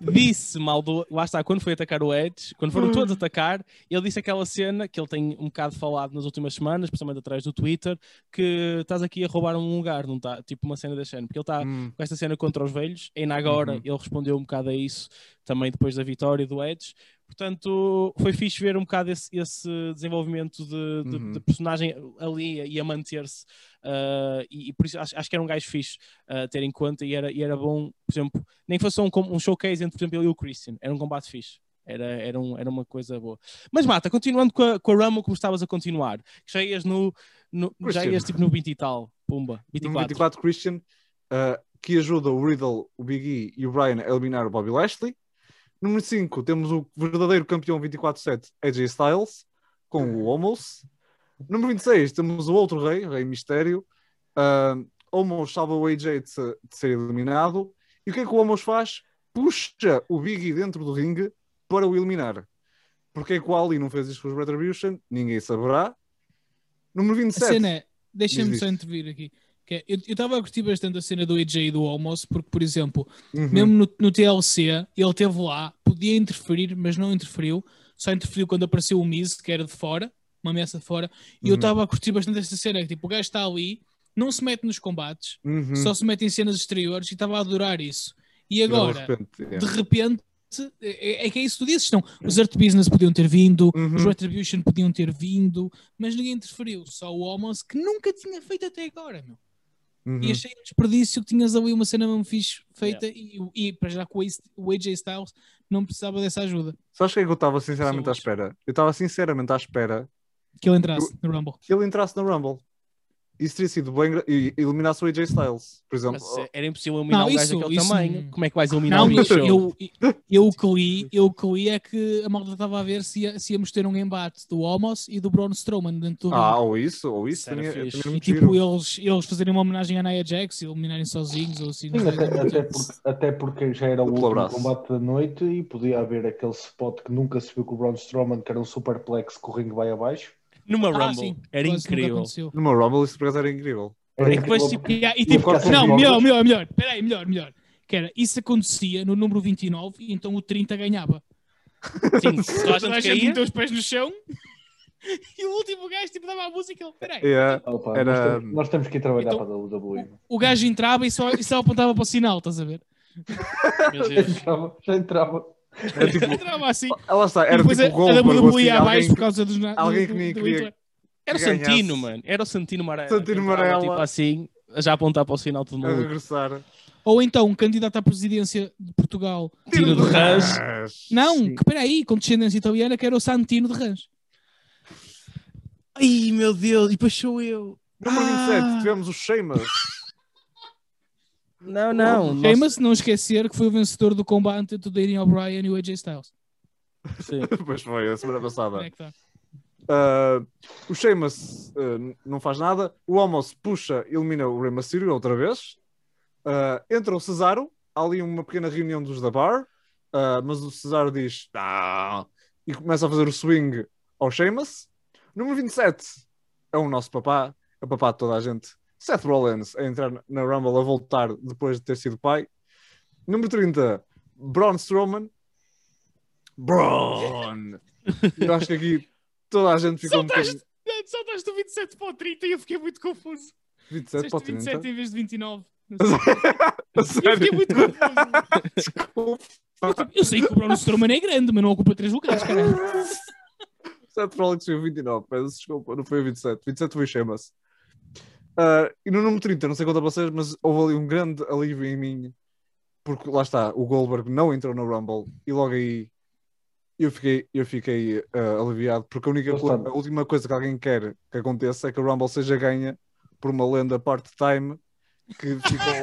disse mal do. Lá está, quando foi atacar o Edge, quando foram todos atacar, ele disse aquela cena que ele tem um bocado falado nas últimas semanas, principalmente atrás do Twitter, que estás aqui a roubar um lugar, não está? Tipo uma cena da cena, porque ele está Hum, com esta cena contra os velhos, ainda agora Uhum. ele respondeu um bocado a isso também depois da vitória do Edge. Portanto, foi fixe ver um bocado esse, esse desenvolvimento de, de- Uhum. de personagem ali e a manter-se. uh, e, e por isso acho, acho que era um gajo fixe uh, ter em conta e era, e era bom, por exemplo, nem que fosse um, um showcase entre, por exemplo, ele e o Christian. Era um combate fixe. Era, era, um- era uma coisa boa. Mas Mata, continuando com a, com a Rumble como estavas a continuar, já ias no, no já ias tipo no 20 e tal, pumba, 24. Número 24, Christian, uh, que ajuda o Riddle, o Big E e o Brian a eliminar o Bobby Lashley. Número 5, temos o verdadeiro campeão 24-7, AJ Styles, com o Homos. Número 26, temos o outro rei, Rei Mistério. Uh, Homos salva o AJ de, de ser eliminado. E o que é que o Homos faz? Puxa o Big E dentro do ringue para o eliminar. Porque é que o Ali não fez isto com os Retribution? Ninguém saberá. Número A 27. cena é, deixa-me só intervir aqui. É, eu estava a curtir bastante a cena do AJ e do Almost, porque, por exemplo, Uhum. mesmo no, no TLC, ele esteve lá, podia interferir, mas não interferiu. Só interferiu quando apareceu o Miz, que era de fora, uma ameaça de fora. E eu Uhum. estava a curtir bastante essa cena. Que, tipo, o gajo está ali, não se mete nos combates, Uhum. só se mete em cenas exteriores e estava a adorar isso. E Agora, agora, de repente, é. de repente, é, é que é isso que tu dizes. Não, os Art Business podiam ter vindo, Uhum. os Retribution podiam ter vindo, mas ninguém interferiu. Só o Homos, que nunca tinha feito até agora, meu. Uhum. E achei um desperdício que tinhas ali uma cena mesmo fixe feita e, e para já com o AJ Styles não precisava dessa ajuda. Sabes o que é que eu estava sinceramente à espera? Eu estava sinceramente à espera Que ele entrasse no Rumble. que ele entrasse na Rumble. Isso teria sido bem e eliminasse o AJ Styles, por exemplo. Mas é- era impossível eliminar Não, um gajo isso- daquele isso- tamanho. Como é que vais eliminar Não, um eu, Show? eu, eu, o que li, eu o que li é que a malta estava a ver se, ia- se íamos ter um embate do Homos e do Braun Strowman dentro do ah, ou isso, ou isso também, também E tipo, eles, eles fazerem uma homenagem à Nia Jax e eliminarem sozinhos ou assim. Sim, até, até porque, até porque já era o último abraço. combate da noite e podia haver aquele spot que nunca se viu com o Braun Strowman, que era um superplex que o ringue vai abaixo. Numa Ah, Rumble. sim, era incrível. Numa Rumble isso por acaso era incrível. Era que depois, incrível. tipo, E, e E tipo, não, cordas. melhor, melhor, melhor. Peraí, melhor, melhor. Que era, isso acontecia no número 29 e então o 30 ganhava. Sim, toda a Toda a gente meteu os pés no chão e o último gajo tipo dava a música. Ele, peraí. Yeah. Opa, Era- nós, temos, nós temos que ir trabalhar Então- para a WWE. O gajo entrava e só, e só apontava para o sinal, estás a ver? Meu Já já entrava. Era tipo, Entrava assim. ah, lá está, era depois tipo o a, a Goldberg, WWE ou assim, ia abaixo alguém por causa dos. alguém que nem queria-. Era o. Santino, mano. Era o Santino Marella. Santino Marella. Tipo assim, já apontar para o sinal todo a mundo. regressar. Ou então um candidato à presidência de Portugal. Tino de Rãs. Não, Sim. que peraí, com descendência italiana, que era o Santino de Rãs. Ai, meu Deus. E depois sou eu. Número 27, Ah. tivemos o Sheamus. Não, não. Sheamus, não esquecer que foi o vencedor do combate entre o Daniel O'Brien e o AJ Styles. Sim. Pois foi, a semana passada. Como é que tá? Uh, o Sheamus uh, não faz nada. O Homos puxa, elimina o Rey Mysterio outra vez. Uh, entra o Cesaro. Há ali uma pequena reunião dos da Bar. uh, mas o Cesaro diz "Não", e começa a fazer o swing ao Sheamus. Número 27 é o nosso papá, é o papá de toda a gente. Seth Rollins a entrar na Rumble, a voltar depois de ter sido pai. Número 30, Braun Strowman. Braun! Eu acho que aqui toda a gente ficou um Saltaste, bocadinho. saltaste do 27 para o 30 e eu fiquei muito confuso. 27 para o Disseste 30. 27 em vez de 29. A Eu fiquei muito confuso. Eu, tipo, eu sei que o Braun Strowman é grande, mas não ocupa 3 lugares, caralho. Seth Rollins foi o 29, peço desculpa, não foi o 27. 27 foi o Sheamus. Ah, e no número 30, não sei quanto a vocês, mas houve ali um grande alívio em mim, porque lá está, o Goldberg não entrou no Rumble e logo aí eu fiquei, eu fiquei ah, aliviado, porque a, única a última coisa que alguém quer que aconteça é que o Rumble seja ganha por uma lenda part-time que ficou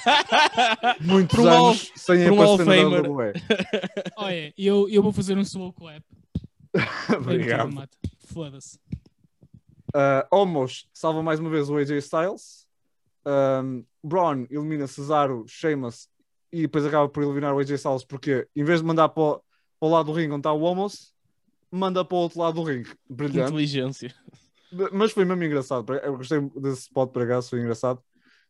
muitos Por anos sem um Hall aparecer na. WWE. Olha, eu, eu vou fazer um slow clap. Obrigado. Foda-se. Uh, Homos salva mais uma vez o AJ Styles. Um, Braun elimina Cesaro, Sheamus e depois acaba por eliminar o AJ Styles porque em vez de mandar para o, para o lado do ringue onde está o Homos, manda para o outro lado do ringue. Brilhante. Inteligência. Mas foi mesmo engraçado. Eu gostei desse spot para cá, foi engraçado.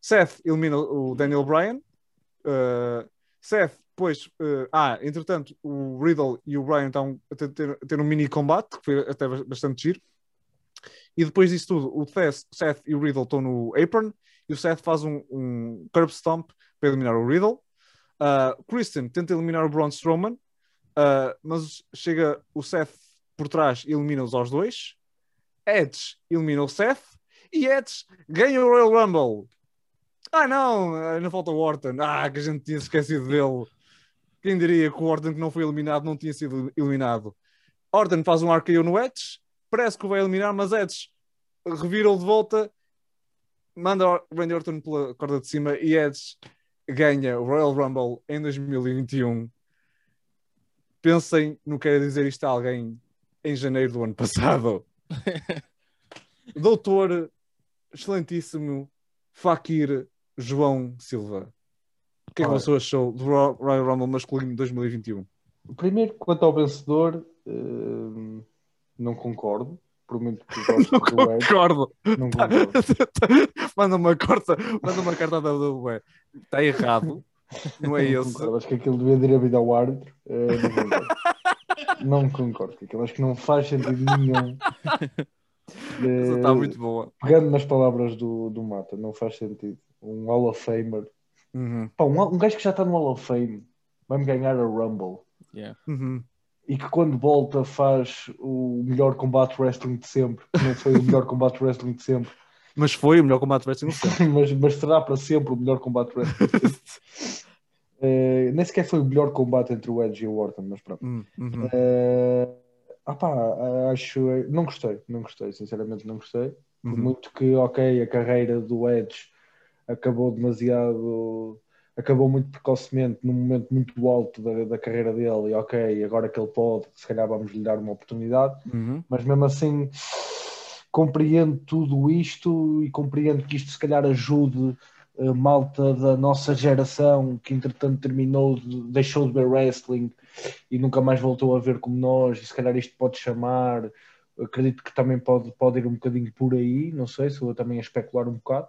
Seth elimina o Daniel Bryan. Uh, Seth, depois. uh, ah, entretanto, o Riddle e o Bryan estão a ter, ter- ter um mini combate, que foi até bastante giro. E depois disso tudo, o Seth, e o Riddle estão no apron e o Seth faz um, um curb stomp para eliminar o Riddle. Uh, Christian tenta eliminar o Braun Strowman. Uh, mas chega o Seth por trás e elimina-os aos dois. Edge elimina o Seth e Edge ganha o Royal Rumble. Ah, não, ainda falta o Orton. Ah, que a gente tinha esquecido dele. Quem diria que o Orton que não foi eliminado não tinha sido eliminado? Orton faz um RKO no Edge, parece que o vai eliminar, mas Edge revira-o de volta, manda o Randy Orton pela corda de cima e Edge ganha o Royal Rumble em 2021. Pensem no que era dizer isto a alguém em janeiro do ano passado. Doutor, excelentíssimo Fakir João Silva. O que é que você achou do Ro- Royal Rumble masculino de 2021? Primeiro, quanto ao vencedor, eh, não concordo. Por muito que gosto do Edge, Concordo. não concordo. manda uma carta, manda uma carta da WWE. Está errado. Não é Não esse. concordo. Acho que aquilo devia ter havido ao árbitro. eh, não concordo. não aquilo. Acho que não faz sentido nenhum. Eh, Está muito boa. Pegando nas palavras do, do Mata, não faz sentido. Um Hall of Famer. Uhum, Pá, um, um gajo que já está no Hall of Fame vai-me ganhar a Rumble. Yeah. uhum. E que quando volta faz o melhor combate wrestling de sempre. Não foi o melhor combate wrestling de sempre, Mas foi o melhor combate de wrestling sempre. mas, mas será para sempre o melhor combate wrestling de sempre. Eh, nem sequer foi o melhor combate entre o Edge e o Orton, mas pronto. Uhum, uhum. Eh, ah pá, acho. Não gostei, não gostei, sinceramente não gostei. Uhum. muito que, ok, a carreira do Edge acabou demasiado. Acabou muito precocemente, num momento muito alto da, da carreira dele, e ok, agora que ele pode, se calhar vamos lhe dar uma oportunidade, Uhum. mas mesmo assim compreendo tudo isto e compreendo que isto se calhar ajude a malta da nossa geração que entretanto terminou, de- deixou de ver wrestling e nunca mais voltou a ver como nós, e se calhar isto pode chamar, acredito que também pode, pode ir um bocadinho por aí, não sei, sou eu também a especular um bocado.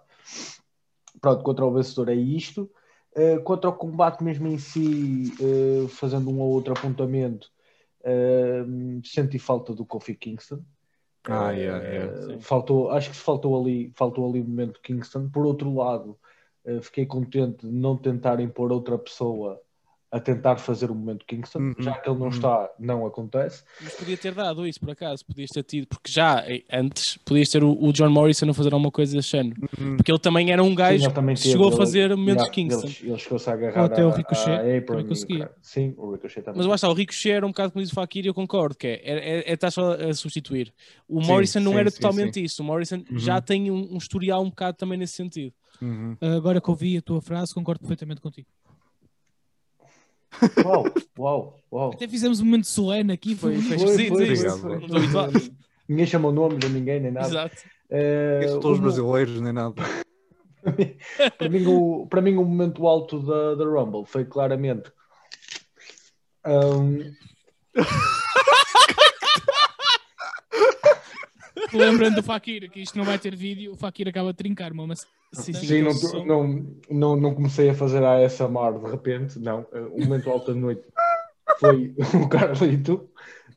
Pronto, contra o vencedor é isto. Uh, contra o combate mesmo em si, uh, fazendo um ou outro apontamento, uh, senti falta do Kofi Kingston. Ah, yeah, yeah. Faltou, acho que faltou ali, faltou ali o momento Kingston. Por outro lado, fiquei contente de não tentarem pôr outra pessoa a tentar fazer o momento Kingston, Uhum, já que ele não uhum. está, não acontece. Mas podia ter dado isso, por acaso. Podias ter tido, porque já eh, antes podias ter o, o John Morrison a fazer alguma coisa desse género. Uhum. Porque ele também era um gajo Sim, que teve, chegou a ele- fazer momentos Yeah, Kingston. Ele, ele chegou-se a agarrar Ou até o Ricochet, apron e conseguia. o Sim, o Ricochet também. Mas lá está, o Ricochet era um bocado como diz o Fakir e eu concordo, que é, é, é, estar só a substituir. O Sim, Morrison não sim, era sim, totalmente isso. O Morrison Uhum. já tem um, um historial um bocado também nesse sentido. Uhum. Agora que ouvi a tua frase, concordo perfeitamente contigo. Uau, uau, uau. Até fizemos um momento solene aqui, foi, Foi- foi foi, foi, Não estou habituado. Ninguém chamou nomes a ninguém, nem nada. Exato. Isso todos brasileiros, nem nada. para, mim, o, para mim, o momento alto da, da Rumble foi claramente. um, Lembrando do Fakir, que isto não vai ter vídeo, o Fakir acaba de trincar maçã. Sim, sim. sim, não, não, não, não comecei a fazer a ASMR de repente, não. Eh, O momento alto da noite foi o Carlito.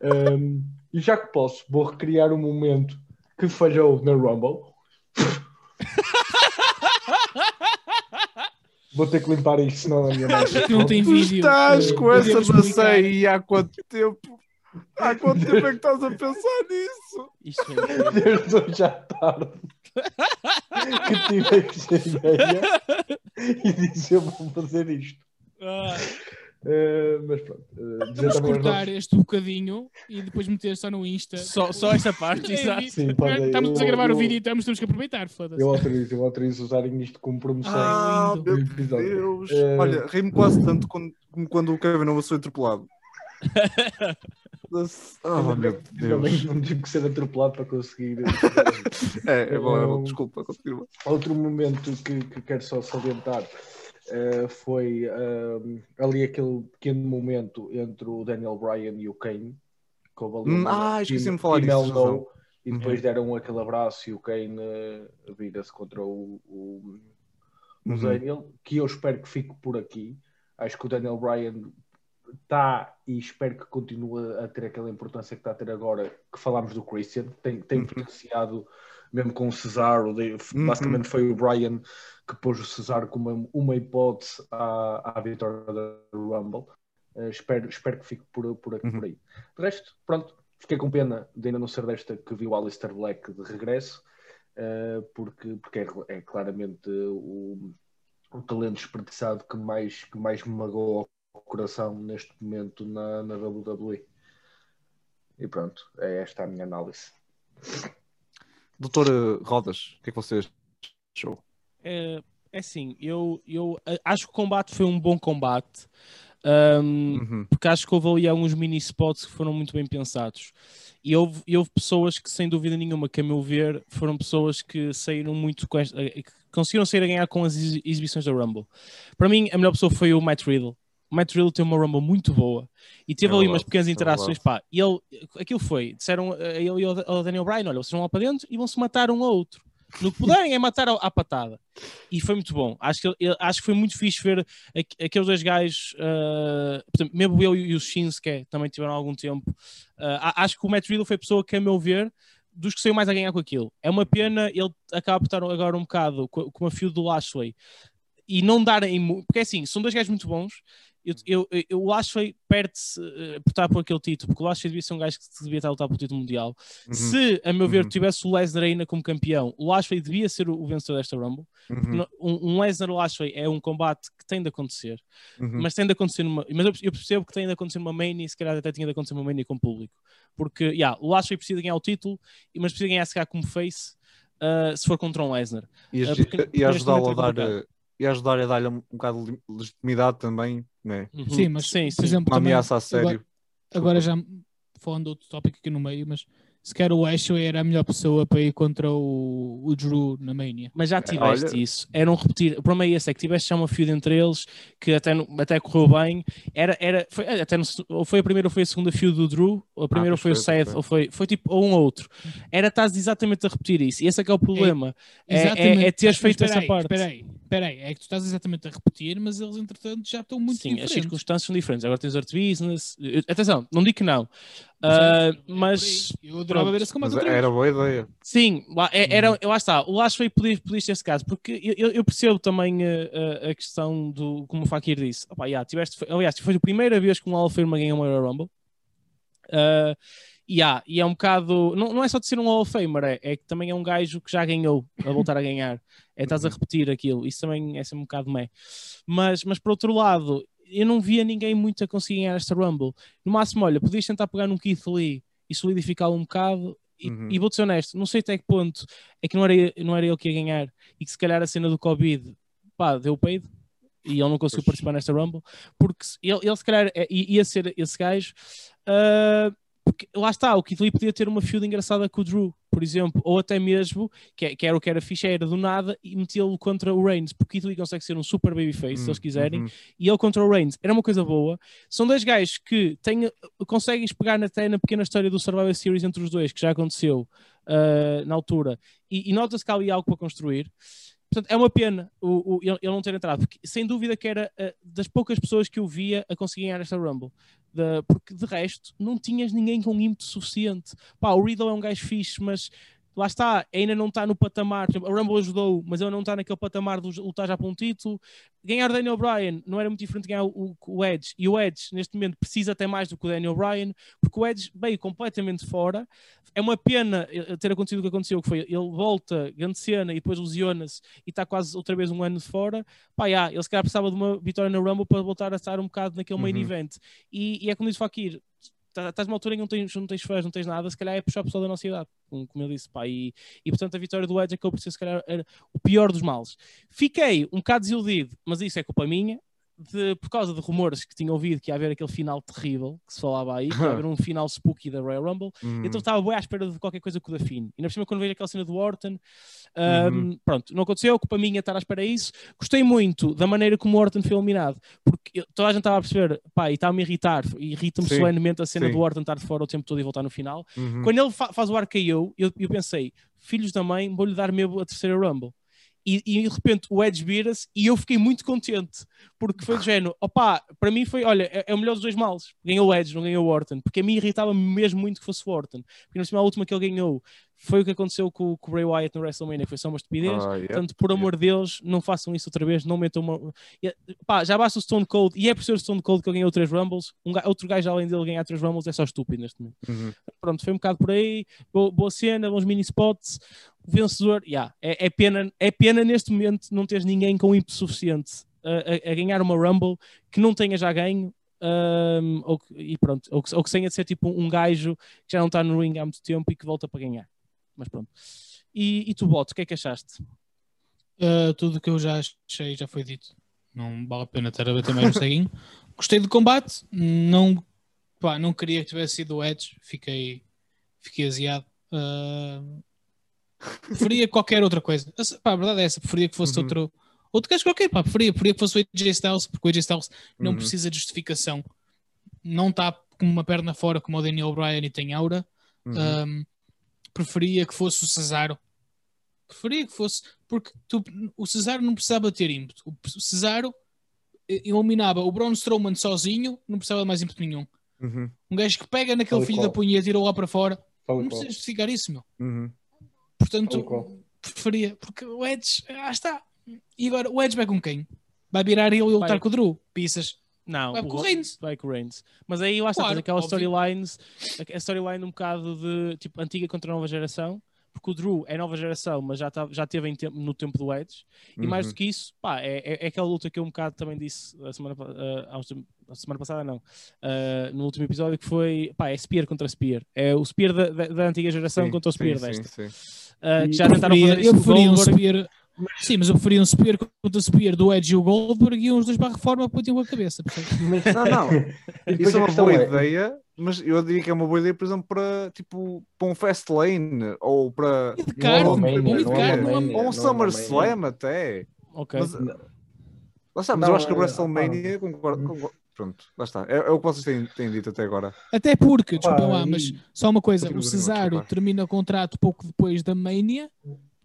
Um, e já que posso, vou recriar um momento que falhou na Rumble. Vou ter que limpar isto, senão a minha mãe. Não tem Tu vídeo. estás Eh, com essa explicar. aí há quanto tempo? Há quanto tempo é que estás a pensar nisso? Isto incrível. Desde hoje à tarde que tive esta ideia e disse eu vou fazer isto. Ah, Eh, mas pronto, eh, dizer Vamos aos cortar nossos- este bocadinho e depois meter só no Insta. só, só esta parte, É, exato. Sim, pode. Estamos a Eu- gravar o eu- vídeo e estamos, temos que aproveitar, foda-se. Eu autorizo, eu autorizo usarem isto como promoção. Ah, meu. Deus. Eh, Olha, ri-me quase tanto quando, como quando o Kevin Owens foi atropelado. Oh, meu Também Deus. não tive que ser atropelado para conseguir. É, é bom, é bom. Desculpa, continua. Outro momento que, que quero só salientar eh, foi eh, ali aquele pequeno momento entre o Daniel Bryan e o Kane. que houve ali Hum, ah, esqueci-me de falar disso. E depois Uhum. deram aquele abraço e o Kane eh, vira-se contra o, o, o Uhum. Daniel, que eu espero que fique por aqui. Acho que o Daniel Bryan está e espero que continue a ter aquela importância que está a ter agora, que falámos do Christian, tem, tem Uhum. potenciado mesmo com o Cesaro, de- Uhum. basicamente foi o Bryan que pôs o Cesaro como uma, uma hipótese à, à vitória da Rumble. Uh, espero, espero que fique por, por, Uhum. por aí. De resto, pronto, fiquei com pena de ainda não ser desta que viu o Alistair Black de regresso, uh, porque, porque é, é claramente o, o talento desperdiçado que mais, que mais me magoa o coração neste momento na, na WWE. E pronto, é esta a minha análise. Doutor Rodas, o que é que você achou? É, é assim, eu, eu acho que o combate foi um bom combate. ahm, Uhum. porque acho que houve ali alguns mini spots que foram muito bem pensados. E houve, e houve pessoas que, sem dúvida nenhuma, que a meu ver, foram pessoas que saíram muito com esta, eh, que conseguiram sair a ganhar com as ex- exibições da Rumble. Para mim, a melhor pessoa foi o Matt Riddle. O Matt Riddle tem uma Rumble muito boa e teve É ali umas pequenas é interações. Pá, e ele, aquilo foi: disseram ele e ao Daniel Bryan: olha, vocês vão lá para dentro e vão se matar um ao outro. No que puderem é matar à patada. E foi muito bom. Acho que, ele- acho que foi muito fixe ver aqu- aqueles dois gajos, ah, portanto, mesmo eu e o Shinsuke também tiveram algum tempo. A- acho que o Matt Riddle foi a pessoa que, a meu ver, dos que saiu mais a ganhar com aquilo. É uma pena ele acaba por estar agora um bocado com, a fio do Lashley e não darem. Porque assim, são dois gajos muito bons. Eu, eu, eu, o Lashley perde-se eh, por estar por aquele título, porque o Lashley devia ser um gajo que devia estar a lutar pelo título mundial. Uhum. Se, a meu ver, Uhum. tivesse o Lesnar ainda como campeão, o Lashley devia ser o, o vencedor desta Rumble. Uhum. Um, um Lesnar-Lashley é um combate que tem de acontecer, Uhum. mas tem de acontecer numa. Mas eu, eu percebo que tem de acontecer numa Mania e se calhar até tinha de acontecer numa Mania com público. Porque, yeah, o Lashley precisa ganhar o título, mas precisa ganhar se calhar como face. ah, se for contra um Lesnar. E, porque- porque e ajudá-lo a é dar e ajudar a dar-lhe um bocado de legitimidade também, né? Uhum. Sim, mas sim, por sim. exemplo, Uma também, ameaça a sério. Agora, agora já falando de outro tópico aqui no meio, mas se calhar o Ashley era a melhor pessoa para ir contra o, o Drew na Mania. Mas já tiveste olha- isso. Era um repetir. O problema é esse, é que tiveste já uma feud entre eles que até, até correu bem. Era, era, foi, até no- ou foi a primeira ou foi a segunda feud do Drew, ou a primeira pois foi o foi, pois Seth, foi. ou foi, foi tipo ou um ou outro. Era estás exatamente a repetir isso. E esse é que é o problema. É, é, Exatamente. é teres Mas feito essa aí, parte. Espera aí, espera aí. É que tu estás exatamente a repetir, mas eles entretanto já estão muito Sim, as diferentes. circunstâncias são diferentes. Agora tens Art Business. Eh, Atenção, não digo que não. Por mas eu adorava ver esse combate Mas outra vez. era boa ideia. Sim, lá, é- Uhum. era, lá está. O Lashley podia, podia esse caso, porque eu, eu- percebo também eh, a, a questão do, como o Fakir disse. Opa, yeah, tiveste, aliás, foi a primeira vez que um Famer ganhou uma Royal Rumble. Ah, yeah, e é um bocado. Não, não é só de ser um Hall of Famer, é, é que também é um gajo que já ganhou a voltar a ganhar. É estás a Uhum. repetir aquilo. Isso também é sempre um bocado meh. Mas, mas por outro lado, eu não via ninguém muito a conseguir ganhar esta Rumble. No máximo, olha, podias tentar pegar num Keith Lee e solidificá-lo um bocado. E, Uhum. e vou-te ser honesto, não sei até que ponto é que não era, não era ele que ia ganhar e que se calhar a cena do Covid pá, deu peito e ele não conseguiu Pois. participar nesta Rumble porque ele, ele se calhar é- ia ser esse gajo porque lá está, o Keith Lee podia ter uma feud engraçada com o Drew, por exemplo, ou até mesmo, que, é- que era o que era fixe, era do nada e metê-lo contra o Reigns, porque o Keith Lee consegue ser um super babyface, se eles quiserem, Uhum. e ele contra o Reigns. Era uma coisa boa. São dois gajos que têm, conseguem pegar até na pequena história do Survivor Series entre os dois, que já aconteceu ah, na altura, e, e nota-se que há ali algo para construir. Portanto, é uma pena o, o- ele, não ter entrado, porque sem dúvida que era ah, das poucas pessoas que eu via a conseguir ganhar esta Rumble. Da- porque de resto não tinhas ninguém com ímpeto suficiente. Pá, o Riddle é um gajo fixe, mas lá está, ainda não está no patamar. Por exemplo, a Rumble ajudou, mas ele não está naquele patamar de lutar já para um título. Ganhar o Daniel Bryan não era muito diferente de ganhar o, o Edge. E o Edge, neste momento, precisa até mais do que o Daniel Bryan, porque o Edge veio completamente fora. É uma pena eh, ter acontecido o que aconteceu, que foi ele volta, grande cena, e depois lesiona-se e está quase outra vez um ano de fora. Pá, yeah, ele se calhar precisava de uma vitória na Rumble para voltar a estar um bocado naquele main Uhum. event. E, e é como diz o Fakir, estás numa altura em que não tens, não tens fãs, não tens nada, se calhar é puxar o pessoal da nossa idade, como, como eu disse, pá, e, e portanto a vitória do Edge acabou por ser se calhar era o pior dos males. Fiquei um bocado desiludido, mas isso é culpa minha, de, por causa de rumores que tinha ouvido que ia haver aquele final terrível, que se falava aí, que ia haver um final spooky da Royal Rumble, Uhum. então estava bem à espera de qualquer coisa com o Dafine. E na cima, quando vejo aquela cena do Orton, um, Uhum. pronto, não aconteceu, culpa minha estar à espera disso. Gostei muito da maneira como o Orton foi eliminado, eu- toda a gente estava a perceber, pá, e estava-me a irritar, e irrita-me solenemente a cena sim. do Orton estar de fora o tempo todo e voltar no final. Uhum. Quando ele fa- faz o RKO, eu, eu pensei, filhos da mãe, vou-lhe dar mesmo a terceira Rumble. E, e de repente o Edge vira-se e eu fiquei muito contente, porque foi do género, opá, para mim foi, olha, é, é o melhor dos dois males. Ganhou o Edge, não ganhou o Orton, porque a mim irritava mesmo muito que fosse o Orton, porque na cima a última que ele ganhou Foi o que aconteceu com, com o Bray Wyatt no WrestleMania, foi só uma estupidez. Ah, yeah. Portanto, por amor de Deus, não façam isso outra vez, não metam uma. Pá, já basta o Stone Cold, e é por ser o Stone Cold que ele ganhou três Rumbles. Um outro gajo além dele ganhar três Rumbles é só estúpido neste momento. Uhum. Pronto, foi um bocado por aí. Boa, boa cena, bons mini spots. O vencedor, yeah, é, é, pena, é pena neste momento não teres ninguém com ímpeto suficiente a, a- a ganhar uma Rumble que não tenha já ganho. ahm, ou, que- e pronto, ou que, ou que tenha de ser tipo um gajo que já não está no ring há muito tempo e que volta para ganhar. Mas pronto. E, e tu, Boto, o que é que achaste? Uh, tudo o que eu já achei já foi dito. Não vale a pena estar a bater mais um ceguinho. Gostei do combate. Não, pá, não queria que tivesse sido o Edge. Fiquei, fiquei aziado. Uh, preferia qualquer outra coisa. Pá, a verdade é essa. Preferia que fosse Uhum. outro, outro gajo qualquer. Pá, preferia, preferia que fosse o AJ Styles, porque o AJ Styles não Uhum. precisa de justificação. Não está com uma perna fora como o Daniel Bryan e tem aura. Uhum. Um, preferia que fosse o Cesaro. Preferia que fosse, porque tu- o Cesaro não precisava ter ímpeto. O Cesaro eh, eliminava o Braun Strowman sozinho, não precisava de mais ímpeto nenhum. Uhum. Um gajo que pega naquele Tal e filho qual. da punha e tira lá para fora, não precisa justificar isso, meu. Uhum. Portanto, preferia, porque o Edge, ah está. E agora, o Edge vai com quem? Vai virar ele e lutar Vai. com o Drew? Pisas. Não, Vai com o Reigns. Vai com o Reigns. Mas aí lá está, Claro, tens aquelas storylines, a storyline um bocado de tipo antiga contra nova geração, porque o Drew é nova geração, mas já, tá, já teve em tempo- no tempo do Edge. E mais Uhum. do que isso, pá, é, é, é aquela luta que eu um bocado também disse a semana, tem- a semana passada, não, ah, no último episódio, que foi, pá, é Spear contra Spear. É o Spear da, da, da antiga geração Sim, contra o Spear sim, desta. sim, sim. Ah, que já tentaram fazer isso eu o preferia um Goldberg. Spear. Sim, mas eu preferia um Spear contra o Spear do Edge e o Goldberg e uns dois para a reforma para ter uma cabeça. Mas- Não, não. Isso é a uma boa é- ideia, mas eu diria que é uma boa ideia, por exemplo, para, tipo, para um fast lane ou para E de é card, um não é não é- ou um é SummerSlam até. Ok. Mas, lá está, mas Não, eu acho que o é- WrestleMania, concordo, concordo- pronto, lá está. É, é o que vocês têm, têm dito até agora. Até porque, desculpa lá, mas só uma coisa: o Cesaro termina o contrato pouco depois da Mania,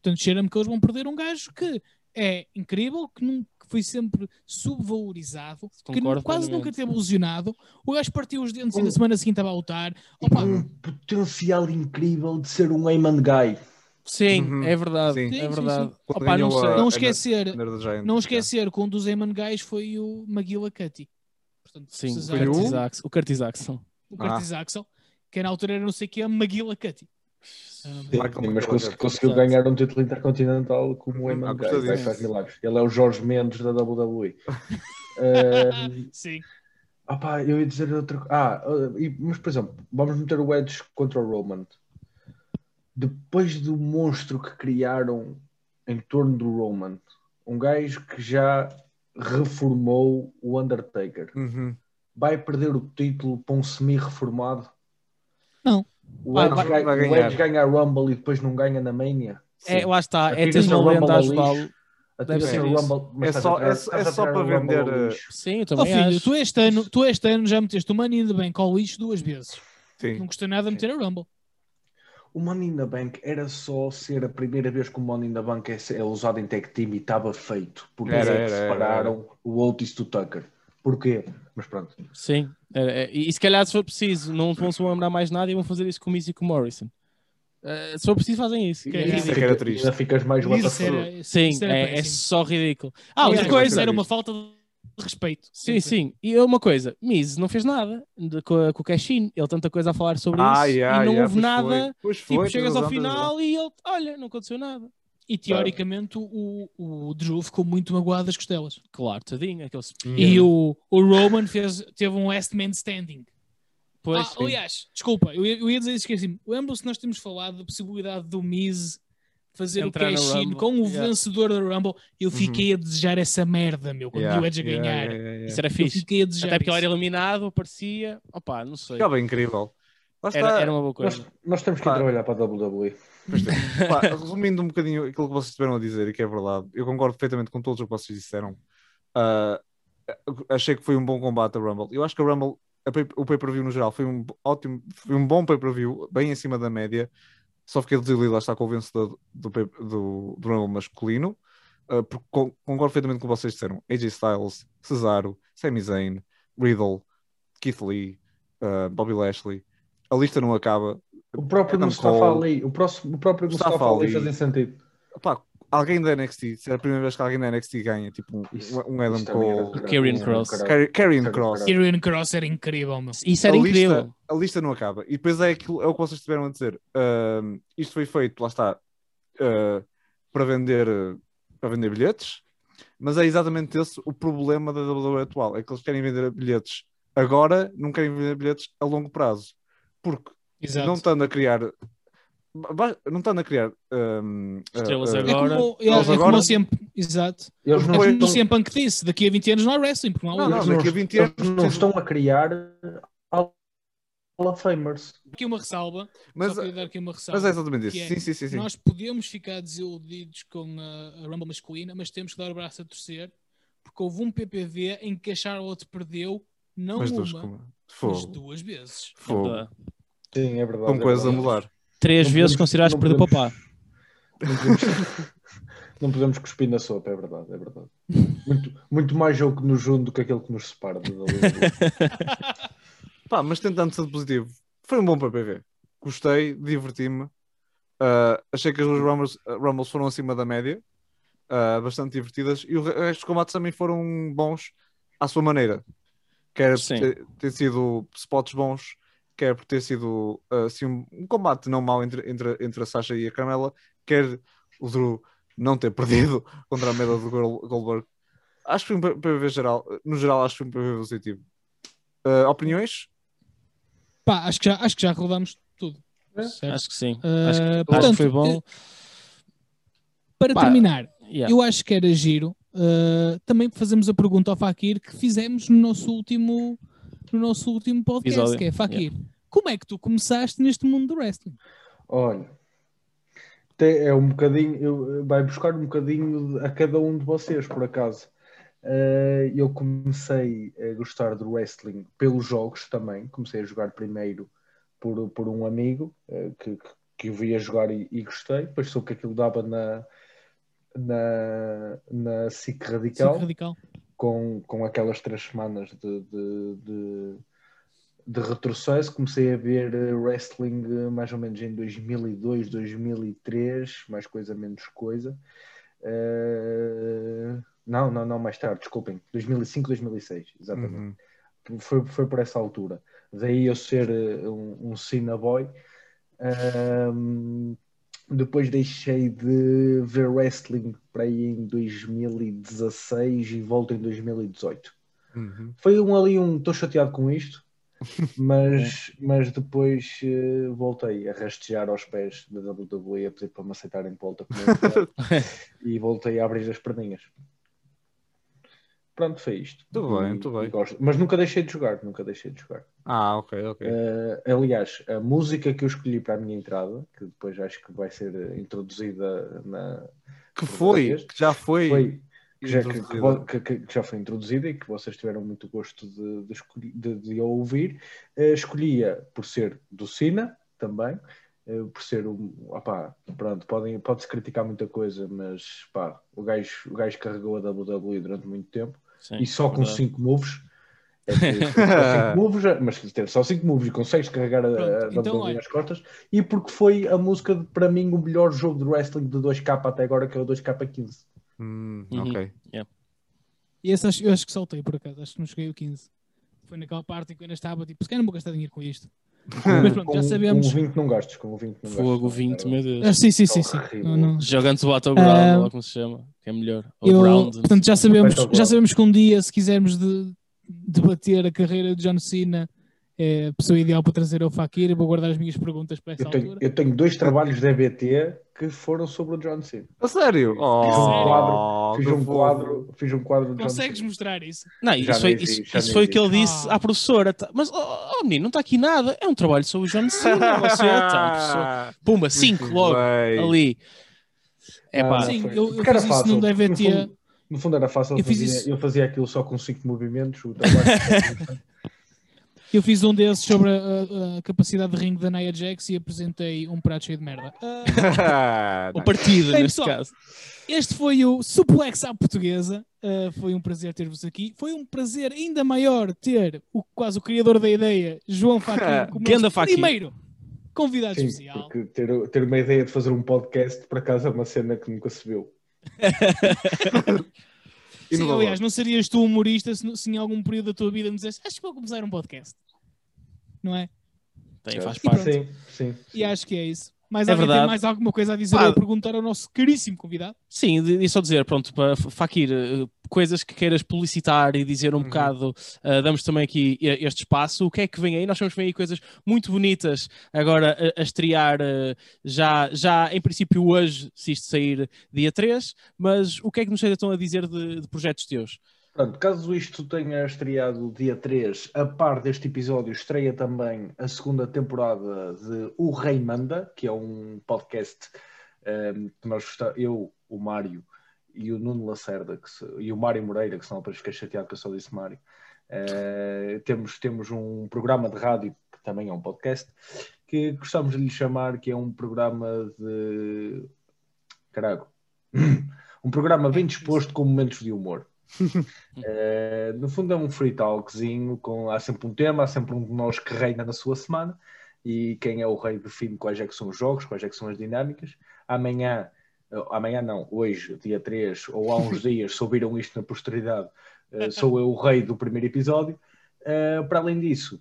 portanto, cheira-me que eles vão perder um gajo que é incrível, que, nunca, que foi sempre subvalorizado, que Concordo nu- quase nunca teve lesionado. O gajo partiu os dentes e na semana seguinte estava a lutar. Opa, um potencial incrível de ser um Heyman Guy. Sim, Uhum. é verdade. Sim. Sim, é verdade. sim. Opa, não a- não a- esquecer, the Giant, não esquecer que um dos Eamon Guys foi o McGillicuddy. Portanto, Sim, o Curtis, Axel, o Curtis Axel. Curtis Axel, que na altura era não sei o que, a McGillicuddy. Ah, Sim, mas conseguiu Exato. ganhar um título intercontinental como o Guy. Vai disso. faz milagres. Ele é o Jorge Mendes da WWE. Ah, Sim. Ah pá, eu ia dizer outra coisa. Ah, uh, e- mas por exemplo, vamos meter o Edge contra o Roman. Depois do monstro que criaram em torno do Roman, um gajo que já reformou o Undertaker, Uhum. vai perder o título para um semi-reformado? Não. O Vai- Edge, vai- ganha, vai o ganhar. Edge ganha a Rumble e depois não ganha na Mania? É, lá está, é a uma lenda Rumble a ajudá-lo. Deve ser. Rumble, É só- é- é só para o vender, lixo. Sim, eu também filho, acho. tu este, ano, tu este ano já meteste o Money in the Bank ao lixo duas vezes. Sim. Não gostei nada de meter a Rumble. O Money in the Bank era só ser a primeira vez que o Money in the Bank é, é usado em tag team e estava feito. Porque Era, eles é que era, era, separaram o Otis do Tucker. Porquê? Mas pronto. Sim, é, é, e se calhar se for preciso, não vão se lembrar mais nada e vão fazer isso com o Miz e com o Morrison. Eh, se for preciso, fazem isso. que é Isso é que era triste. Ainda ficas mais Isso era, isso Sim, era é, é só ridículo. Ah, outra coisa. Era uma falta de respeito. Sim, sim. E uma coisa, Miz não fez nada de- com, a- com o Cashin. Ele tanta coisa a falar sobre Ah, isso yeah, e não yeah, houve pois nada. foi. Pois Tipo, foi, chegas ao final e ele, olha, não aconteceu nada. E teoricamente o, o Drew ficou muito magoado das costelas. Claro, tadinho, aquele spear. E o, o Roman fez, teve um last man standing. Pois, ah, aliás, desculpa, eu, ia- eu ia dizer isso, esqueci-me. Lembram-se nós tínhamos falado da possibilidade do Miz fazer Entrar o cash-in com o yeah. vencedor da Rumble. Eu fiquei a desejar essa merda, meu, quando Yeah, o Edge a ganhar. yeah, yeah, yeah. Isso era Eu fixe. fiquei a desejar Até porque ele era eliminado, aparecia. Opa, não sei. Ficava incrível. Era, era uma boa Nós, coisa. nós temos que Pá. trabalhar para a WWE. Pá, resumindo um bocadinho aquilo que vocês estiveram a dizer e que é verdade, eu concordo perfeitamente com todos o que vocês disseram. Ah, achei que foi um bom combate a Rumble. Eu acho que a Rumble, a pay- o pay-per-view no geral, foi um ótimo, foi um bom pay-per-view, bem acima da média. Só fiquei desiludido lá está com o vencedor do, do, do Rumble masculino. Ah, porque con- concordo perfeitamente com vocês disseram. AJ Styles, Cesaro, Sami Zayn, Riddle, Keith Lee, ah, Bobby Lashley. A lista não acaba. O próprio Adam Mustafa Cole. Ali, o, próximo, o próprio Mustafa Mustafa, Ali Ali. fazia sentido. Pá, alguém da NXT, se é a primeira vez que alguém da NXT ganha, tipo um, Isso- um Adam isso também era Cole. Karrion Cross. Karrion Cross. Kieran Cross era incrível, meu. Isso era a incrível. Lista, a lista não acaba. E depois é, aquilo, é o que vocês estiveram a dizer. Ahm, isto foi feito, lá está, ah, para, vender, para vender bilhetes, mas é exatamente esse o problema da WWE atual. É que eles querem vender bilhetes agora, não querem vender bilhetes a longo prazo. Porque Exato. não estando a criar. Não estando a criar. ah, Estrelas É agora. como, é, Eles é agora- como sempre, exato. Eles não, Depois- Como estão, o CM Punk disse, daqui a 20 anos não há wrestling, porque não há Não, não, daqui a 20 eles anos não estão a criar Hall of Famers. Aqui uma ressalva, Mas, só dar aqui uma ressalva. mas é exatamente isso. que é, Sim, sim, sim. sim. Nós podemos ficar desiludidos com a, a Rumble masculina, mas temos que dar o braço a torcer, porque houve um PPV em que a Charlotte perdeu, não Mas uma, duas, como- mas duas vezes. Fogo. Sim, é verdade. Com é coisas a mudar. Três Não vezes podemos- não perder para o podemos- pá. Não podemos, não podemos cuspir na sopa, é verdade, é verdade. Muito, muito mais jogo que nos junta do que aquele que nos separa. Pá, mas tentando ser positivo, foi um bom PPV. Gostei, diverti-me. Ah, achei que as duas Rumbles, ah, Rumbles foram acima da média, ah, bastante divertidas, e o re- resto dos combates também foram bons à sua maneira. Quer ter, ter sido spots bons, quer por ter sido ah, assim, um, combate não mau entre, entre, entre a Sasha e a Carmela, quer o Drew não ter perdido contra a meta do Gol- Goldberg. Acho que foi um PPV geral, no geral, acho que foi um PPV positivo. Ah, opiniões? Pá, acho que já, acho que já rodamos tudo. certo? Acho que sim. Ah, acho, que, acho portanto, que foi bom. Para Pá, terminar, Yeah. eu acho que era giro uh, também fazemos a pergunta ao Fakir que fizemos no nosso último, no nosso último podcast, Episódio. que é Fakir, como é que tu começaste neste mundo do wrestling? Olha, te- é um bocadinho, eu- vai buscar um bocadinho a cada um de vocês, por acaso. Eh, eu comecei a gostar do wrestling pelos jogos também. Comecei a jogar primeiro por, por um amigo eh, que, que, que eu via jogar e, e gostei. Depois soube que aquilo dava na, na, na SIC Radical Sim, radical. Com, com aquelas três semanas de, de, de, de retrocesso, comecei a ver eh, wrestling eh, mais ou menos em 2002, 2003, mais coisa, menos coisa. Eh, não, não, não, mais tarde, desculpem, 2005, 2006, exatamente. Uhum. Foi, foi por essa altura. Daí eu ser um, um Cena Boy. Depois deixei de ver wrestling para aí em 2016 e volto em 2018. Uhum. Foi um ali um, estou chateado com isto, mas, mas depois eh, voltei a rastejar aos pés da WWE a pedir para me aceitarem de volta como eu e voltei a abrir as perninhas. Pronto, foi isto. Muito bem, muito bem. gosto. Mas nunca deixei de jogar, nunca deixei de jogar. Ah, ok, ok. Eh, aliás, a música que eu escolhi para a minha entrada, que depois acho que vai ser introduzida na. que foi, vocês? que já foi. Foi, que, já, que, que que- já foi introduzida e que vocês tiveram muito gosto de, de, escolhi- de- de ouvir. Eh, escolhia por ser do Sina também, eh, por ser um. Opá, pronto, podem, pode-se criticar muita coisa, mas pá, o gajo, o gajo carregou a WWE durante muito tempo Sim, e só com verdade. 5 moves. É cinco moves, já- mas ter só 5 moves e consegues carregar a, Pronto, a então, WWE olha. nas costas, e porque foi a música, de, para mim, o melhor jogo de wrestling de 2K até agora, que é o 2K15. Hum, Uhum. Ok. E esse acho- eu acho que saltei por acaso, acho que não cheguei ao 15. Foi naquela parte em que eu ainda estava tipo, se calhar não vou gastar dinheiro com isto. Mas pronto, já sabemos. Com o 20 não gastes, com o 20 não Fogo, gastes. 20, meu Deus. Ah, sim, sim, sim, sim. Horrível. Não, não. Jogando o Battleground, Ah, lá como se chama, que é melhor. Eu, portanto, já sabemos, Battleground. já sabemos que um dia, se quisermos de- debater a carreira de John Cena, é a pessoa ideal para trazer é o Fakir. Vou guardar as minhas perguntas para essa Eu tenho, altura. eu tenho dois trabalhos de EBT que foram sobre o John Cena. A sério? Oh, Fiz um quadro, fiz um quadro, fiz um quadro de John Consegues Cena. mostrar isso? Não, Já isso nem foi, existe, isso, já isso foi o que ele disse Ah. à professora. tá- Mas, oh, oh, menino, não está aqui nada. É um trabalho sobre o John Cena. Você está, professor. Pumba, 5 Muito logo bem. ali. É Não, pá, Sim, eu- eu fiz isso num DVT. No fundo, no fundo era fácil, eu, Eu fazia, isso. eu fazia aquilo só com 5 movimentos. O trabalho Eu fiz um desses sobre a, a capacidade de ringue da Nia Jax e apresentei um prato cheio de merda. Ah, o partido Bem, neste pessoal, caso. Este foi o Suplex à Portuguesa. Uh, foi um prazer ter-vos aqui. Foi um prazer ainda maior ter o, quase o criador da ideia, João Faquinha, como nosso Faquinha. primeiro convidado Sim, especial. porque ter, ter uma ideia de fazer um podcast, por acaso, é uma cena que nunca se viu. Sim, Inovador. aliás, não serias tu humorista se, se em algum período da tua vida me dissesse acho que vou começar um podcast. Não é? Tem, faz E parte. pronto. Sim, sim. E acho que é isso. Mais É alguém tem verdade. mais alguma coisa a dizer Pá. ou a perguntar ao nosso caríssimo convidado? Sim, e só dizer, pronto, para Fakir, eh, coisas que queiras publicitar e dizer um Uhum. bocado, eh, damos também aqui este espaço. O que é que vem aí? Nós vamos ver aí coisas muito bonitas agora a, a estrear eh, já, já em princípio hoje, se isto sair dia 3, mas o que é que nos estão a dizer de, de projetos teus? Pronto, caso isto tenha estreado dia 3, a par deste episódio, estreia também a segunda temporada de O Rei Manda, que é um podcast ehm, que nós eu, o Mário e o Nuno Lacerda que se- e o Mário Moreira, que senão depois fiquei chateado que eu só disse Mário. eh, temos, temos um programa de rádio que também é um podcast que gostamos de lhe chamar que é um programa de carago um programa bem disposto com momentos de humor Eh, no fundo é um free talkzinho, com, há sempre um tema, há sempre um de nós que reina na sua semana e quem é o rei define quais é que são os jogos, quais é que são as dinâmicas. Amanhã, eh, amanhã não, hoje, dia 3, ou há uns dias, se ouviram isto na posteridade, eh, sou eu o rei do primeiro episódio. Eh, para além disso,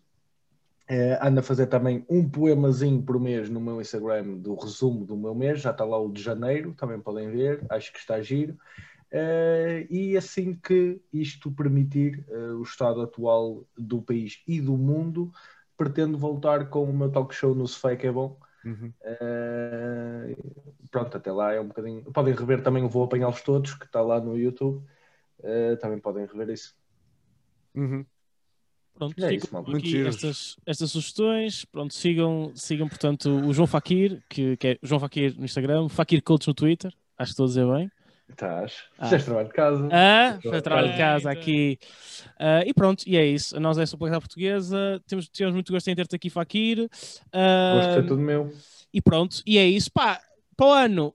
eh, ando a fazer também um poemazinho por mês no meu Instagram do resumo do meu mês, já está lá o de janeiro, também podem ver, acho que está giro. Eh, e assim que isto permitir, eh, o estado atual do país e do mundo, pretendo voltar com o meu talk show no Sofá que é bom. Uhum. Eh, pronto, até lá é um bocadinho. Podem rever também o Vou Apanhá-los Todos, que está lá no YouTube. Também podem rever isso. Uhum. Pronto, É isso, aqui estas, estas sugestões. Pronto, sigam, sigam portanto o João Fakir, que, que é João Fakir no Instagram, Fakir Coach no Twitter, acho que estou a dizer bem. Estás? Ah. Fizeste trabalho de casa. Ah, foi a trabalho de casa aqui. Ah, e pronto, e é isso. Nós é a Superliga Portuguesa. Temos, temos muito gosto em ter-te aqui, Fakir. Ah, Gosto ser tudo meu. e pronto, e é isso. Pá, para o ano,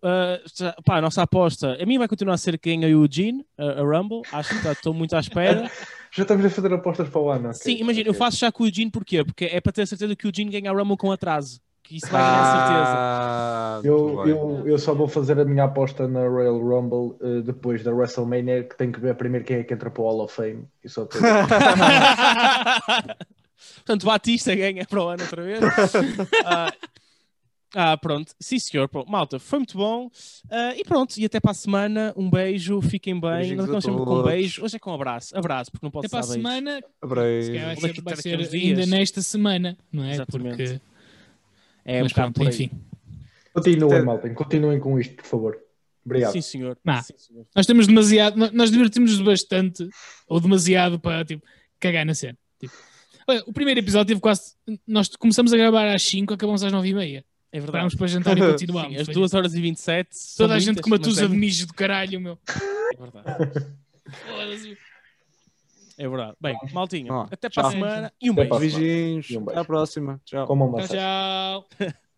já- pá, a nossa aposta, a minha vai continuar a ser quem ganha o Eugene, a, a Rumble. Acho que estou muito à espera. Já estamos a fazer apostas para o ano. ok. Sim, imagina, eu Ok. faço já com o Eugene, porquê? Porque é para ter certeza que o Eugene ganha a Rumble com atraso. Que isso vai ganhar certeza. Ah, Eu, eu, eu só vou fazer a minha aposta na Royal Rumble eh, depois da WrestleMania, que tem que ver primeiro quem é que entra para o Hall of Fame. E só depois- Portanto, Batista ganha para o ano outra vez. Ah, ah, pronto. Sim, senhor. Pronto. Malta, foi muito bom. Ah, e pronto, e até para a semana. Um beijo, fiquem bem. Beijinhos Nós sempre com um beijo. Hoje é com um abraço. Abraço, porque não pode Até para a ser beijo. semana, Abreio. se vai Vou ser, vai ser ainda nesta semana, não é? Exatamente. Porque... É um Mas bocado pronto, por aí. enfim. Continuem, malta. Continuem com isto, por favor. Obrigado. Sim, senhor. Sim, senhor. Nós temos demasiado, nós divertimos-nos bastante, ou demasiado para tipo, cagar na cena. Tipo, olha, o primeiro episódio teve quase. Nós começamos a gravar às 5, acabamos às 9 e meia. É verdade. Parámos para jantar e continuámos. Sim, as Foi 2 horas e 27. são Toda a gente com uma tusa é de mijo do caralho, meu. É verdade. É verdade. Bem, maltinho, Ó, até para a semana e um Até beijo. Beijinhos. E um beijo. Até à próxima. Tchau. Tchau, tchau.